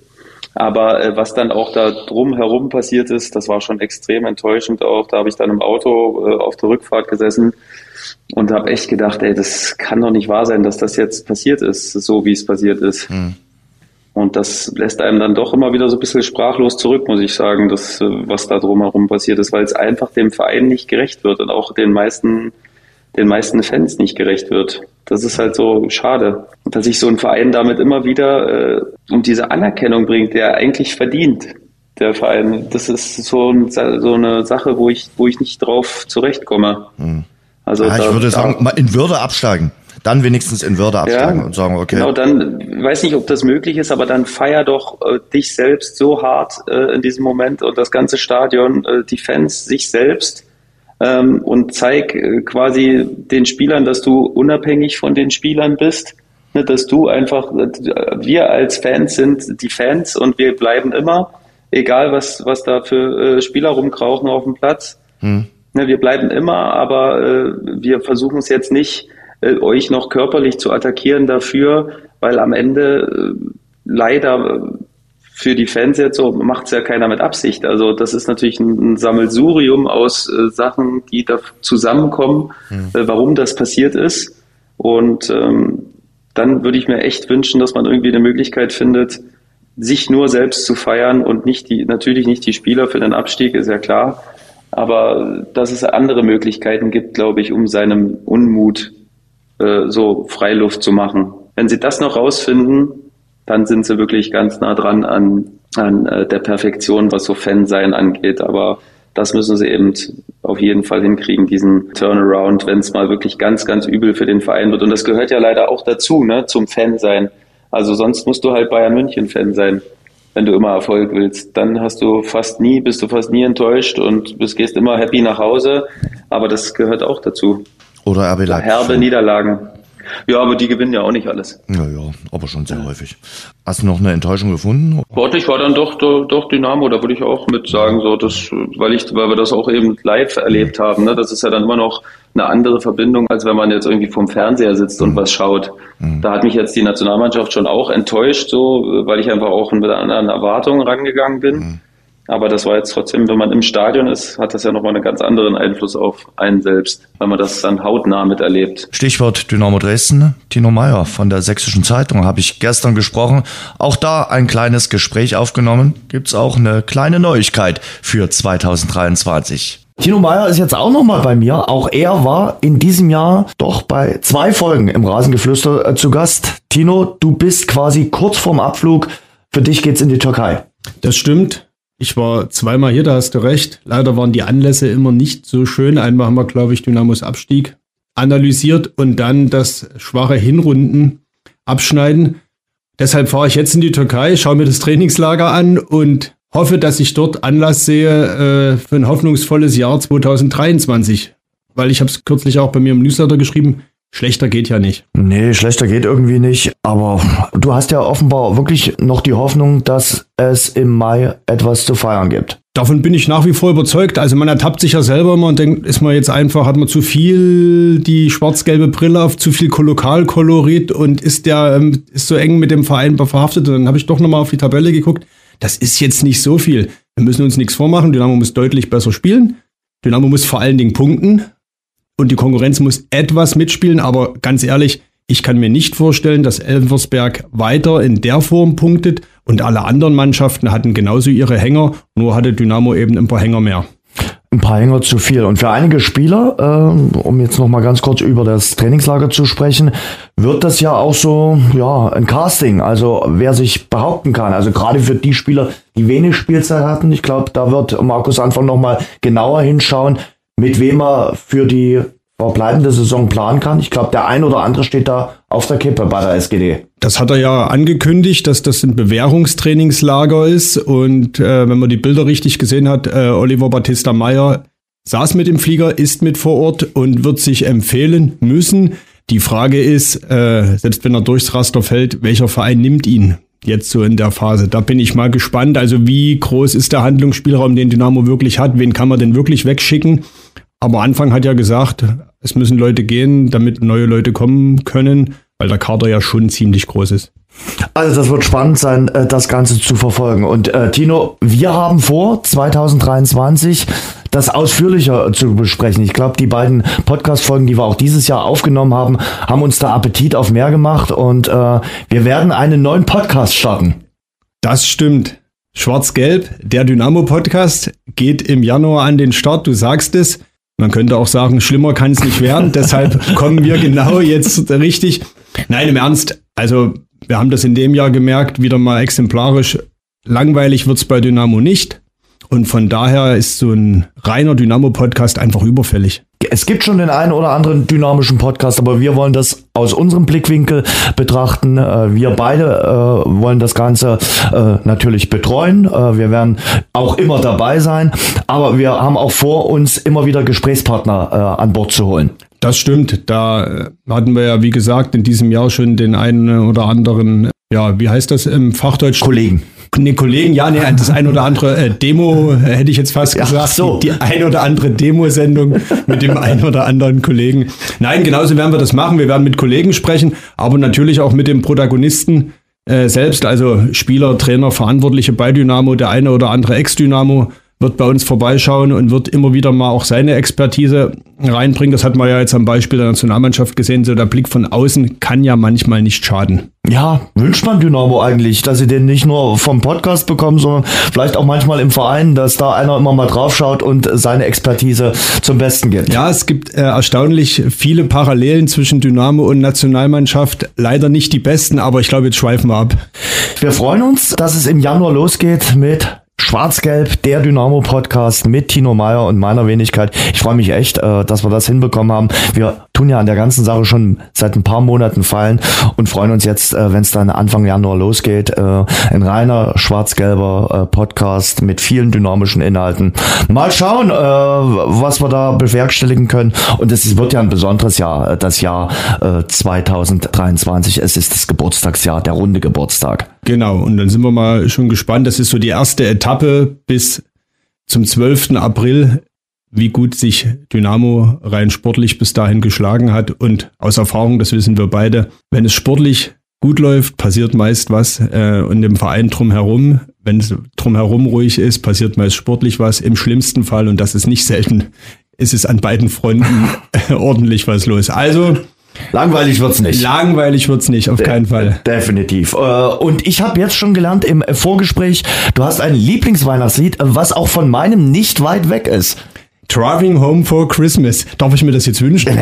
C: Aber äh, was dann auch da drumherum passiert ist, das war schon extrem enttäuschend auch. Da habe ich dann im Auto äh, auf der Rückfahrt gesessen und habe echt gedacht, ey, das kann doch nicht wahr sein, dass das jetzt passiert ist, so wie es passiert ist. Mhm. Und das lässt einem dann doch immer wieder so ein bisschen sprachlos zurück, muss ich sagen, das, äh, was da drumherum passiert ist, weil es einfach dem Verein nicht gerecht wird und auch den meisten den meisten Fans nicht gerecht wird. Das ist halt so schade, dass sich so ein Verein damit immer wieder äh, um diese Anerkennung bringt, der eigentlich verdient. Der Verein, das ist so, ein, so eine Sache, wo ich, wo ich nicht drauf zurechtkomme.
B: Hm. Also ja, da, ich würde sagen, mal in Würde absteigen. Dann wenigstens in Würde absteigen ja, und sagen, okay.
C: Genau, dann weiß nicht, ob das möglich ist, aber dann feier doch äh, dich selbst so hart äh, in diesem Moment und das ganze Stadion, äh, die Fans, sich selbst ähm, und zeig äh, quasi den Spielern, dass du unabhängig von den Spielern bist, ne, dass du einfach, äh, wir als Fans sind die Fans und wir bleiben immer, egal was, was da für äh, Spieler rumkrauchen auf dem Platz. Hm. Ne, wir bleiben immer, aber wir versuchen es jetzt nicht, äh, euch noch körperlich zu attackieren dafür, weil am Ende äh, leider für die Fans jetzt so macht es ja keiner mit Absicht. Also das ist natürlich ein, Sammelsurium aus äh, Sachen, die da zusammenkommen, mhm. äh, warum das passiert ist. Und ähm, dann würde ich mir echt wünschen, dass man irgendwie eine Möglichkeit findet, sich nur selbst zu feiern und nicht die, natürlich nicht die Spieler für den Abstieg, ist ja klar. Aber dass es andere Möglichkeiten gibt, glaube ich, um seinem Unmut äh, so Freiluft zu machen. Wenn sie das noch rausfinden, dann sind sie wirklich ganz nah dran an, an äh, der Perfektion, was so Fansein angeht. Aber das müssen sie eben auf jeden Fall hinkriegen, diesen Turnaround, wenn es mal wirklich ganz, ganz übel für den Verein wird. Und das gehört ja leider auch dazu, ne, zum Fansein. Also sonst musst du halt Bayern München Fan sein, wenn du immer Erfolg willst. Dann hast du fast nie, bist du fast nie enttäuscht und bist, gehst immer happy nach Hause. Aber das gehört auch dazu.
B: Oder RB Leipzig.
C: Herbe Niederlagen. Ja, aber die gewinnen ja auch nicht alles.
B: Ja, ja, aber schon sehr häufig. Hast du noch eine Enttäuschung gefunden?
C: Sportlich war dann doch, doch, doch Dynamo, da würde ich auch mit sagen, so, das, weil ich, weil wir das auch eben live erlebt haben, ne? Das ist ja dann immer noch eine andere Verbindung, als wenn man jetzt irgendwie vom Fernseher sitzt und mhm. was schaut. Mhm. Da hat mich jetzt die Nationalmannschaft schon auch enttäuscht, so, weil ich einfach auch mit anderen Erwartungen rangegangen bin. Aber das war jetzt trotzdem, wenn man im Stadion ist, hat das ja nochmal einen ganz anderen Einfluss auf einen selbst, weil man das dann hautnah miterlebt.
B: Stichwort Dynamo Dresden. Tino Meyer von der Sächsischen Zeitung habe ich gestern gesprochen. Auch da ein kleines Gespräch aufgenommen. Gibt's auch eine kleine Neuigkeit für 2023.
F: Tino Meyer ist jetzt auch nochmal bei mir. Auch er war in diesem Jahr doch bei zwei Folgen im Rasengeflüster äh, zu Gast. Tino, du bist quasi kurz vorm Abflug. Für dich geht's in die Türkei.
G: Das stimmt. Ich war zweimal hier, da hast du recht. Leider waren die Anlässe immer nicht so schön. Einmal haben wir, glaube ich, Dynamos Abstieg analysiert und dann das schwache Hinrunden abschneiden. Deshalb fahre ich jetzt in die Türkei, schaue mir das Trainingslager an und hoffe, dass ich dort Anlass sehe äh, für ein hoffnungsvolles Jahr 2023. Weil ich habe es kürzlich auch bei mir im Newsletter geschrieben, Schlechter geht ja nicht.
F: Nee, schlechter geht irgendwie nicht. Aber du hast ja offenbar wirklich noch die Hoffnung, dass es im Mai etwas zu feiern gibt.
G: Davon bin ich nach wie vor überzeugt. Also man ertappt sich ja selber immer und denkt, ist man jetzt einfach, hat man zu viel die schwarz-gelbe Brille auf, zu viel Kolokalkolorit und ist der ähm, ist so eng mit dem Verein verhaftet. Und dann habe ich doch nochmal auf die Tabelle geguckt. Das ist jetzt nicht so viel. Wir müssen uns nichts vormachen. Dynamo muss deutlich besser spielen. Dynamo muss vor allen Dingen punkten und die Konkurrenz muss etwas mitspielen, aber ganz ehrlich, Ich kann mir nicht vorstellen, dass Elversberg weiter in der Form punktet und alle anderen Mannschaften hatten genauso ihre Hänger, nur hatte Dynamo eben ein paar Hänger mehr
B: ein paar Hänger zu viel. Und für einige Spieler, äh, um jetzt noch mal ganz kurz über das Trainingslager zu sprechen, wird das ja auch so ja ein Casting. Also wer sich behaupten kann. Also gerade für die Spieler, die wenig Spielzeit hatten, ich glaube, da wird Markus Anfang noch mal genauer hinschauen, mit wem er für die verbleibende Saison planen kann. Ich glaube, der ein oder andere steht da auf der Kippe bei der SGD.
G: Das hat er ja angekündigt, dass das ein Bewährungstrainingslager ist. Und äh, wenn man die Bilder richtig gesehen hat, äh, Oliver Battista Meyer saß mit dem Flieger, ist mit vor Ort und wird sich empfehlen müssen. Die Frage ist, äh, selbst wenn er durchs Raster fällt, welcher Verein nimmt ihn? Jetzt so in der Phase. Da bin ich mal gespannt. Also wie groß ist der Handlungsspielraum, den Dynamo wirklich hat? Wen kann man denn wirklich wegschicken? Aber Anfang hat ja gesagt, es müssen Leute gehen, damit neue Leute kommen können, weil der Kader ja schon ziemlich groß ist.
B: Also das wird spannend sein, äh, das Ganze zu verfolgen. Und äh, Tino, wir haben vor, 2023 das ausführlicher zu besprechen. Ich glaube, die beiden Podcast-Folgen, die wir auch dieses Jahr aufgenommen haben, haben uns da Appetit auf mehr gemacht und äh, wir werden einen neuen Podcast starten.
G: Das stimmt. Schwarz-Gelb, der Dynamo-Podcast, geht im Januar an den Start. Du sagst es. Man könnte auch sagen, schlimmer kann es nicht werden. Deshalb kommen wir genau jetzt richtig. Nein, im Ernst. Also wir haben das in dem Jahr gemerkt, wieder mal exemplarisch. Langweilig wird es bei Dynamo nicht. Und von daher ist so ein reiner Dynamo-Podcast einfach überfällig.
B: Es gibt schon den einen oder anderen dynamischen Podcast, aber wir wollen das aus unserem Blickwinkel betrachten. Äh, wir beide äh, wollen das Ganze äh, natürlich betreuen. wir werden auch immer dabei sein, aber wir haben auch vor, uns immer wieder Gesprächspartner an Bord zu holen.
G: Das stimmt. Da hatten wir ja, wie gesagt, in diesem Jahr schon den einen oder anderen, ja, wie heißt das im Fachdeutsch?
B: Kollegen
G: nee, Kollegen, ja, nee, das ein oder andere äh, Demo, äh, hätte ich jetzt fast gesagt. Ach so. Die, die ein oder andere Demosendung mit dem ein oder anderen Kollegen. Nein, genauso werden wir das machen. Wir werden mit Kollegen sprechen, aber natürlich auch mit dem Protagonisten äh, selbst, also Spieler, Trainer, Verantwortliche bei Dynamo, der eine oder andere Ex-Dynamo wird bei uns vorbeischauen und wird immer wieder mal auch seine Expertise reinbringen. Das hat man ja jetzt am Beispiel der Nationalmannschaft gesehen. So der Blick von außen kann ja manchmal nicht schaden.
B: Ja, wünscht man Dynamo eigentlich, dass sie den nicht nur vom Podcast bekommen, sondern vielleicht auch manchmal im Verein, dass da einer immer mal draufschaut und seine Expertise zum Besten gibt.
G: Ja, es gibt äh, erstaunlich viele Parallelen zwischen Dynamo und Nationalmannschaft. Leider nicht die besten, aber ich glaube, jetzt schweifen wir ab.
B: Wir freuen uns, dass es im Januar losgeht mit Schwarz-Gelb, der Dynamo-Podcast mit Tino Meyer und meiner Wenigkeit. Ich freue mich echt, äh, dass wir das hinbekommen haben. Wir tun ja an der ganzen Sache schon seit ein paar Monaten fallen und freuen uns jetzt, äh, wenn es dann Anfang Januar losgeht. Äh, ein reiner schwarz-gelber Podcast mit vielen dynamischen Inhalten. Mal schauen, was wir da bewerkstelligen können. Und es wird ja ein besonderes Jahr, das Jahr 2023. Es ist das Geburtstagsjahr, der runde Geburtstag.
G: Genau, und dann sind wir mal schon gespannt. Das ist so die erste Etappe bis zum 12. April, wie gut sich Dynamo rein sportlich bis dahin geschlagen hat. Und aus Erfahrung, das wissen wir beide, wenn es sportlich gut läuft, passiert meist was äh, und im Verein drumherum, wenn es drumherum ruhig ist, passiert meist sportlich was. Im schlimmsten Fall, und das ist nicht selten, ist es an beiden Fronten ordentlich was los. Also
B: Langweilig wird's nicht.
G: Langweilig wird's nicht, auf De keinen Fall.
B: Definitiv. Äh, und ich habe jetzt schon gelernt im Vorgespräch, du hast ein Lieblingsweihnachtslied, was auch von meinem nicht weit weg ist.
G: Driving Home for Christmas. Darf ich mir das jetzt wünschen?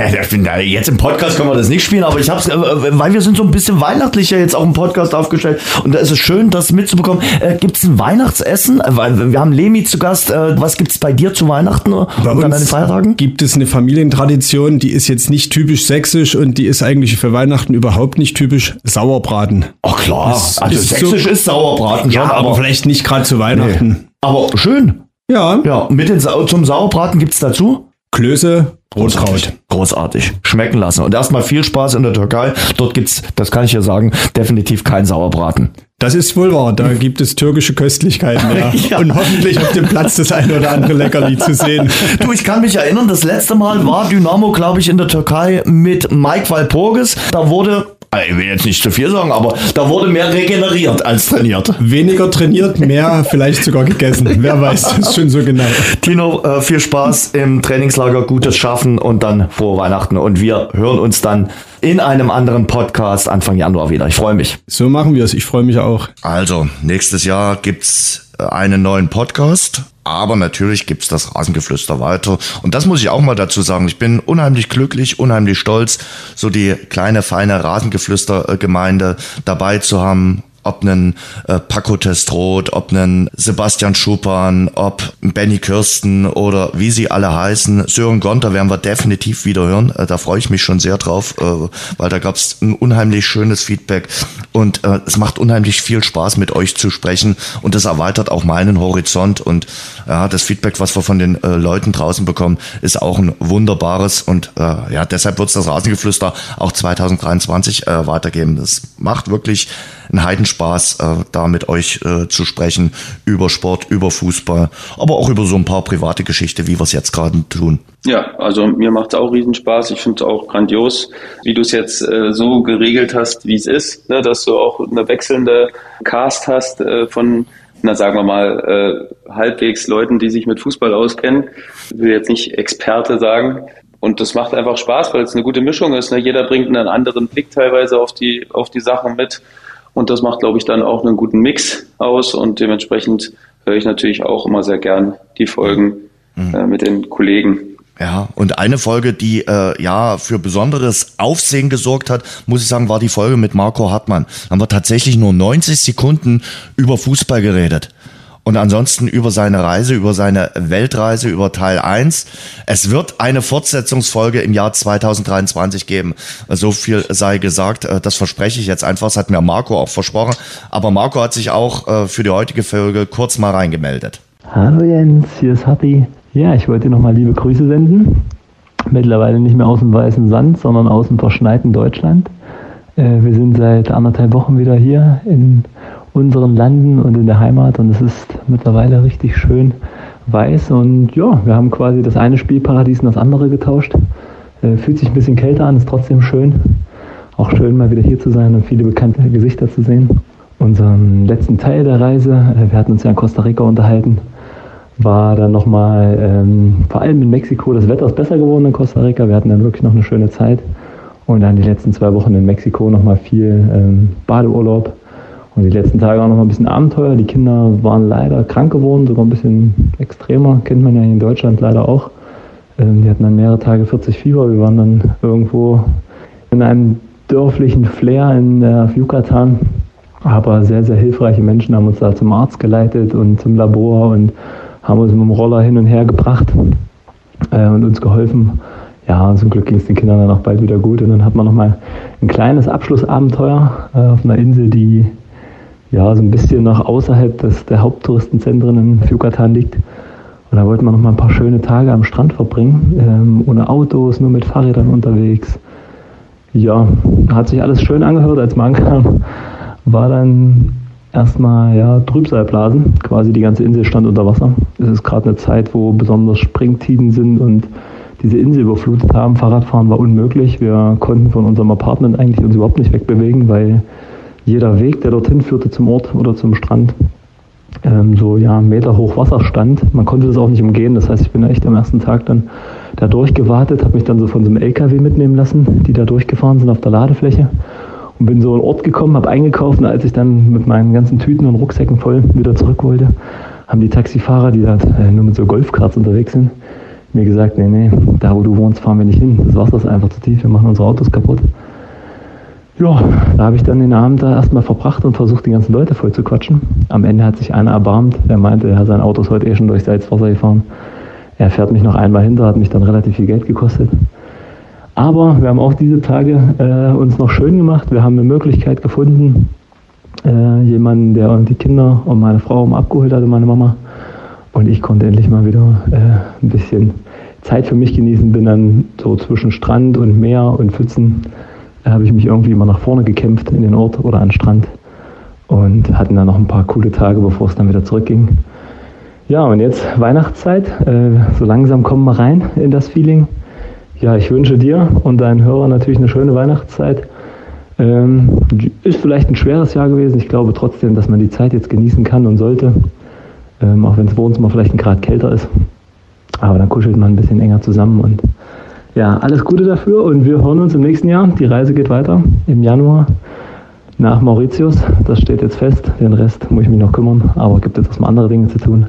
B: Jetzt im Podcast können wir das nicht spielen, aber ich hab's, äh, weil wir sind so ein bisschen weihnachtlicher jetzt auch im Podcast aufgestellt und da ist es schön, das mitzubekommen. Äh, gibt's ein Weihnachtsessen? Wir haben Lemi zu Gast. Äh, was gibt's bei dir zu Weihnachten
G: bei und an den Feiertagen? Gibt es eine Familientradition, die ist jetzt nicht typisch sächsisch und die ist eigentlich für Weihnachten überhaupt nicht typisch Sauerbraten.
B: Ach klar,
G: das also sächsisch so, ist Sauerbraten
B: schon, ja, aber, aber vielleicht nicht gerade zu Weihnachten. Nee. Aber schön. Ja. Ja, mit den Sa zum Sauerbraten gibt's dazu?
G: Klöße, Rotkraut.
B: Großartig. Schmecken lassen. Und erstmal viel Spaß in der Türkei. Dort gibt's, das kann ich ja sagen, definitiv kein Sauerbraten.
G: Das ist wohl wahr. Da gibt es türkische Köstlichkeiten, ja. ja. Und hoffentlich auf dem Platz das eine oder andere Leckerli zu sehen.
B: Du, ich kann mich erinnern, das letzte Mal war Dynamo, glaube ich, in der Türkei mit Mike Walpurgis. Da wurde ich will jetzt nicht zu viel sagen, aber da wurde mehr regeneriert als trainiert.
G: Weniger trainiert, mehr vielleicht sogar gegessen. Wer weiß das schon so genau.
B: Tino, äh, viel Spaß im Trainingslager, gutes Schaffen und dann frohe Weihnachten. Und wir hören uns dann
F: in einem anderen Podcast Anfang Januar wieder. Ich freue mich.
G: So machen wir es. Ich freue mich auch.
B: Also, nächstes Jahr gibt's äh, einen neuen Podcast. Aber natürlich gibt's das Rasengeflüster weiter. Und das muss ich auch mal dazu sagen. Ich bin unheimlich glücklich, unheimlich stolz, so die kleine, feine Rasengeflüster-Gemeinde dabei zu haben ob einen äh, Paco Testroth, ob einen Sebastian Schuppan, ob Benny Kirsten oder wie sie alle heißen. Sören Gonter werden wir definitiv wieder hören. Äh, da freue ich mich schon sehr drauf, äh, weil da gab es ein unheimlich schönes Feedback und äh, es macht unheimlich viel Spaß mit euch zu sprechen und das erweitert auch meinen Horizont und ja, das Feedback, was wir von den äh, Leuten draußen bekommen, ist auch ein wunderbares und äh, ja, deshalb wird es das Rasengeflüster auch 2023 äh, weitergeben. Das macht wirklich einen Heidenspaß, äh, da mit euch äh, zu sprechen über Sport, über Fußball, aber auch über so ein paar private Geschichte, wie wir es jetzt gerade tun.
C: Ja, also mir macht es auch Riesenspaß. Ich finde es auch grandios, wie du es jetzt äh, so geregelt hast, wie es ist, ne? dass du auch eine wechselnde Cast hast äh, von na sagen wir mal, äh, halbwegs Leuten, die sich mit Fußball auskennen. Ich will jetzt nicht Experte sagen. Und das macht einfach Spaß, weil es eine gute Mischung ist. Ne? Jeder bringt einen anderen Blick teilweise auf die, auf die Sachen mit. Und das macht, glaube ich, dann auch einen guten Mix aus. Und dementsprechend höre ich natürlich auch immer sehr gern die Folgen mhm. äh, mit den Kollegen.
B: Ja, und eine Folge, die äh, ja für besonderes Aufsehen gesorgt hat, muss ich sagen, war die Folge mit Marco Hartmann. Da haben wir tatsächlich nur 90 Sekunden über Fußball geredet und ansonsten über seine Reise, über seine Weltreise, über Teil 1. Es wird eine Fortsetzungsfolge im Jahr 2023 geben. So viel sei gesagt. Äh, das verspreche ich jetzt einfach. Das hat mir Marco auch versprochen. Aber Marco hat sich auch äh, für die heutige Folge kurz mal reingemeldet.
H: Hallo Jens, hier ist Hatti. Ja, ich wollte dir nochmal liebe Grüße senden. Mittlerweile nicht mehr aus dem weißen Sand, sondern aus dem verschneiten Deutschland. Äh, wir sind seit anderthalb Wochen wieder hier in unseren Landen und in der Heimat und es ist mittlerweile richtig schön weiß und ja, wir haben quasi das eine Spielparadies in das andere getauscht. Äh, fühlt sich ein bisschen kälter an, ist trotzdem schön. Auch schön mal wieder hier zu sein und viele bekannte Gesichter zu sehen. Unseren letzten Teil der Reise, äh, wir hatten uns ja in Costa Rica unterhalten, war dann nochmal, ähm, vor allem in Mexiko, das Wetter ist besser geworden in Costa Rica. Wir hatten dann wirklich noch eine schöne Zeit. Und dann die letzten zwei Wochen in Mexiko nochmal viel ähm, Badeurlaub und die letzten Tage auch noch ein bisschen Abenteuer. Die Kinder waren leider krank geworden, sogar ein bisschen extremer, kennt man ja in Deutschland leider auch. Ähm, die hatten dann mehrere Tage 40 Fieber. Wir waren dann irgendwo in einem dörflichen Flair in der Yucatan. Aber sehr, sehr hilfreiche Menschen haben uns da zum Arzt geleitet und zum Labor und haben uns mit dem Roller hin und her gebracht äh, und uns geholfen. Ja, zum Glück ging es den Kindern dann auch bald wieder gut. Und dann hat man nochmal ein kleines Abschlussabenteuer äh, auf einer Insel, die ja, so ein bisschen noch außerhalb des, der Haupttouristenzentren in Yucatan liegt. Und da wollten wir noch mal ein paar schöne Tage am Strand verbringen, ähm, ohne Autos, nur mit Fahrrädern unterwegs. Ja, hat sich alles schön angehört, als man ankam. War dann erstmal ja, Trübsalblasen, quasi die ganze Insel stand unter Wasser. Es ist gerade eine Zeit, wo besonders Springtiden sind und diese Insel überflutet haben. Fahrradfahren war unmöglich. Wir konnten von unserem Apartment eigentlich uns überhaupt nicht wegbewegen, weil jeder Weg, der dorthin führte zum Ort oder zum Strand, ähm, so ja, Meter hoch Wasser stand. Man konnte das auch nicht umgehen. Das heißt, ich bin echt am ersten Tag dann da durchgewartet, habe mich dann so von so einem LKW mitnehmen lassen, die da durchgefahren sind auf der Ladefläche und bin so an Ort gekommen, habe eingekauft und als ich dann mit meinen ganzen Tüten und Rucksäcken voll wieder zurück wollte, haben die Taxifahrer, die da äh, nur mit so Golfkarts unterwegs sind, mir gesagt, nee, nee, da wo du wohnst, fahren wir nicht hin. Das Wasser ist einfach zu tief, wir machen unsere Autos kaputt. Ja, da habe ich dann den Abend da erstmal verbracht und versucht, die ganzen Leute voll zu quatschen. Am Ende hat sich einer erbarmt, der meinte, ja, sein Auto ist heute eh schon durch Salzwasser gefahren. Er fährt mich noch einmal hinter, hat mich dann relativ viel Geld gekostet. Aber wir haben auch diese Tage äh, uns noch schön gemacht. Wir haben eine Möglichkeit gefunden, äh, jemanden, der die Kinder und meine Frau um abgeholt hatte, meine Mama. Und ich konnte endlich mal wieder äh, ein bisschen Zeit für mich genießen. Bin dann so zwischen Strand und Meer und Pfützen habe ich mich irgendwie immer nach vorne gekämpft in den Ort oder an den Strand und hatten dann noch ein paar coole Tage, bevor es dann wieder zurückging. Ja, und jetzt Weihnachtszeit. Äh, so langsam kommen wir rein in das Feeling. Ja, ich wünsche dir und deinen Hörern natürlich eine schöne Weihnachtszeit. Ähm, ist vielleicht ein schweres Jahr gewesen. Ich glaube trotzdem, dass man die Zeit jetzt genießen kann und sollte. Ähm, auch wenn es bei uns mal vielleicht ein Grad kälter ist. Aber dann kuschelt man ein bisschen enger zusammen und ja, alles Gute dafür und wir hören uns im nächsten Jahr. Die Reise geht weiter im Januar nach Mauritius. Das steht jetzt fest. Den Rest muss ich mich noch kümmern, aber gibt jetzt erstmal andere Dinge zu tun.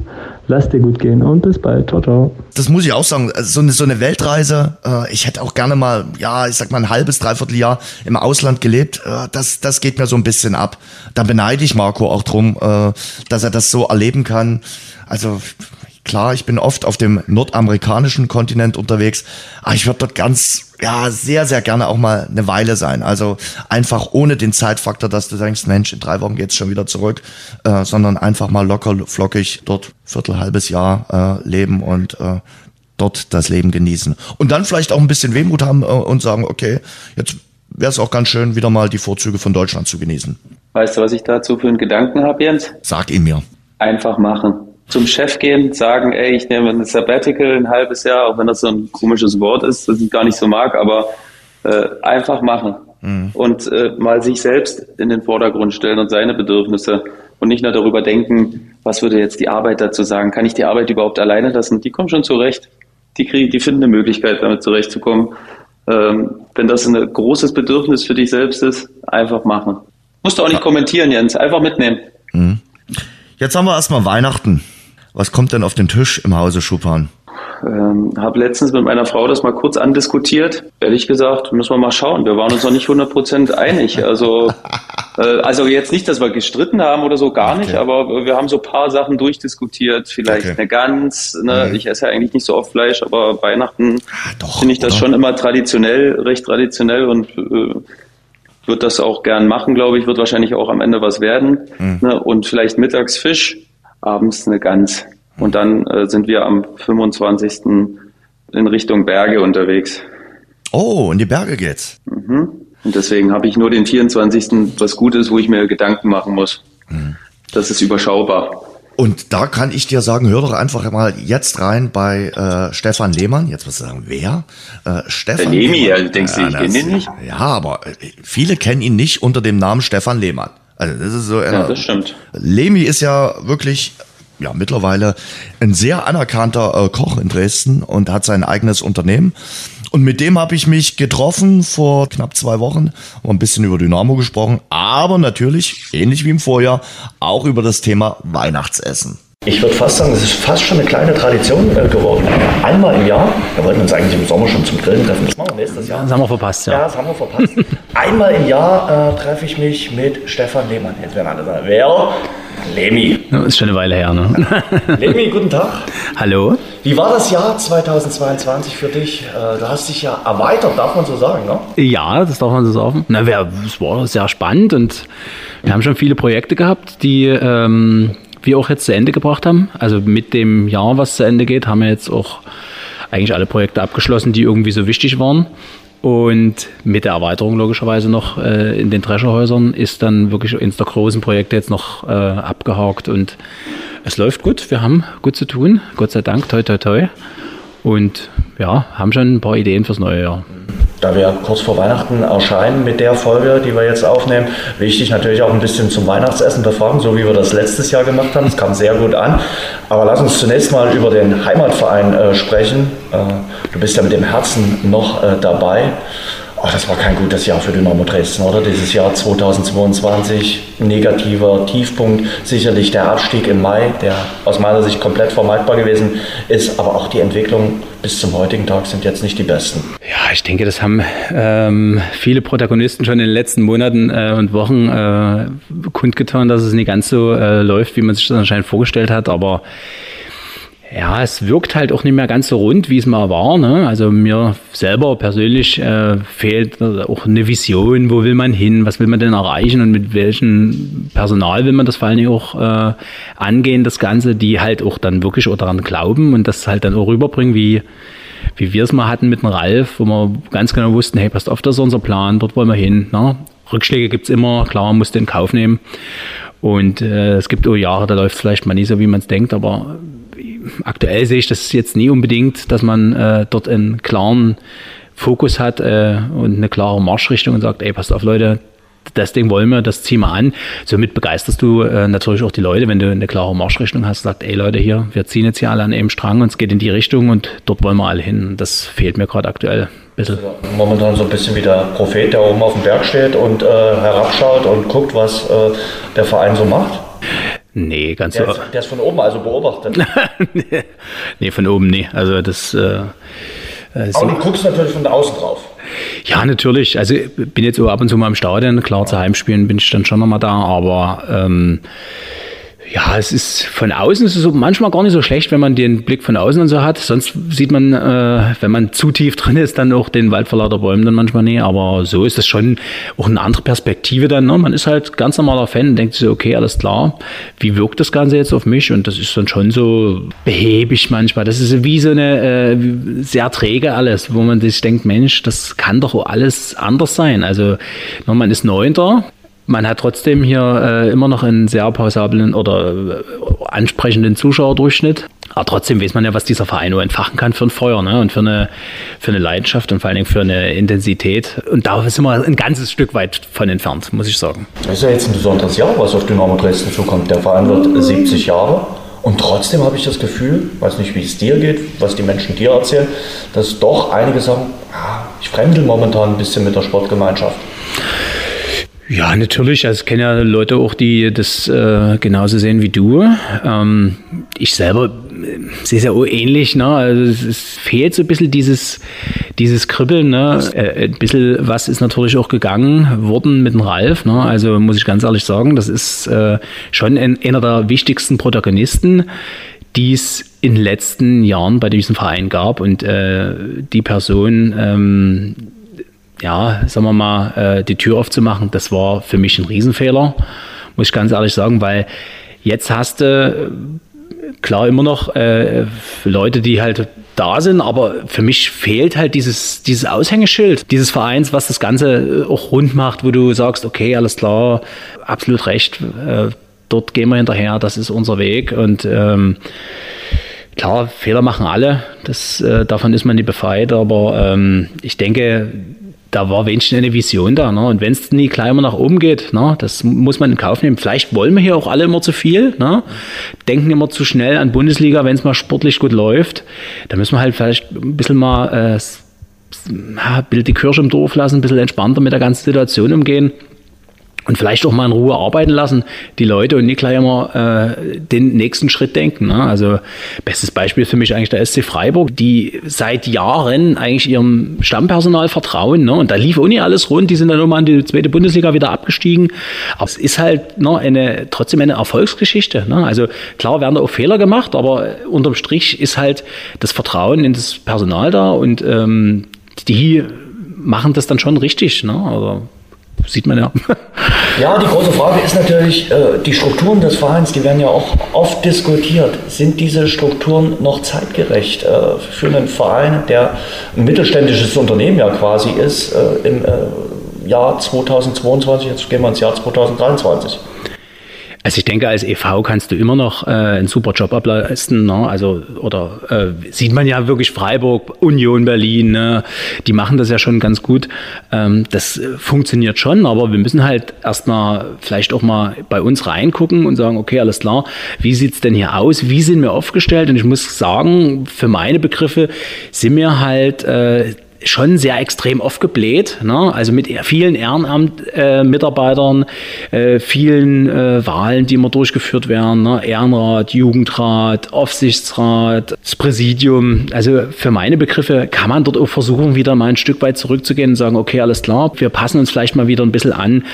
H: Lass dir gut gehen und bis bald. Ciao, ciao.
B: Das muss ich auch sagen. Also so eine, so eine Weltreise, äh, ich hätte auch gerne mal, ja, ich sag mal ein halbes, dreiviertel Jahr im Ausland gelebt. Äh, das, das geht mir so ein bisschen ab. Da beneide ich Marco auch drum, äh, dass er das so erleben kann. Also Klar, ich bin oft auf dem nordamerikanischen Kontinent unterwegs, aber ich würde dort ganz, ja, sehr, sehr gerne auch mal eine Weile sein. Also einfach ohne den Zeitfaktor, dass du denkst, Mensch, in drei Wochen geht's schon wieder zurück, äh, sondern einfach mal locker, flockig dort viertel, halbes Jahr äh, leben und äh, dort das Leben genießen. Und dann vielleicht auch ein bisschen Wehmut haben äh, und sagen, okay, jetzt wäre es auch ganz schön, wieder mal die Vorzüge von Deutschland zu genießen.
C: Weißt du, was ich dazu für einen Gedanken habe, Jens?
B: Sag ihn mir.
C: Einfach machen zum Chef gehen, sagen, ey, ich nehme ein Sabbatical ein halbes Jahr, auch wenn das so ein komisches Wort ist, das ich gar nicht so mag, aber äh, einfach machen mhm. und äh, mal sich selbst in den Vordergrund stellen und seine Bedürfnisse und nicht nur darüber denken, was würde jetzt die Arbeit dazu sagen, kann ich die Arbeit überhaupt alleine lassen? Die kommen schon zurecht, die kriegen, die finden eine Möglichkeit, damit zurechtzukommen. Ähm, wenn das ein großes Bedürfnis für dich selbst ist, einfach machen. Musst du auch nicht kommentieren, Jens, einfach mitnehmen. Mhm.
B: Jetzt haben wir erstmal Weihnachten. Was kommt denn auf den Tisch im Hause Schupan?
C: Ähm, habe letztens mit meiner Frau das mal kurz andiskutiert. Ehrlich gesagt, müssen wir mal schauen. Wir waren uns noch nicht 100% einig. Also, äh, also jetzt nicht, dass wir gestritten haben oder so, gar okay. nicht, aber wir haben so paar Sachen durchdiskutiert. Vielleicht okay. eine Gans. Ne? Mhm. Ich esse ja eigentlich nicht so oft Fleisch, aber Weihnachten ah, finde ich das oder? schon immer traditionell, recht traditionell und äh, wird das auch gern machen, glaube ich. Wird wahrscheinlich auch am Ende was werden. Mhm. Ne? Und vielleicht mittags Fisch abends eine Gans. Und dann äh, sind wir am 25. in Richtung Berge unterwegs.
B: Oh, in die Berge geht's.
C: Mhm. Und deswegen habe ich nur den 24. was Gutes, wo ich mir Gedanken machen muss. Mhm. Das ist überschaubar.
B: Und da kann ich dir sagen, hör doch einfach mal jetzt rein bei äh, Stefan Lehmann. Jetzt du sagen, wer?
C: Äh, Stefan Der Lemi, ja, du denkst, ja, ich kenne ihn nicht?
B: Ja, aber äh, viele kennen ihn nicht unter dem Namen Stefan Lehmann. Also das ist so.
C: Ja, das stimmt.
B: Lemi ist ja wirklich ja mittlerweile ein sehr anerkannter äh, Koch in Dresden und hat sein eigenes Unternehmen. Und mit dem habe ich mich getroffen vor knapp zwei Wochen, haben ein bisschen über Dynamo gesprochen, aber natürlich, ähnlich wie im Vorjahr, auch über das Thema Weihnachtsessen.
F: Ich würde fast sagen, es ist fast schon eine kleine Tradition äh, geworden. Einmal im Jahr, wir wollten uns eigentlich im Sommer schon zum Grillen treffen, das machen wir nächstes Jahr.
I: Das haben wir verpasst, ja.
F: Ja, das haben wir verpasst. Einmal im Jahr äh, treffe ich mich mit Stefan Lehmann. Jetzt werden alle sagen, wer? Lemi.
I: Das ist schon eine Weile her, ne?
F: Lemi, guten Tag.
I: Hallo.
F: Wie war das Jahr 2022 für dich? Äh, du hast dich ja erweitert, darf man so sagen, ne?
I: Ja, das darf man so sagen. Na, es war sehr spannend und wir haben schon viele Projekte gehabt, die ähm, wir auch jetzt zu Ende gebracht haben. Also mit dem Jahr, was zu Ende geht, haben wir jetzt auch eigentlich alle Projekte abgeschlossen, die irgendwie so wichtig waren. Und mit der Erweiterung logischerweise noch äh, in den Drescherhäusern ist dann wirklich eines der großen Projekte jetzt noch äh, abgehakt und es läuft gut. Wir haben gut zu tun, Gott sei Dank, toi toi toi. Und ja, haben schon ein paar Ideen fürs neue Jahr
F: da wir kurz vor Weihnachten erscheinen mit der Folge, die wir jetzt aufnehmen, wichtig natürlich auch ein bisschen zum Weihnachtsessen befragen, so wie wir das letztes Jahr gemacht haben. Das kam sehr gut an. Aber lass uns zunächst mal über den Heimatverein äh, sprechen. Äh, du bist ja mit dem Herzen noch äh, dabei. Oh, das war kein gutes Jahr für Dynamo Dresden, oder? Dieses Jahr 2022, negativer Tiefpunkt, sicherlich der Abstieg im Mai, der aus meiner Sicht komplett vermeidbar gewesen ist, aber auch die Entwicklung bis zum heutigen Tag sind jetzt nicht die besten.
I: Ja, ich denke, das haben ähm, viele Protagonisten schon in den letzten Monaten äh, und Wochen äh, kundgetan, dass es nicht ganz so äh, läuft, wie man sich das anscheinend vorgestellt hat, aber ja, es wirkt halt auch nicht mehr ganz so rund, wie es mal war. Ne? Also mir selber persönlich äh, fehlt auch eine Vision, wo will man hin, was will man denn erreichen und mit welchem Personal will man das vor allen Dingen auch äh, angehen, das Ganze, die halt auch dann wirklich auch daran glauben und das halt dann auch rüberbringen, wie, wie wir es mal hatten mit dem Ralf, wo wir ganz genau wussten, hey, passt auf, das ist unser Plan, dort wollen wir hin. Ne? Rückschläge gibt's immer, klar, man muss den Kauf nehmen. Und äh, es gibt auch Jahre, da läuft vielleicht mal nicht so, wie man es denkt, aber aktuell sehe ich das jetzt nie unbedingt, dass man äh, dort einen klaren Fokus hat äh, und eine klare Marschrichtung und sagt, ey, passt auf Leute, das Ding wollen wir, das ziehen wir an. Somit begeisterst du äh, natürlich auch die Leute, wenn du eine klare Marschrichtung hast, sagt, ey Leute, hier, wir ziehen jetzt hier alle an einem Strang und es geht in die Richtung und dort wollen wir alle hin. Das fehlt mir gerade aktuell. Bisschen.
D: Momentan so ein bisschen wie der Prophet, der oben auf dem Berg steht und äh, herabschaut und guckt, was äh, der Verein so macht.
I: Nee, ganz
D: der
I: so.
D: Ist, der ist von oben also beobachtet.
I: nee, von oben nee. Also das. Äh,
D: äh Aber du guckst natürlich von außen drauf.
I: Ja, natürlich. Also bin jetzt ab und zu mal im Stadion. Klar, zu Heimspielen bin ich dann schon nochmal da, aber ähm, ja, es ist von außen ist es manchmal gar nicht so schlecht, wenn man den Blick von außen und so hat. Sonst sieht man, äh, wenn man zu tief drin ist, dann auch den Wald vor lauter Bäumen dann manchmal nicht. Aber so ist es schon auch eine andere Perspektive dann. Ne? Man ist halt ganz normaler Fan und denkt sich, okay, alles klar. Wie wirkt das Ganze jetzt auf mich? Und das ist dann schon so behäbig manchmal. Das ist wie so eine äh, sehr träge alles, wo man sich denkt, Mensch, das kann doch alles anders sein. Also man ist Neunter, man hat trotzdem hier äh, immer noch einen sehr pausablen oder äh, ansprechenden Zuschauerdurchschnitt. Aber trotzdem weiß man ja, was dieser Verein nur entfachen kann für ein Feuer ne? und für eine, für eine Leidenschaft und vor allen Dingen für eine Intensität. Und da sind wir ein ganzes Stück weit von entfernt, muss ich sagen.
D: Das ist ja jetzt ein besonderes Jahr, was auf Dynamo Dresden zukommt. Der Verein wird 70 Jahre. Und trotzdem habe ich das Gefühl, weiß nicht, wie es dir geht, was die Menschen dir erzählen, dass doch einige sagen, ja, ich fremdel momentan ein bisschen mit der Sportgemeinschaft.
I: Ja, natürlich. Also, ich kenne ja Leute auch, die das äh, genauso sehen wie du. Ähm, ich selber äh, sehe es ja auch ähnlich. Ne? Also es, es, fehlt so ein bisschen dieses, dieses Kribbeln. Ne? Äh, ein bisschen was ist natürlich auch gegangen worden mit dem Ralf. Ne? Also muss ich ganz ehrlich sagen, das ist äh, schon ein, einer der wichtigsten Protagonisten die es in den letzten Jahren bei diesem Verein gab. Und äh, die Person, ähm, ja, sagen wir mal, äh, die Tür aufzumachen, das war für mich ein Riesenfehler, muss ich ganz ehrlich sagen, weil jetzt hast du äh, klar immer noch äh, Leute, die halt da sind, aber für mich fehlt halt dieses, dieses Aushängeschild dieses Vereins, was das Ganze äh, auch rund macht, wo du sagst, okay, alles klar, absolut recht, äh, dort gehen wir hinterher, das ist unser Weg und ähm, klar, Fehler machen alle, das, äh, davon ist man nicht befreit, aber ähm, ich denke, da war wenigstens eine Vision da. Ne? Und wenn es nie gleich immer nach oben geht, ne? das muss man in Kauf nehmen. Vielleicht wollen wir hier auch alle immer zu viel, ne? denken immer zu schnell an Bundesliga, wenn es mal sportlich gut läuft. Da müssen wir halt vielleicht ein bisschen mal äh, bisschen die Kirche im Dorf lassen, ein bisschen entspannter mit der ganzen Situation umgehen und vielleicht auch mal in Ruhe arbeiten lassen, die Leute und nicht gleich immer äh, den nächsten Schritt denken. Ne? Also bestes Beispiel für mich eigentlich der SC Freiburg, die seit Jahren eigentlich ihrem Stammpersonal vertrauen ne? und da lief auch nicht alles rund, die sind dann nochmal in die zweite Bundesliga wieder abgestiegen, aber es ist halt ne, eine, trotzdem eine Erfolgsgeschichte. Ne? Also klar werden da auch Fehler gemacht, aber unterm Strich ist halt das Vertrauen in das Personal da und ähm, die machen das dann schon richtig. Ne? Also, sieht man ja.
D: Ja, die große Frage ist natürlich, äh, die Strukturen des Vereins, die werden ja auch oft diskutiert. Sind diese Strukturen noch zeitgerecht äh, für einen Verein, der ein mittelständisches Unternehmen ja quasi ist, äh, im Jahr 2022, jetzt gehen wir ins Jahr 2023?
I: Also ich denke, als EV kannst du immer noch äh, einen super Job ableisten. Ne? Also, oder äh, sieht man ja wirklich Freiburg, Union Berlin, ne? die machen das ja schon ganz gut. Ähm, das äh, funktioniert schon, aber wir müssen halt erstmal vielleicht auch mal bei uns reingucken und sagen, okay, alles klar, wie sieht's denn hier aus? Wie sind wir aufgestellt? Und ich muss sagen, für meine Begriffe sind wir halt äh, schon sehr extrem aufgebläht, ne? also mit vielen Ehrenamtmitarbeitern, äh, äh, vielen äh, Wahlen, die immer durchgeführt werden, ne? Ehrenrat, Jugendrat, Aufsichtsrat, das Präsidium. Also für meine Begriffe kann man dort auch versuchen, wieder mal ein Stück weit zurückzugehen und sagen, okay, alles klar, wir passen uns vielleicht mal wieder ein bisschen an.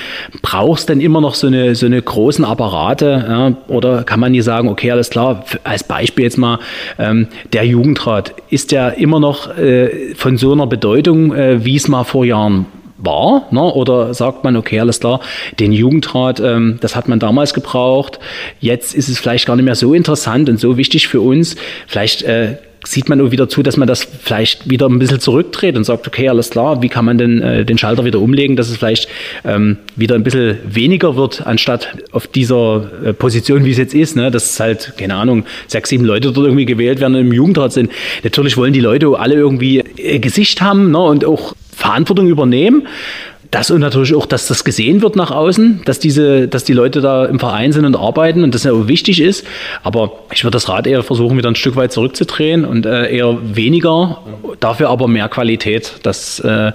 I: Brauchst denn immer noch so eine, so eine großen Apparate ja? oder kann man nie sagen, okay, alles klar, als Beispiel jetzt mal, ähm, der Jugendrat, ist ja immer noch äh, von so einer Bedeutung, äh, wie es mal vor Jahren war? Ne? Oder sagt man, okay, alles klar, den Jugendrat, ähm, das hat man damals gebraucht, jetzt ist es vielleicht gar nicht mehr so interessant und so wichtig für uns. Vielleicht äh, sieht man auch wieder zu, dass man das vielleicht wieder ein bisschen zurückdreht und sagt, okay, alles klar, wie kann man denn äh, den Schalter wieder umlegen, dass es vielleicht ähm, wieder ein bisschen weniger wird, anstatt auf dieser äh, Position, wie es jetzt ist, ne, dass halt, keine Ahnung, sechs, sieben Leute dort irgendwie gewählt werden und im Jugendrat sind. Natürlich wollen die Leute alle irgendwie äh, Gesicht haben ne, und auch Verantwortung übernehmen. Das und natürlich auch, dass das gesehen wird nach außen, dass diese, dass die Leute da im Verein sind und arbeiten und das ja auch wichtig ist. Aber ich würde das Rad eher versuchen, wieder ein Stück weit zurückzudrehen und äh, eher weniger, dafür aber mehr Qualität. Das äh,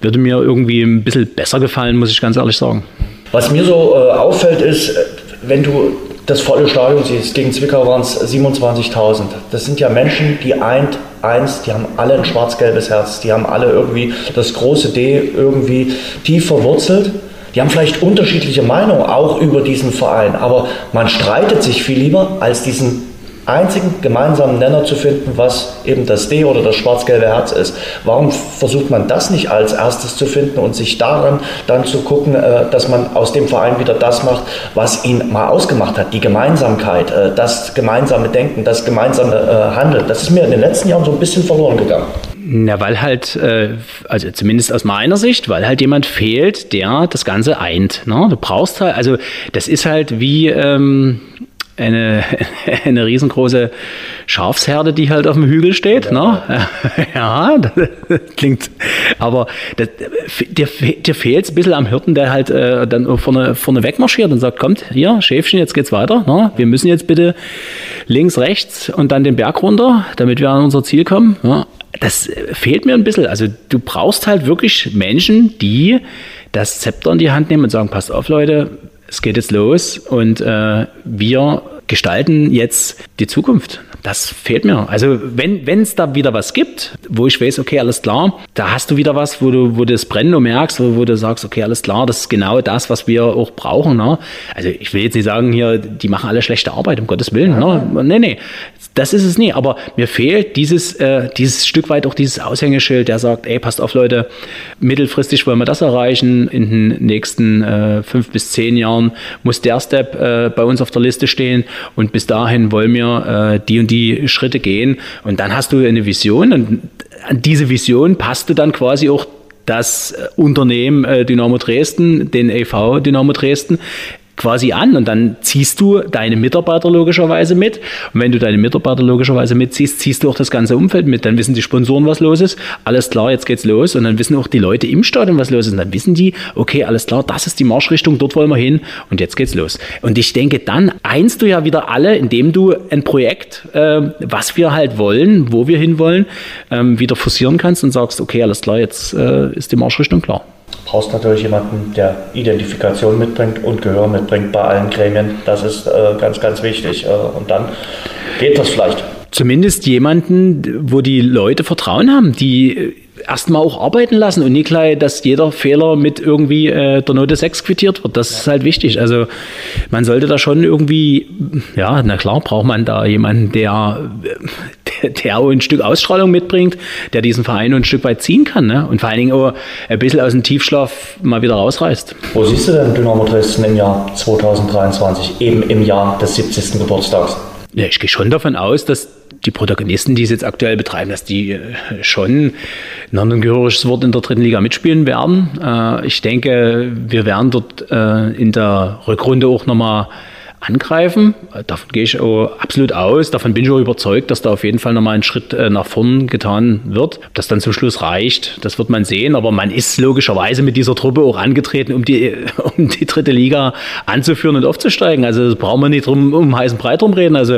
I: würde mir irgendwie ein bisschen besser gefallen, muss ich ganz ehrlich sagen.
B: Was mir so äh, auffällt, ist, wenn du das volle Stadion siehst, gegen Zwickau waren es 27.000. Das sind ja Menschen, die eint eins, die haben alle ein schwarz-gelbes Herz, die haben alle irgendwie das große D irgendwie tief verwurzelt. Die haben vielleicht unterschiedliche Meinungen auch über diesen Verein, aber man streitet sich viel lieber, als diesen einzigen gemeinsamen Nenner zu finden, was eben das D oder das schwarz-gelbe Herz ist. Warum versucht man das nicht als erstes zu finden und sich daran dann zu gucken, äh, dass man aus dem Verein wieder das macht, was ihn mal ausgemacht hat, die Gemeinsamkeit, äh, das gemeinsame Denken, das gemeinsame äh, Handeln. Das ist mir in den letzten Jahren so ein bisschen verloren gegangen.
I: Na, weil halt, also zumindest aus meiner Sicht, weil halt jemand fehlt, der das Ganze eint. Ne? Du brauchst halt, also das ist halt wie, ähm, eine, eine riesengroße Schafsherde, die halt auf dem Hügel steht. Ja, ne? ja das klingt. Aber das, dir, dir fehlt es ein bisschen am Hirten, der halt äh, dann vorne, vorne wegmarschiert und sagt: Kommt, hier, Schäfchen, jetzt geht's weiter. Ne? Wir müssen jetzt bitte links, rechts und dann den Berg runter, damit wir an unser Ziel kommen. Ne? Das fehlt mir ein bisschen. Also, du brauchst halt wirklich Menschen, die das Zepter in die Hand nehmen und sagen: Passt auf, Leute, es geht jetzt los und äh, wir gestalten jetzt die Zukunft. Das fehlt mir. Also wenn es da wieder was gibt, wo ich weiß, okay, alles klar, da hast du wieder was, wo du, wo du das Brennen merkst, wo, wo du sagst, okay, alles klar, das ist genau das, was wir auch brauchen. Ne? Also ich will jetzt nicht sagen, hier, die machen alle schlechte Arbeit, um Gottes Willen. Ne? Nee, nee, das ist es nie. Aber mir fehlt dieses, äh, dieses Stück weit auch dieses Aushängeschild, der sagt, ey, passt auf, Leute, mittelfristig wollen wir das erreichen. In den nächsten äh, fünf bis zehn Jahren muss der Step äh, bei uns auf der Liste stehen. Und bis dahin wollen wir äh, die und die Schritte gehen. Und dann hast du eine Vision. Und an diese Vision passt du dann quasi auch das Unternehmen äh, Dynamo Dresden, den EV Dynamo Dresden, quasi an und dann ziehst du deine Mitarbeiter logischerweise mit. Und wenn du deine Mitarbeiter logischerweise mitziehst, ziehst du auch das ganze Umfeld mit. Dann wissen die Sponsoren, was los ist. Alles klar, jetzt geht's los. Und dann wissen auch die Leute im Stadion, was los ist. Und dann wissen die, okay, alles klar, das ist die Marschrichtung, dort wollen wir hin und jetzt geht's los. Und ich denke, dann einst du ja wieder alle, indem du ein Projekt, äh, was wir halt wollen, wo wir hinwollen, ähm, wieder forcieren kannst und sagst, okay, alles klar, jetzt äh, ist die Marschrichtung klar
B: brauchst natürlich jemanden, der Identifikation mitbringt und Gehör mitbringt bei allen Gremien. Das ist äh, ganz, ganz wichtig. Äh, und dann geht das vielleicht.
I: Zumindest jemanden, wo die Leute Vertrauen haben, die erstmal auch arbeiten lassen und nicht gleich, dass jeder Fehler mit irgendwie äh, der Note 6 quittiert wird. Das ist halt wichtig. Also man sollte da schon irgendwie, ja, na klar, braucht man da jemanden, der, der, auch ein Stück Ausstrahlung mitbringt, der diesen Verein ein Stück weit ziehen kann ne? und vor allen Dingen auch ein bisschen aus dem Tiefschlaf mal wieder rausreißt.
B: Wo siehst du denn Dynamo Dresden im Jahr 2023, eben im Jahr des 70. Geburtstags?
I: Ja, ich gehe schon davon aus, dass die Protagonisten, die es jetzt aktuell betreiben, dass die äh, schon ein gehöriges Wort in der dritten Liga mitspielen werden. Äh, ich denke, wir werden dort äh, in der Rückrunde auch nochmal angreifen. Davon gehe ich absolut aus. Davon bin ich auch überzeugt, dass da auf jeden Fall nochmal ein Schritt äh, nach vorn getan wird. Ob das dann zum Schluss reicht, das wird man sehen. Aber man ist logischerweise mit dieser Truppe auch angetreten, um die, um die dritte Liga anzuführen und aufzusteigen. Also das brauchen wir nicht drum, um heißen Breit drum reden. Also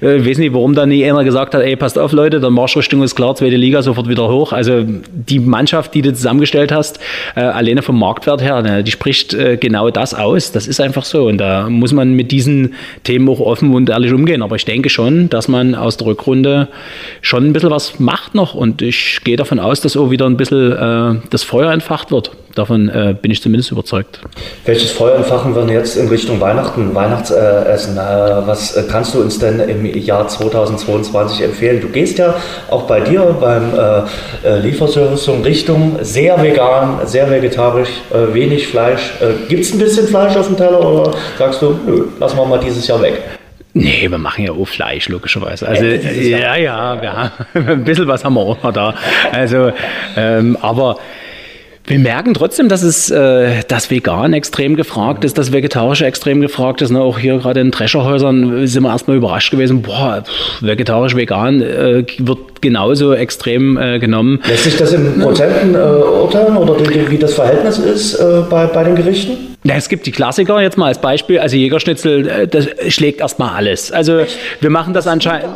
I: äh, ich weiß nicht, warum da nie einer gesagt hat, ey, passt auf Leute, der Marschrichtung ist klar, zweite Liga sofort wieder hoch. Also die Mannschaft, die du zusammengestellt hast, äh, alleine vom Marktwert her, die spricht genau das aus. Das ist einfach so. Und da muss man mit diesem diesen Themen auch offen und ehrlich umgehen. Aber ich denke schon, dass man aus der Rückrunde schon ein bisschen was macht noch und ich gehe davon aus, dass auch wieder ein bisschen äh, das Feuer entfacht wird. Davon äh, bin ich zumindest überzeugt.
B: Welches Feuer entfachen wir jetzt in Richtung Weihnachten, Weihnachtsessen? Äh, was äh, kannst du uns denn im Jahr 2022 empfehlen? Du gehst ja auch bei dir beim äh, äh, Lieferservice in Richtung sehr vegan, sehr vegetarisch, wenig Fleisch. Gibt es ein bisschen Fleisch auf dem Teller oder sagst du, nö, lassen wir mal dieses Jahr weg?
I: Nee, wir machen ja auch Fleisch, logischerweise. Also, ja, ja, wir haben, ein bisschen was haben wir auch noch da. Also, ähm, aber Wir merken trotzdem, dass es äh, das Vegan extrem gefragt ist, das Vegetarische extrem gefragt ist. Ne? Auch hier gerade in Drescherhäusern sind wir erstmal überrascht gewesen, boah, vegetarisch, vegan äh, wird genauso extrem äh, genommen.
F: Lässt sich das in Prozenten äh, urteilen oder wie, wie das Verhältnis ist äh, bei, bei den Gerichten?
I: Ja, es gibt die Klassiker jetzt mal als Beispiel. Also Jägerschnitzel, äh, das schlägt erstmal alles. Also wir machen das anscheinend.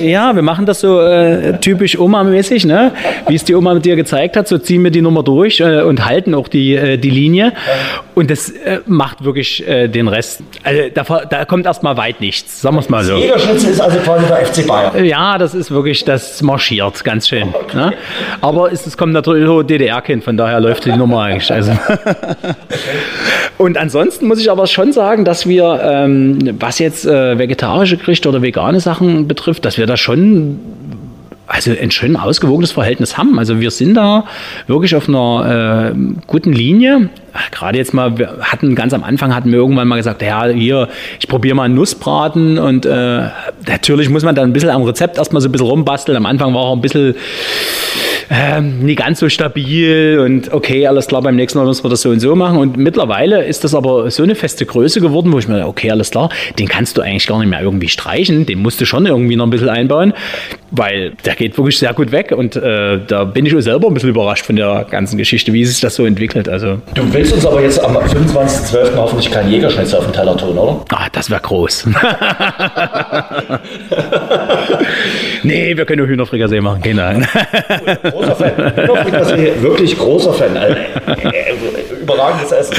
I: Ja, wir machen das so äh, typisch Oma-mäßig, ne? Wie es die Oma mit dir gezeigt hat, so ziehen wir die Nummer durch äh, und halten auch die, äh, die Linie. Und das äh, macht wirklich äh, den Rest. Also da, da kommt erstmal weit nichts, sagen wir es mal so.
F: Jägerschnitzel ist also quasi der FC Bayern.
I: Ja, das ist wirklich, das marschiert ganz schön. Ne? Aber es, es kommt natürlich DDR-Kind, von daher läuft die Nummer eigentlich. Also. Und ansonsten muss ich aber schon sagen, dass wir, ähm, was jetzt äh, vegetarische Gerichte oder vegane Sachen betrifft, dass wir da schon also ein schön ausgewogenes Verhältnis haben. Also wir sind da wirklich auf einer äh, guten Linie. Gerade jetzt mal, wir hatten ganz am Anfang hatten wir irgendwann mal gesagt, ja, hier, ich probiere mal einen Nussbraten und äh, natürlich muss man da ein bisschen am Rezept erstmal so ein bisschen rumbasteln. Am Anfang war auch ein bisschen ähm, nie ganz so stabil und okay, alles klar, beim nächsten Mal müssen wir das so und so machen. Und mittlerweile ist das aber so eine feste Größe geworden, wo ich mir, okay, alles klar, den kannst du eigentlich gar nicht mehr irgendwie streichen, den musst du schon irgendwie noch ein bisschen einbauen, weil der geht wirklich sehr gut weg und äh, da bin ich auch selber ein bisschen überrascht von der ganzen Geschichte, wie sich das so entwickelt. Also,
F: du willst uns aber jetzt am 25.12. hoffentlich kein Jägerschnitzel auf den Teller tun, oder?
I: Ah, das wäre groß. nee, wir können nur Hühnerfrikassee machen, genau
F: großer Fan. Hühnerfrikassee, wirklich großer Fan. Also, äh, überragendes Essen,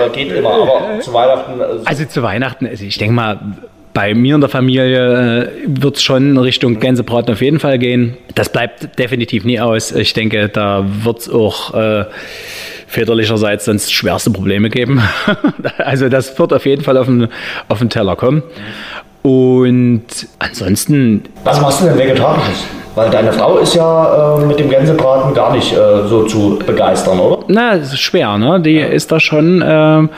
F: also geht immer. Aber zu Weihnachten.
I: Äh, also zu Weihnachten, also ich denke mal, bei mir in der Familie äh, wird es schon Richtung Gänsebraten auf jeden Fall gehen. Das bleibt definitiv nie aus. Ich denke, da wird es auch äh, väterlicherseits sonst schwerste Probleme geben. also das wird auf jeden Fall auf den, auf den Teller kommen. Und ansonsten.
F: Was machst du denn Vegetarisches? Weil deine Frau ist ja äh, mit dem Gänsebraten gar nicht äh, so zu begeistern, oder?
I: Na, es ist schwer, ne? Die ja. ist da schon. Äh,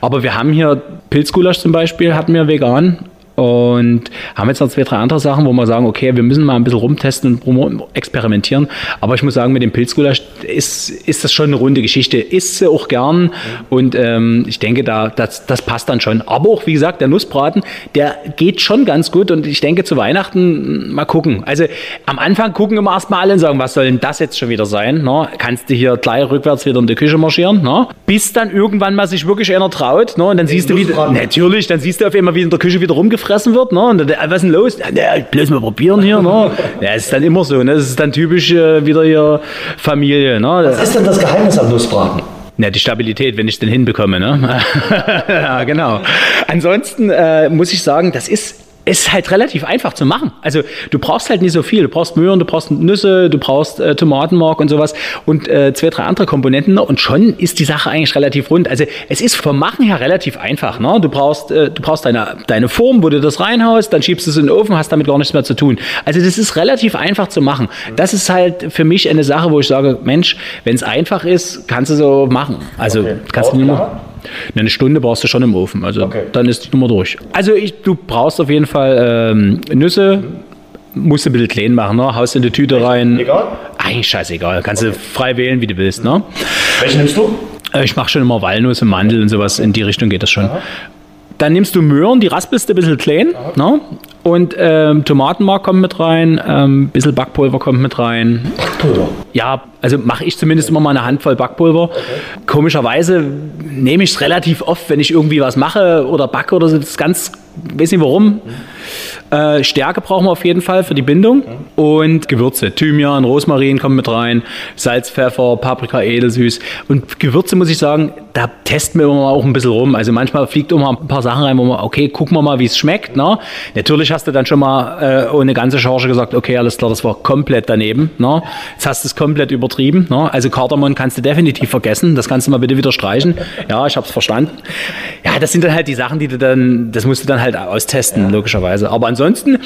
I: aber wir haben hier Pilzgulasch zum Beispiel, hatten wir vegan. Und haben jetzt noch zwei, drei andere Sachen, wo wir sagen, okay, wir müssen mal ein bisschen rumtesten und experimentieren. Aber ich muss sagen, mit dem Pilzgulasch ist, ist das schon eine runde Geschichte. Isst sie auch gern. Und ähm, ich denke, da, das, das passt dann schon. Aber auch, wie gesagt, der Nussbraten, der geht schon ganz gut. Und ich denke, zu Weihnachten mal gucken. Also am Anfang gucken immer erstmal alle und sagen, was soll denn das jetzt schon wieder sein? Ne? Kannst du hier gleich rückwärts wieder in die Küche marschieren? Ne? Bis dann irgendwann mal sich wirklich einer traut. Ne? Und dann siehst du wieder, natürlich, dann siehst du auf einmal wieder in der Küche wieder rumgefragt gefressen wird. Ne? Und dann, was ist denn los? Ja, bloß mal probieren hier. Ne? Ja, ist dann immer so. Ne? Das ist dann typisch äh, wieder hier Familie. Ne?
F: Was ist denn das Geheimnis am Nussbraten?
I: Ja, die Stabilität, wenn ich es denn hinbekomme. Ne? ja, genau. Ansonsten äh, muss ich sagen, das ist ist halt relativ einfach zu machen. Also du brauchst halt nicht so viel. Du brauchst Möhren, du brauchst Nüsse, du brauchst äh, Tomatenmark und sowas und äh, zwei, drei andere Komponenten und schon ist die Sache eigentlich relativ rund. Also es ist vom Machen her relativ einfach. Ne? Du brauchst, äh, du brauchst deine, deine Form, wo du das reinhaust, dann schiebst du es in den Ofen, hast damit gar nichts mehr zu tun. Also das ist relativ einfach zu machen. Das ist halt für mich eine Sache, wo ich sage, Mensch, wenn es einfach ist, kannst du so machen. Also okay. kannst du nur machen. Eine Stunde brauchst du schon im Ofen. Also okay. dann ist die Nummer durch. Also ich, du brauchst auf jeden Fall ähm, Nüsse. Musst du ein bisschen klein machen, ne? Haust in die Tüte rein. Egal? Eigentlich scheißegal. Kannst okay. du frei wählen, wie du willst, ne?
F: Welche nimmst du?
I: Äh, ich mache schon immer Walnuss und Mandel und sowas. In die Richtung geht das schon. Aha. Dann nimmst du Möhren, die raspelst du ein bisschen klein. Ne? Und ähm, Tomatenmark kommt mit rein, ein ähm, bisschen Backpulver kommt mit rein.
F: Backpulver?
I: Ja, also mache ich zumindest immer mal eine Handvoll Backpulver. Okay. Komischerweise nehme ich es relativ oft, wenn ich irgendwie was mache oder backe oder so. Das ist ganz, weiß nicht warum. Mhm. Äh, Stärke brauchen wir auf jeden Fall für die Bindung. Mhm. Und Gewürze. Thymian, Rosmarin kommen mit rein. Salz, Pfeffer, Paprika, edelsüß. Und Gewürze muss ich sagen, da testen wir immer auch ein bisschen rum. Also manchmal fliegt immer ein paar Sachen rein, wo man, okay, gucken wir mal, wie es schmeckt. Ne? Natürlich hast du dann schon mal äh, ohne ganze Charge gesagt, okay, alles klar, das war komplett daneben. Ne? Jetzt hast du es komplett übertrieben. Ne? Also Kardamom kannst du definitiv vergessen. Das kannst du mal bitte wieder streichen. Ja, ich habe es verstanden. Ja, das sind dann halt die Sachen, die du dann, das musst du dann halt austesten, ja. logischerweise. Aber ansonsten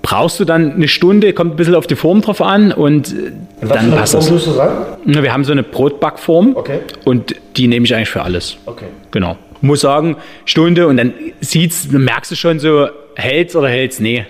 I: brauchst du dann eine Stunde, kommt ein bisschen auf die Form drauf an und, und dann passt das. Du sagen? Wir haben so eine Brotbackform okay. und die nehme ich eigentlich für alles. Okay. Genau. Muss sagen, Stunde und dann sieht's, merkst du schon so, hält's oder hält's? Nee.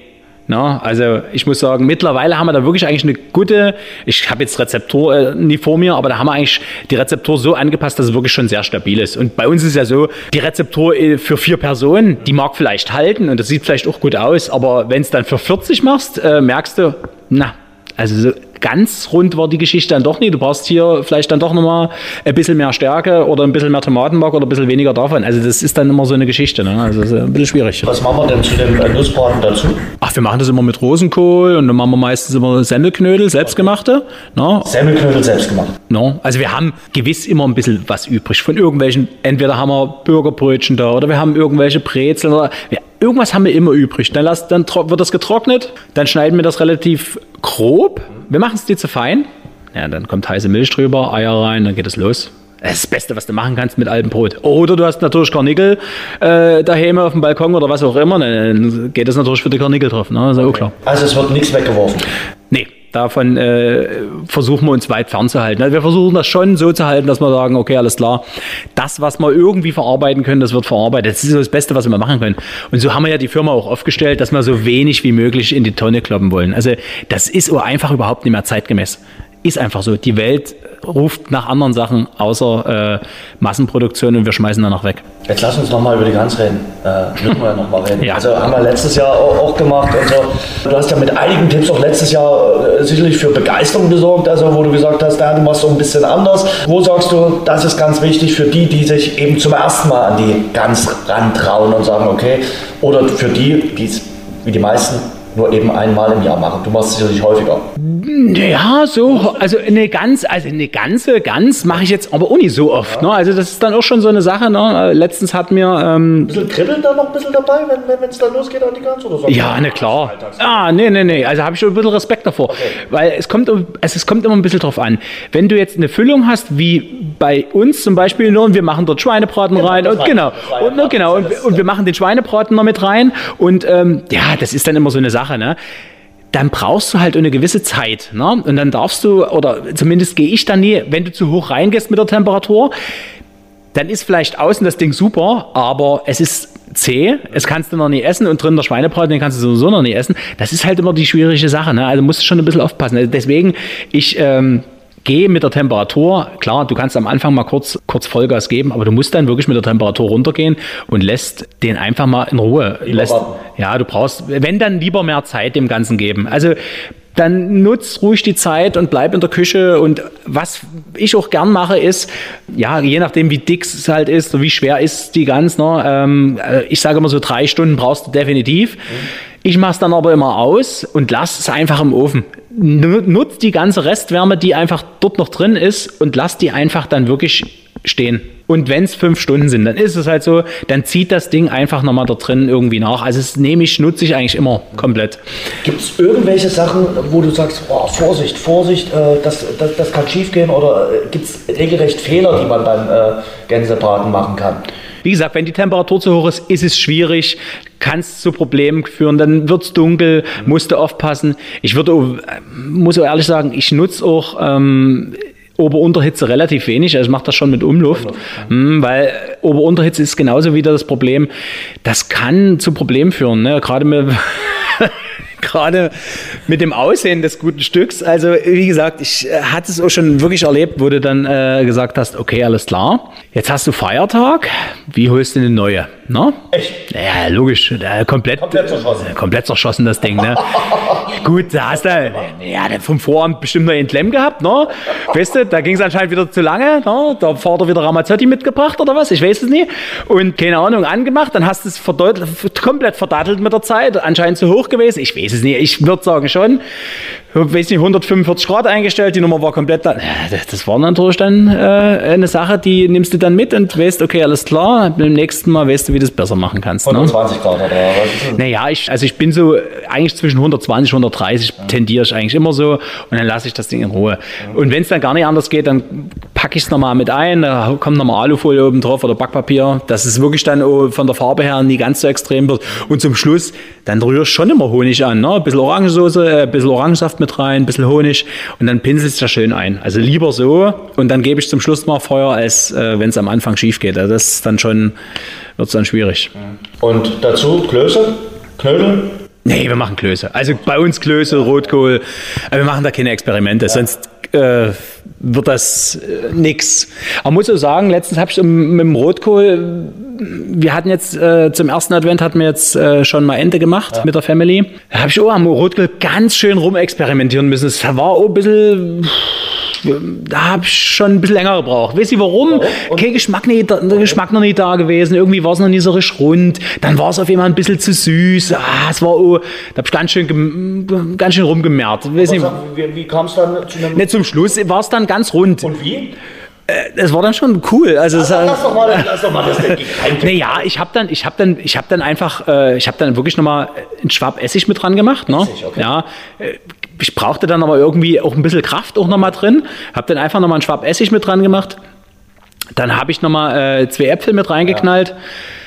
I: Na, also ich muss sagen, mittlerweile haben wir da wirklich eigentlich eine gute, ich habe jetzt Rezeptor äh, nie vor mir, aber da haben wir eigentlich die Rezeptur so angepasst, dass es wirklich schon sehr stabil ist. Und bei uns ist ja so, die Rezeptur äh, für vier Personen, die mag vielleicht halten und das sieht vielleicht auch gut aus, aber wenn es dann für 40 machst, äh, merkst du, na, also so ganz rund war die Geschichte dann doch nicht. Du brauchst hier vielleicht dann doch nochmal ein bisschen mehr Stärke oder ein bisschen mehr Tomatenmark oder ein bisschen weniger davon. Also das ist dann immer so eine Geschichte. Ne? Also das ist ein bisschen schwierig.
D: Was machen wir denn zu dem äh, Nussbraten dazu?
I: Ach, wir machen das immer mit Rosenkohl und dann machen wir meistens immer Semmelknödel, selbstgemachte. Ne?
D: Semmelknödel selbstgemacht.
I: Ne? Also wir haben gewiss immer ein bisschen was übrig von irgendwelchen, entweder haben wir Bürgerbrötchen da oder wir haben irgendwelche Brezeln oder wir, irgendwas haben wir immer übrig. Dann, lass, dann wird das getrocknet, dann schneiden wir das relativ grob. Wir machen es dir zu fein. Ja, dann kommt heiße Milch drüber, Eier rein, dann geht es los. Das ist das Beste, was du machen kannst mit altem Brot. Oder du hast natürlich Karnickel äh, daheim auf dem Balkon oder was auch immer, dann geht es natürlich für die Karnickel drauf. Ne? Das ist auch klar.
D: Also es wird nichts weggeworfen.
I: Nee, davon äh, versuchen wir uns weit fernzuhalten. Also wir versuchen das schon so zu halten, dass wir sagen, okay, alles klar, das, was wir irgendwie verarbeiten können, das wird verarbeitet. Das ist so das Beste, was wir machen können. Und so haben wir ja die Firma auch aufgestellt, dass wir so wenig wie möglich in die Tonne kloppen wollen. Also das ist einfach überhaupt nicht mehr zeitgemäß. Ist einfach so. Die Welt ruft nach anderen Sachen außer äh, Massenproduktion und wir schmeißen danach weg.
D: Jetzt lass uns nochmal über die Gans reden. Äh, müssen wir ja nochmal reden. ja. Also haben wir letztes Jahr auch, auch, gemacht und so. Du hast ja mit einigen Tipps auch letztes Jahr äh, sicherlich für Begeisterung gesorgt, also wo du gesagt hast, da, du machst so ein bisschen anders. Wo sagst du, das ist ganz wichtig für die, die sich eben zum ersten Mal an die Gans rantrauen und sagen, okay, oder für die, die es wie die meisten nur eben einmal im Jahr machen. Du machst es sicherlich häufiger.
I: Ja, so, also eine ganz, also eine ganze Gans mache ich jetzt aber auch nicht so oft. Ja. Ne? Also das ist dann auch schon so eine Sache. Ne? Letztens hat mir... Ähm,
D: ein bisschen Kribbeln da noch ein bisschen dabei, wenn es dann losgeht an die Gans oder so?
I: Ja, ne, klar. Ah, nee, nee, nee. Also habe ich schon ein bisschen Respekt davor. Okay. Weil es kommt, also es kommt immer ein bisschen drauf an. Wenn du jetzt eine Füllung hast, wie bei uns zum Beispiel, nur, und wir machen dort Schweinebraten genau, rein und rein. genau, und, ne, genau und, und, wir machen den Schweinebraten noch mit rein und ähm, ja, das ist dann immer so eine Sache. Sache, ne? dann brauchst du halt eine gewisse Zeit. Ne? Und dann darfst du, oder zumindest gehe ich dann nie, wenn du zu hoch reingehst mit der Temperatur, dann ist vielleicht außen das Ding super, aber es ist zäh, es kannst du noch nie essen und drin der Schweinebraten, den kannst du sowieso noch nie essen. Das ist halt immer die schwierige Sache. Ne? Also musst du schon ein bisschen aufpassen. Also deswegen, ich ähm, geh mit der Temperatur, klar, du kannst am Anfang mal kurz, kurz Vollgas geben, aber du musst dann wirklich mit der Temperatur runtergehen und lässt den einfach mal in Ruhe. lässt, ja, du brauchst, wenn dann lieber mehr Zeit dem Ganzen geben. Also dann nutz ruhig die Zeit und bleib in der Küche. Und was ich auch gern mache, ist, ja, je nachdem, wie dick es halt ist und wie schwer ist die Gans, ne, ähm, äh, ich sage immer so drei Stunden brauchst du definitiv. Mhm. Ich mache es dann aber immer aus und lass es einfach im Ofen. Nutzt die ganze Restwärme, die einfach dort noch drin ist und lass die einfach dann wirklich stehen. Und wenn es fünf Stunden sind, dann ist es halt so, dann zieht das Ding einfach nochmal da drin irgendwie nach. Also das nehme ich, nutze ich eigentlich immer komplett.
D: Gibt es irgendwelche Sachen, wo du sagst, oh, Vorsicht, Vorsicht, äh, das, das, das kann schief gehen oder äh, gibt es regelrecht Fehler, die man beim äh, Gänsebraten machen kann?
I: Wie gesagt, wenn die Temperatur zu hoch ist, ist es schwierig, kann es zu Problemen führen, dann wird es dunkel, musst du aufpassen. Ich würde, äh, muss auch ehrlich sagen, ich nutze auch ähm, Ober-Unterhitze relativ wenig, also ich mache das schon mit Umluft. Mhm, weil Ober-Unterhitze ist genauso wieder das Problem. Das kann zu Problemen führen, ne? gerade mit gerade mit dem Aussehen des guten Stücks. Also wie gesagt, ich äh, hatte es auch schon wirklich erlebt, wo du dann äh, gesagt hast, okay, alles klar, jetzt hast du Feiertag, wie holst du eine neue? Ne? Echt? Ja, logisch. Äh, komplett, komplett zerschossen. Äh, komplett zerschossen, das Ding. Ne? Gut, da hast du ja, vom Vorabend bestimmt noch einen Klemm gehabt. Ne? Weißt du, da ging es anscheinend wieder zu lange. Ne? Da Vater wieder Ramazzotti mitgebracht oder was? Ich weiß es nicht. Und keine Ahnung, angemacht. Dann hast du es komplett verdattelt mit der Zeit. Anscheinend zu hoch gewesen. Ich weiß es nicht. Ich würde sagen schon weiß nicht, 145 Grad eingestellt, die Nummer war komplett da. Das war natürlich dann äh, eine Sache, die nimmst du dann mit und weißt, okay, alles klar, beim nächsten Mal weißt du, wie du es besser machen kannst.
D: 120 ne? Grad oder
I: was? Naja, ich, also ich bin so eigentlich zwischen 120 und 130 ja. tendiere ich eigentlich immer so und dann lasse ich das Ding in Ruhe. Ja. Und wenn es dann gar nicht anders geht, dann packe ich es nochmal mit ein, da kommt nochmal Alufolie oben drauf oder Backpapier, dass es wirklich dann von der Farbe her nie ganz so extrem wird. Und zum Schluss, dann rührst du schon immer Honig an, ne? ein bisschen Orangensoße, äh, ein bisschen Orangensaft mit rein, ein bisschen Honig und dann pinselst du das schön ein. Also lieber so und dann gebe ich zum Schluss mal Feuer, als äh, wenn es am Anfang schief geht. Also das ist dann schon, wird es dann schwierig.
D: Und dazu Klöße, Knödel?
I: Nee, wir machen Klöße. Also bei uns Klöße, Rotkohl. Aber wir machen da keine Experimente, sonst äh, wird das äh, nix. Aber muss auch sagen, letztens habe ich mit dem Rotkohl, wir hatten jetzt äh, zum ersten Advent hatten wir jetzt äh, schon mal Ende gemacht mit der Family. Da habe ich auch am Rotkohl ganz schön rumexperimentieren müssen. Es war auch ein bisschen da habe ich schon ein bisschen länger gebraucht. Weißt du warum? Kein Geschmack, nicht, der Geschmack noch nicht da gewesen. Irgendwie war es noch nicht so richtig rund. Dann war es auf einmal ein bisschen zu süß. Ah, es war, oh, da habe ich ganz schön, ganz schön rumgemehrt. Weiß nicht,
B: Wie, wie kam es dann zu einem...
I: nicht zum Schluss war es dann ganz rund.
B: Und wie?
I: Es war dann schon cool. Also, es,
B: Lass doch mal, lass doch mal das Geheimtipp.
I: naja, ich habe dann, ich habe dann, ich habe dann einfach, äh, ich habe dann wirklich nochmal einen Schwab Essig mit dran gemacht. Ne?
B: okay.
I: Ja, äh, ich brauchte dann aber irgendwie auch ein bisschen Kraft auch nochmal drin. Habe dann einfach nochmal einen Schwab Essig mit dran gemacht. Dann habe ich nochmal äh, zwei Äpfel mit reingeknallt.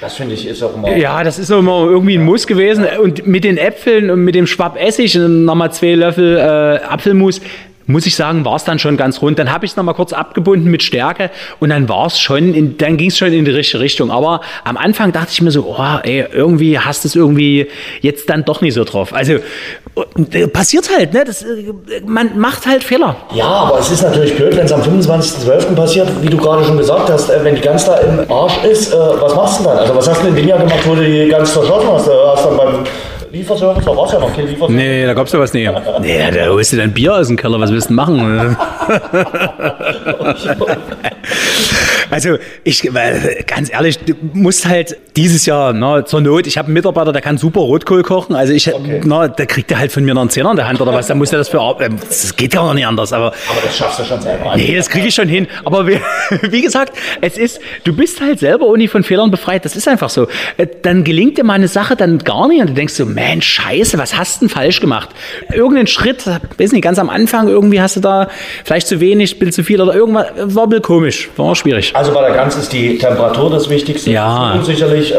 B: Das finde ich ist auch immer...
I: Ja, das ist immer irgendwie ein Muss gewesen. Und mit den Äpfeln und mit dem Schwab Essig und nochmal zwei Löffel äh, Apfelmus, muss ich sagen, war es dann schon ganz rund. Dann habe ich es nochmal kurz abgebunden mit Stärke und dann war es schon, in, dann ging es schon in die richtige Richtung. Aber am Anfang dachte ich mir so, oh, ey, irgendwie hast du es irgendwie jetzt dann doch nicht so drauf. Also äh, passiert halt, ne? Das, äh, man macht halt Fehler.
B: Ja, aber es ist natürlich blöd, wenn es am 25.12. passiert, wie du gerade schon gesagt hast, äh, wenn die Gans da im Arsch ist, was machst du dann? Also was hast du in dem Jahr gemacht, wo du die Gans verschossen hast? Hast du dann beim Lieferservice, da war es ja noch kein Lieferservice.
I: Nee, da gab's ja was nicht. Nee, da holst du dein Bier aus dem Keller, was willst du machen? Also ich, weil, ganz ehrlich, du musst halt dieses Jahr, na, zur Not, ich habe einen Mitarbeiter, der kann super Rotkohl kochen, also ich, na, der kriegt er halt von mir noch einen Zehner in der Hand oder was, da muss er das für, ähm, das geht ja auch nicht anders, aber
B: Aber das schaffst du schon selber.
I: Nee, das kriege ich schon hin. Aber wie, wie gesagt, es ist, du bist halt selber ohne von Fehlern befreit. Das ist einfach so. Äh, Dann gelingt dir mal eine Sache dann gar nicht und du denkst so, Mensch, scheiße, was hast du denn falsch gemacht? Irgendeinen Schritt, weiß nicht, ganz am Anfang irgendwie hast du da vielleicht zu wenig, bisschen zu viel oder irgendwas, war ein bisschen komisch, war schwierig.
B: Also bei der Gans ist die Temperatur das Wichtigste.
I: Ja.
B: Und sicherlich, äh,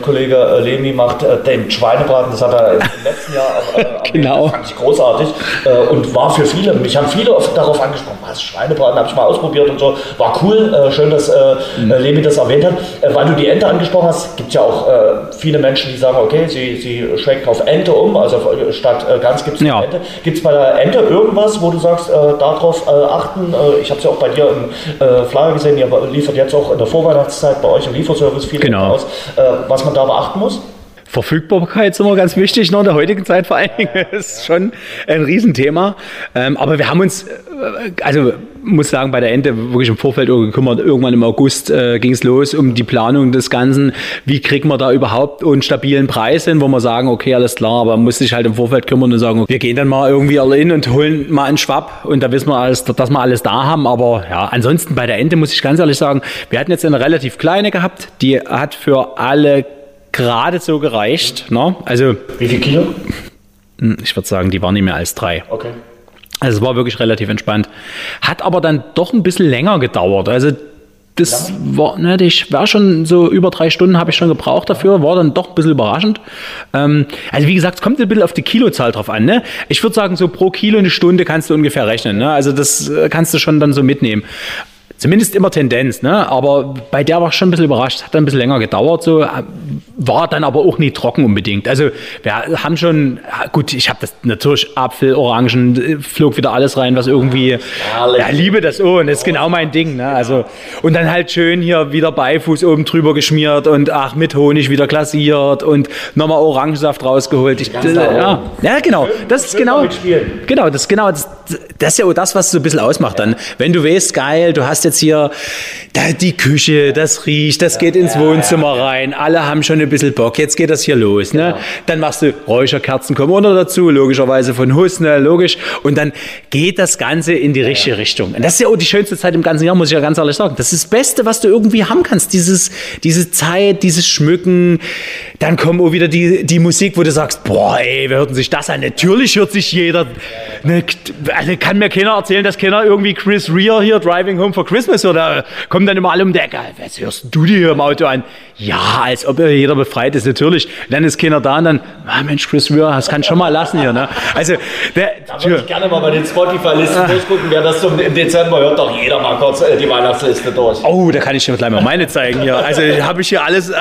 B: Kollege äh, Lemi macht äh, den Schweinebraten, das hat er im letzten Jahr auch, äh.
I: Genau.
B: Fand ich großartig äh, und war für viele, mich haben viele darauf angesprochen, was, Schweinebraten habe ich mal ausprobiert und so, war cool, äh, schön, dass
I: Mhm.
B: Lemi das erwähnt hat. Weil du die Ente angesprochen hast, gibt ja auch viele Menschen, die sagen, okay, sie, sie schwenken auf Ente um, also äh, statt äh, Gans gibt es
I: Ja.
B: Ente. Gibt es bei der Ente irgendwas, wo du sagst, äh, darauf achten? Ich habe es ja auch bei dir im Flyer gesehen, ihr liefert jetzt auch in der Vorweihnachtszeit bei euch im Lieferservice viel
I: Genau.
B: aus, was man da beachten muss?
I: Verfügbarkeit ist immer ganz wichtig, noch in der heutigen Zeit vor allen Dingen. Das ist schon ein Riesenthema. Ähm, aber wir haben uns, äh, also muss sagen, bei der Ente wirklich im Vorfeld gekümmert. Irgendwann im August äh, ging es los um die Planung des Ganzen. Wie kriegt man da überhaupt einen stabilen Preis hin, wo wir sagen, okay, alles klar, aber man muss sich halt im Vorfeld kümmern und sagen, wir gehen dann mal irgendwie alle hin und holen mal einen Schwapp und da wissen wir alles, dass wir alles da haben. Aber ja, ansonsten bei der Ente muss ich ganz ehrlich sagen, wir hatten jetzt eine relativ kleine gehabt, die hat für alle gerade so gereicht. Ne? Also
B: Wie viel Kilo?
I: hm, ich würde sagen, die war nicht mehr als drei.
B: Okay.
I: Also es war wirklich relativ entspannt. Hat aber dann doch ein bisschen länger gedauert. Also das war, ne, ich war schon so über drei Stunden habe ich schon gebraucht dafür, war dann doch ein bisschen überraschend. Ähm, also wie gesagt, es kommt ein bisschen auf die Kilozahl drauf an. Ne? Ich würde sagen, so pro Kilo eine Stunde kannst du ungefähr rechnen. Ne? Also das äh, kannst du schon dann so mitnehmen. Zumindest immer Tendenz, ne? Aber bei der war ich schon ein bisschen überrascht. Hat dann ein bisschen länger gedauert, so äh, war dann aber auch nie trocken unbedingt. Also wir haben schon, ja, gut, ich habe das natürlich Apfel, Orangen, äh, flog wieder alles rein, was irgendwie, ja, liebe das oh, und das ist genau mein Ding, ne? Also und dann halt schön hier wieder Beifuß oben drüber geschmiert und ach mit Honig wieder glasiert und nochmal Orangensaft rausgeholt. Ich, äh, ja, ja, genau. Das ist genau, genau, das genau, das, das ist ja auch das, was so ein bisschen ausmacht dann. Wenn du weißt, geil, du hast jetzt hier da, die Küche, das riecht, das geht ins Wohnzimmer rein, alle haben schon ein bisschen Bock, jetzt geht das hier los, ne? Dann machst du Räucherkerzen kommen unter dazu, logischerweise von Husne, logisch, und dann geht das Ganze in die richtige Richtung. Und das ist ja auch die schönste Zeit im ganzen Jahr, muss ich ja ganz ehrlich sagen. Das ist das Beste, was du irgendwie haben kannst, dieses, diese Zeit, dieses Schmücken, dann kommt auch wieder die, die Musik, wo du sagst, boah, ey, wer hört denn sich das an? Natürlich hört sich jeder, ne, also kann mir keiner erzählen, dass keiner irgendwie Chris Rea hier Driving Home for Christmas hört. Da kommen dann immer alle um die Ecke. Was hörst du dir hier im Auto an? Ja, als ob jeder befreit ist, natürlich. Dann ist keiner da und dann, ah, Mensch, Chris Weir, das kann schon mal lassen hier. Ne? Also, der,
F: da würde ich gerne mal bei den Spotify-Listen durchgucken, wer das im Dezember hört, doch jeder mal kurz äh, die Weihnachtsliste durch.
I: Oh, da kann ich dir gleich mal meine zeigen hier. Also habe ich hier alles,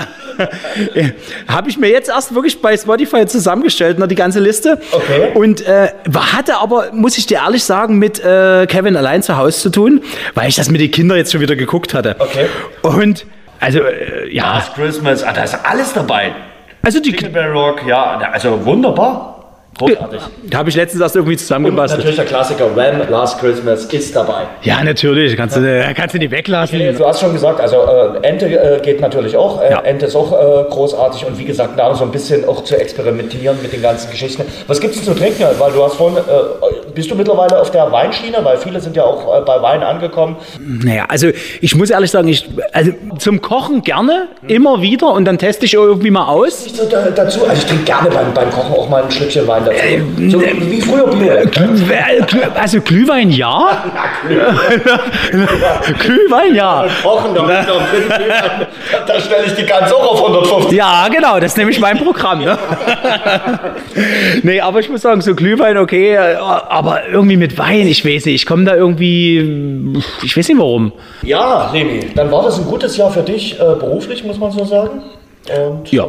I: habe ich mir jetzt erst wirklich bei Spotify zusammengestellt, ne, die ganze Liste.
F: Okay.
I: Und äh, hatte aber, muss ich dir ehrlich sagen, mit äh, Kevin allein zu Hause zu tun, weil ich das mit den Kindern jetzt schon wieder geguckt hatte.
F: Okay.
I: Und also, äh, ja.
F: Last Christmas, ah, da ist alles dabei.
I: Also die
F: Rock, ja, also wunderbar. Großartig.
I: Habe ich letztens erst irgendwie
F: Und
I: zusammengebastelt.
F: natürlich der Klassiker Wham! Last Christmas ist dabei.
I: Ja, natürlich. Kannst du, kannst du nicht weglassen.
F: Du hast schon gesagt, also äh, Ente äh, geht natürlich auch. Äh,
I: Ja.
F: Ente ist auch äh, großartig und wie gesagt, da so ein bisschen auch zu experimentieren mit den ganzen Geschichten. Was gibt es zu trinken? Weil du hast vorhin, äh, bist du mittlerweile auf der Weinschiene? Weil viele sind ja auch äh, bei Wein angekommen.
I: Naja, also ich muss ehrlich sagen, ich, also zum Kochen gerne, immer wieder und dann teste ich irgendwie mal aus.
F: So da, dazu, also ich trinke gerne beim, beim Kochen auch mal ein Schlückchen Wein dazu. So wie früher Bier.
I: Also Glühwein ja. Glühwein ja.
F: Kochen, da, da, da stelle ich die ganz auch auf 150.
I: Ja, genau, das ist nämlich mein Programm. Ne? nee, aber ich muss sagen, so Glühwein, okay, aber irgendwie mit Wein, ich weiß nicht, ich komme da irgendwie, ich weiß nicht warum.
F: Ja, Leni, dann war das ein gutes Jahr für dich äh, beruflich, muss man so sagen. Und,
I: Ja,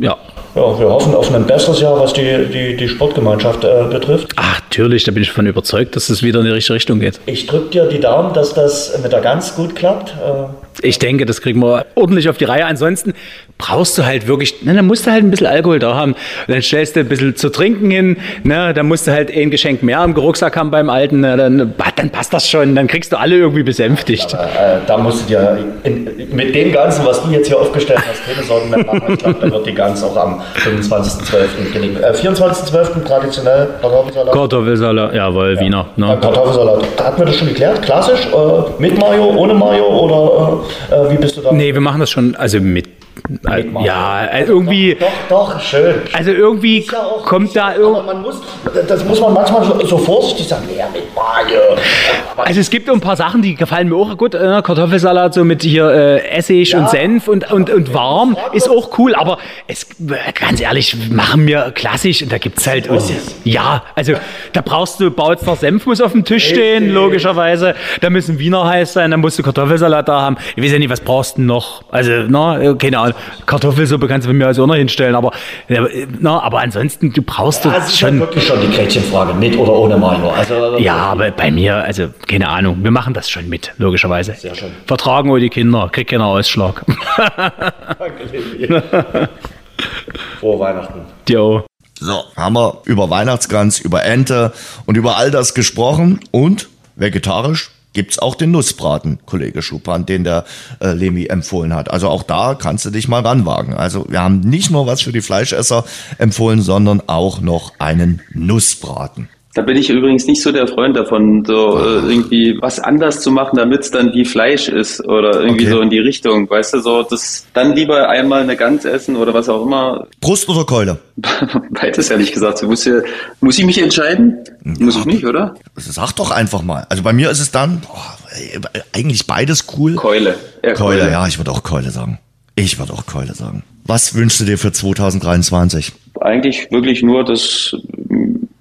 I: ja.
F: Ja, wir hoffen auf ein besseres Jahr, was die, die, die Sportgemeinschaft äh, betrifft.
I: Ach, natürlich, da bin ich davon überzeugt, dass es wieder in die richtige Richtung geht.
F: Ich drücke dir die Daumen, dass das mit der Gans gut klappt. Äh,
I: Ich denke, das kriegen wir ordentlich auf die Reihe. Ansonsten brauchst du halt wirklich, ne, dann musst du halt ein bisschen Alkohol da haben. Und dann stellst du ein bisschen zu trinken hin, ne, dann musst du halt ein Geschenk mehr im Rucksack haben beim Alten, ne, dann, dann passt das schon, dann kriegst du alle irgendwie besänftigt.
F: äh, da musst du dir in, mit dem Ganzen, was du jetzt hier aufgestellt hast, keine Sorgen mehr machen. Ich glaube, da wird die Gans auch am 25.12. gelegt. Äh, 24.12. traditionell Kartoffelsalat.
I: Kartoffelsalat, jawohl, Wiener.
F: Äh,
I: Ne?
F: Kartoffelsalat. Hatten wir das schon geklärt? Klassisch? Äh, mit Mayo, ohne Mayo oder äh, äh, wie bist du da?
I: Nee, wir machen das schon, also mit, äh,
F: Mayo.
I: ja, äh, irgendwie,
F: Doch, doch, schön.
I: also irgendwie
F: ja auch
I: kommt da irgendwie,
F: man muss, das muss man manchmal so, so vorsichtig sagen, ja, mit Mayo.
I: Also es gibt ein paar Sachen, die gefallen mir auch gut. Äh, Kartoffelsalat so mit hier äh, Essig und Senf und, und, und warm ist auch cool. Aber es, ganz ehrlich, machen wir klassisch und da gibt's halt... Und, ja, also da brauchst du Bautzer Senf muss auf dem Tisch stehen, logischerweise. Da müssen Wiener heiß sein, dann musst du Kartoffelsalat da haben. Ich weiß ja nicht, was brauchst du noch? Also, na, keine Ahnung. Kartoffelsuppe kannst du bei mir also auch noch hinstellen. Aber, na, aber ansonsten, du brauchst du
F: Das ist ja
I: schon...
F: wirklich schon die Gretchenfrage, mit oder ohne Mayo. Also,
I: Ja, aber bei mir, also keine Ahnung, wir machen das schon mit, logischerweise.
F: Sehr schön.
I: Vertragen wir die Kinder, kriegt keiner Ausschlag.
F: Frohe Weihnachten.
I: Jo.
B: So, haben wir über Weihnachtsgans, über Ente und über all das gesprochen. Und vegetarisch gibt's auch den Nussbraten, Kollege Schuppan, den der äh, Lemi empfohlen hat. Also auch da kannst du dich mal ranwagen. Also wir haben nicht nur was für die Fleischesser empfohlen, sondern auch noch einen Nussbraten.
C: Da bin ich übrigens nicht so der Freund davon, so äh, irgendwie was anders zu machen, damit es dann wie Fleisch ist oder irgendwie
B: Okay.
C: so in die Richtung, weißt du, so das dann lieber einmal eine Gans essen oder was auch immer.
B: Brust oder Keule?
C: Beides ehrlich gesagt. So, muss, ja, muss ich mich entscheiden? Muss ich nicht, oder?
B: Sag doch einfach mal. Also bei mir ist es dann boah, ey, eigentlich beides cool.
C: Keule. Eher
B: Keule, ja, ich würde auch Keule sagen. Ich würde auch Keule sagen. Was wünschst du dir für 2023?
C: Eigentlich wirklich nur, dass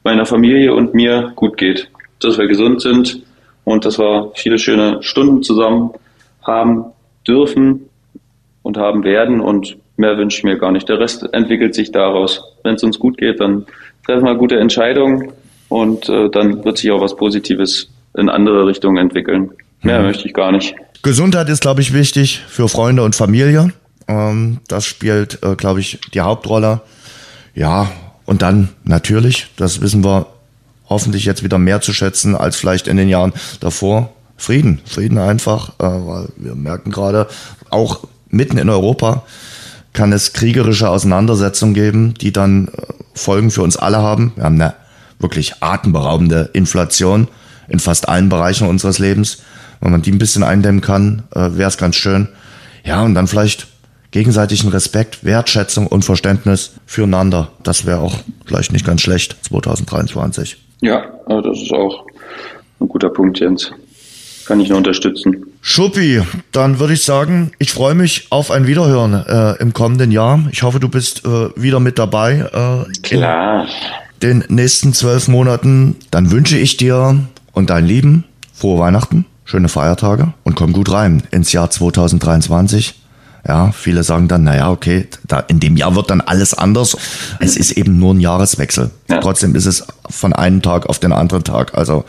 C: meiner Familie und mir gut geht. Dass wir gesund sind und dass wir viele schöne Stunden zusammen haben dürfen und haben werden und mehr wünsche ich mir gar nicht. Der Rest entwickelt sich daraus. Wenn es uns gut geht, dann treffen wir gute Entscheidungen und äh, dann wird sich auch was Positives in andere Richtungen entwickeln. Mehr möchte ich gar nicht.
B: Gesundheit ist, glaube ich, wichtig für Freunde und Familie. Ähm, das spielt, äh, glaube ich, die Hauptrolle. Ja, und dann natürlich, das wissen wir hoffentlich jetzt wieder mehr zu schätzen als vielleicht in den Jahren davor. Frieden, Frieden einfach, äh, weil wir merken gerade, auch mitten in Europa kann es kriegerische Auseinandersetzungen geben, die dann äh, Folgen für uns alle haben. Wir haben eine wirklich atemberaubende Inflation in fast allen Bereichen unseres Lebens. Wenn man die ein bisschen eindämmen kann, äh, wäre es ganz schön. Ja, und dann vielleicht gegenseitigen Respekt, Wertschätzung und Verständnis füreinander. Das wäre auch vielleicht nicht ganz schlecht 2023.
C: Ja, also das ist auch ein guter Punkt, Jens. kann ich nur unterstützen.
B: Schuppi, dann würde ich sagen, ich freue mich auf ein Wiederhören äh, im kommenden Jahr. Ich hoffe, du bist äh, wieder mit dabei.
C: Äh, Klar.
B: Den nächsten zwölf Monaten. Dann wünsche ich dir und deinen Lieben frohe Weihnachten, schöne Feiertage und komm gut rein ins Jahr 2023. Ja, viele sagen dann, naja, okay, da, in dem Jahr wird dann alles anders. Es ist eben nur ein Jahreswechsel. Ja. Trotzdem ist es von einem Tag auf den anderen Tag. Also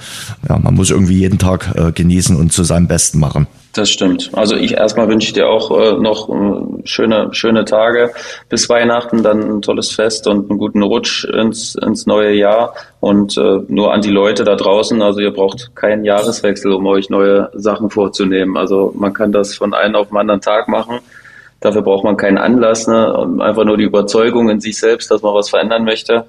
B: ja, man muss irgendwie jeden Tag äh, genießen und zu seinem Besten machen.
C: Das stimmt. Also ich erstmal wünsche dir auch äh, noch äh, schöne, schöne Tage bis Weihnachten, dann ein tolles Fest und einen guten Rutsch ins, ins neue Jahr. Und äh, nur an die Leute da draußen, also ihr braucht keinen Jahreswechsel, um euch neue Sachen vorzunehmen. Also man kann das von einem auf den anderen Tag machen. Dafür braucht man keinen Anlass, ne? einfach nur die Überzeugung in sich selbst, dass man was verändern möchte.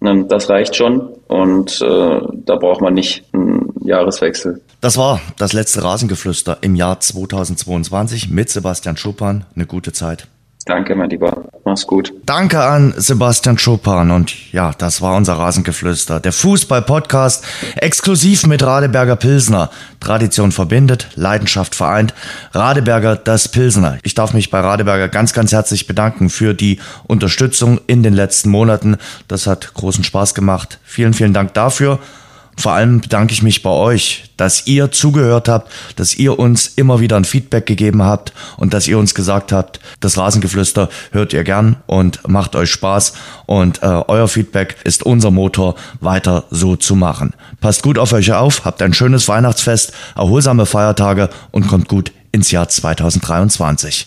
C: Ne, das reicht schon und äh, da braucht man nicht einen Jahreswechsel.
B: Das war das letzte Rasengeflüster im Jahr 2022 mit Sebastian Schuppan. Eine gute Zeit.
C: Danke, mein Lieber. Mach's gut.
B: Danke an Sebastian Schuppan. Und ja, das war unser Rasengeflüster. Der Fußball-Podcast exklusiv mit Radeberger Pilsner. Tradition verbindet, Leidenschaft vereint. Radeberger, das Pilsner. Ich darf mich bei Radeberger ganz, ganz herzlich bedanken für die Unterstützung in den letzten Monaten. Das hat großen Spaß gemacht. Vielen, vielen Dank dafür. Vor allem bedanke ich mich bei euch, dass ihr zugehört habt, dass ihr uns immer wieder ein Feedback gegeben habt und dass ihr uns gesagt habt, das Rasengeflüster hört ihr gern und macht euch Spaß und äh, euer Feedback ist unser Motor, weiter so zu machen. Passt gut auf euch auf, habt ein schönes Weihnachtsfest, erholsame Feiertage und kommt gut ins Jahr 2023.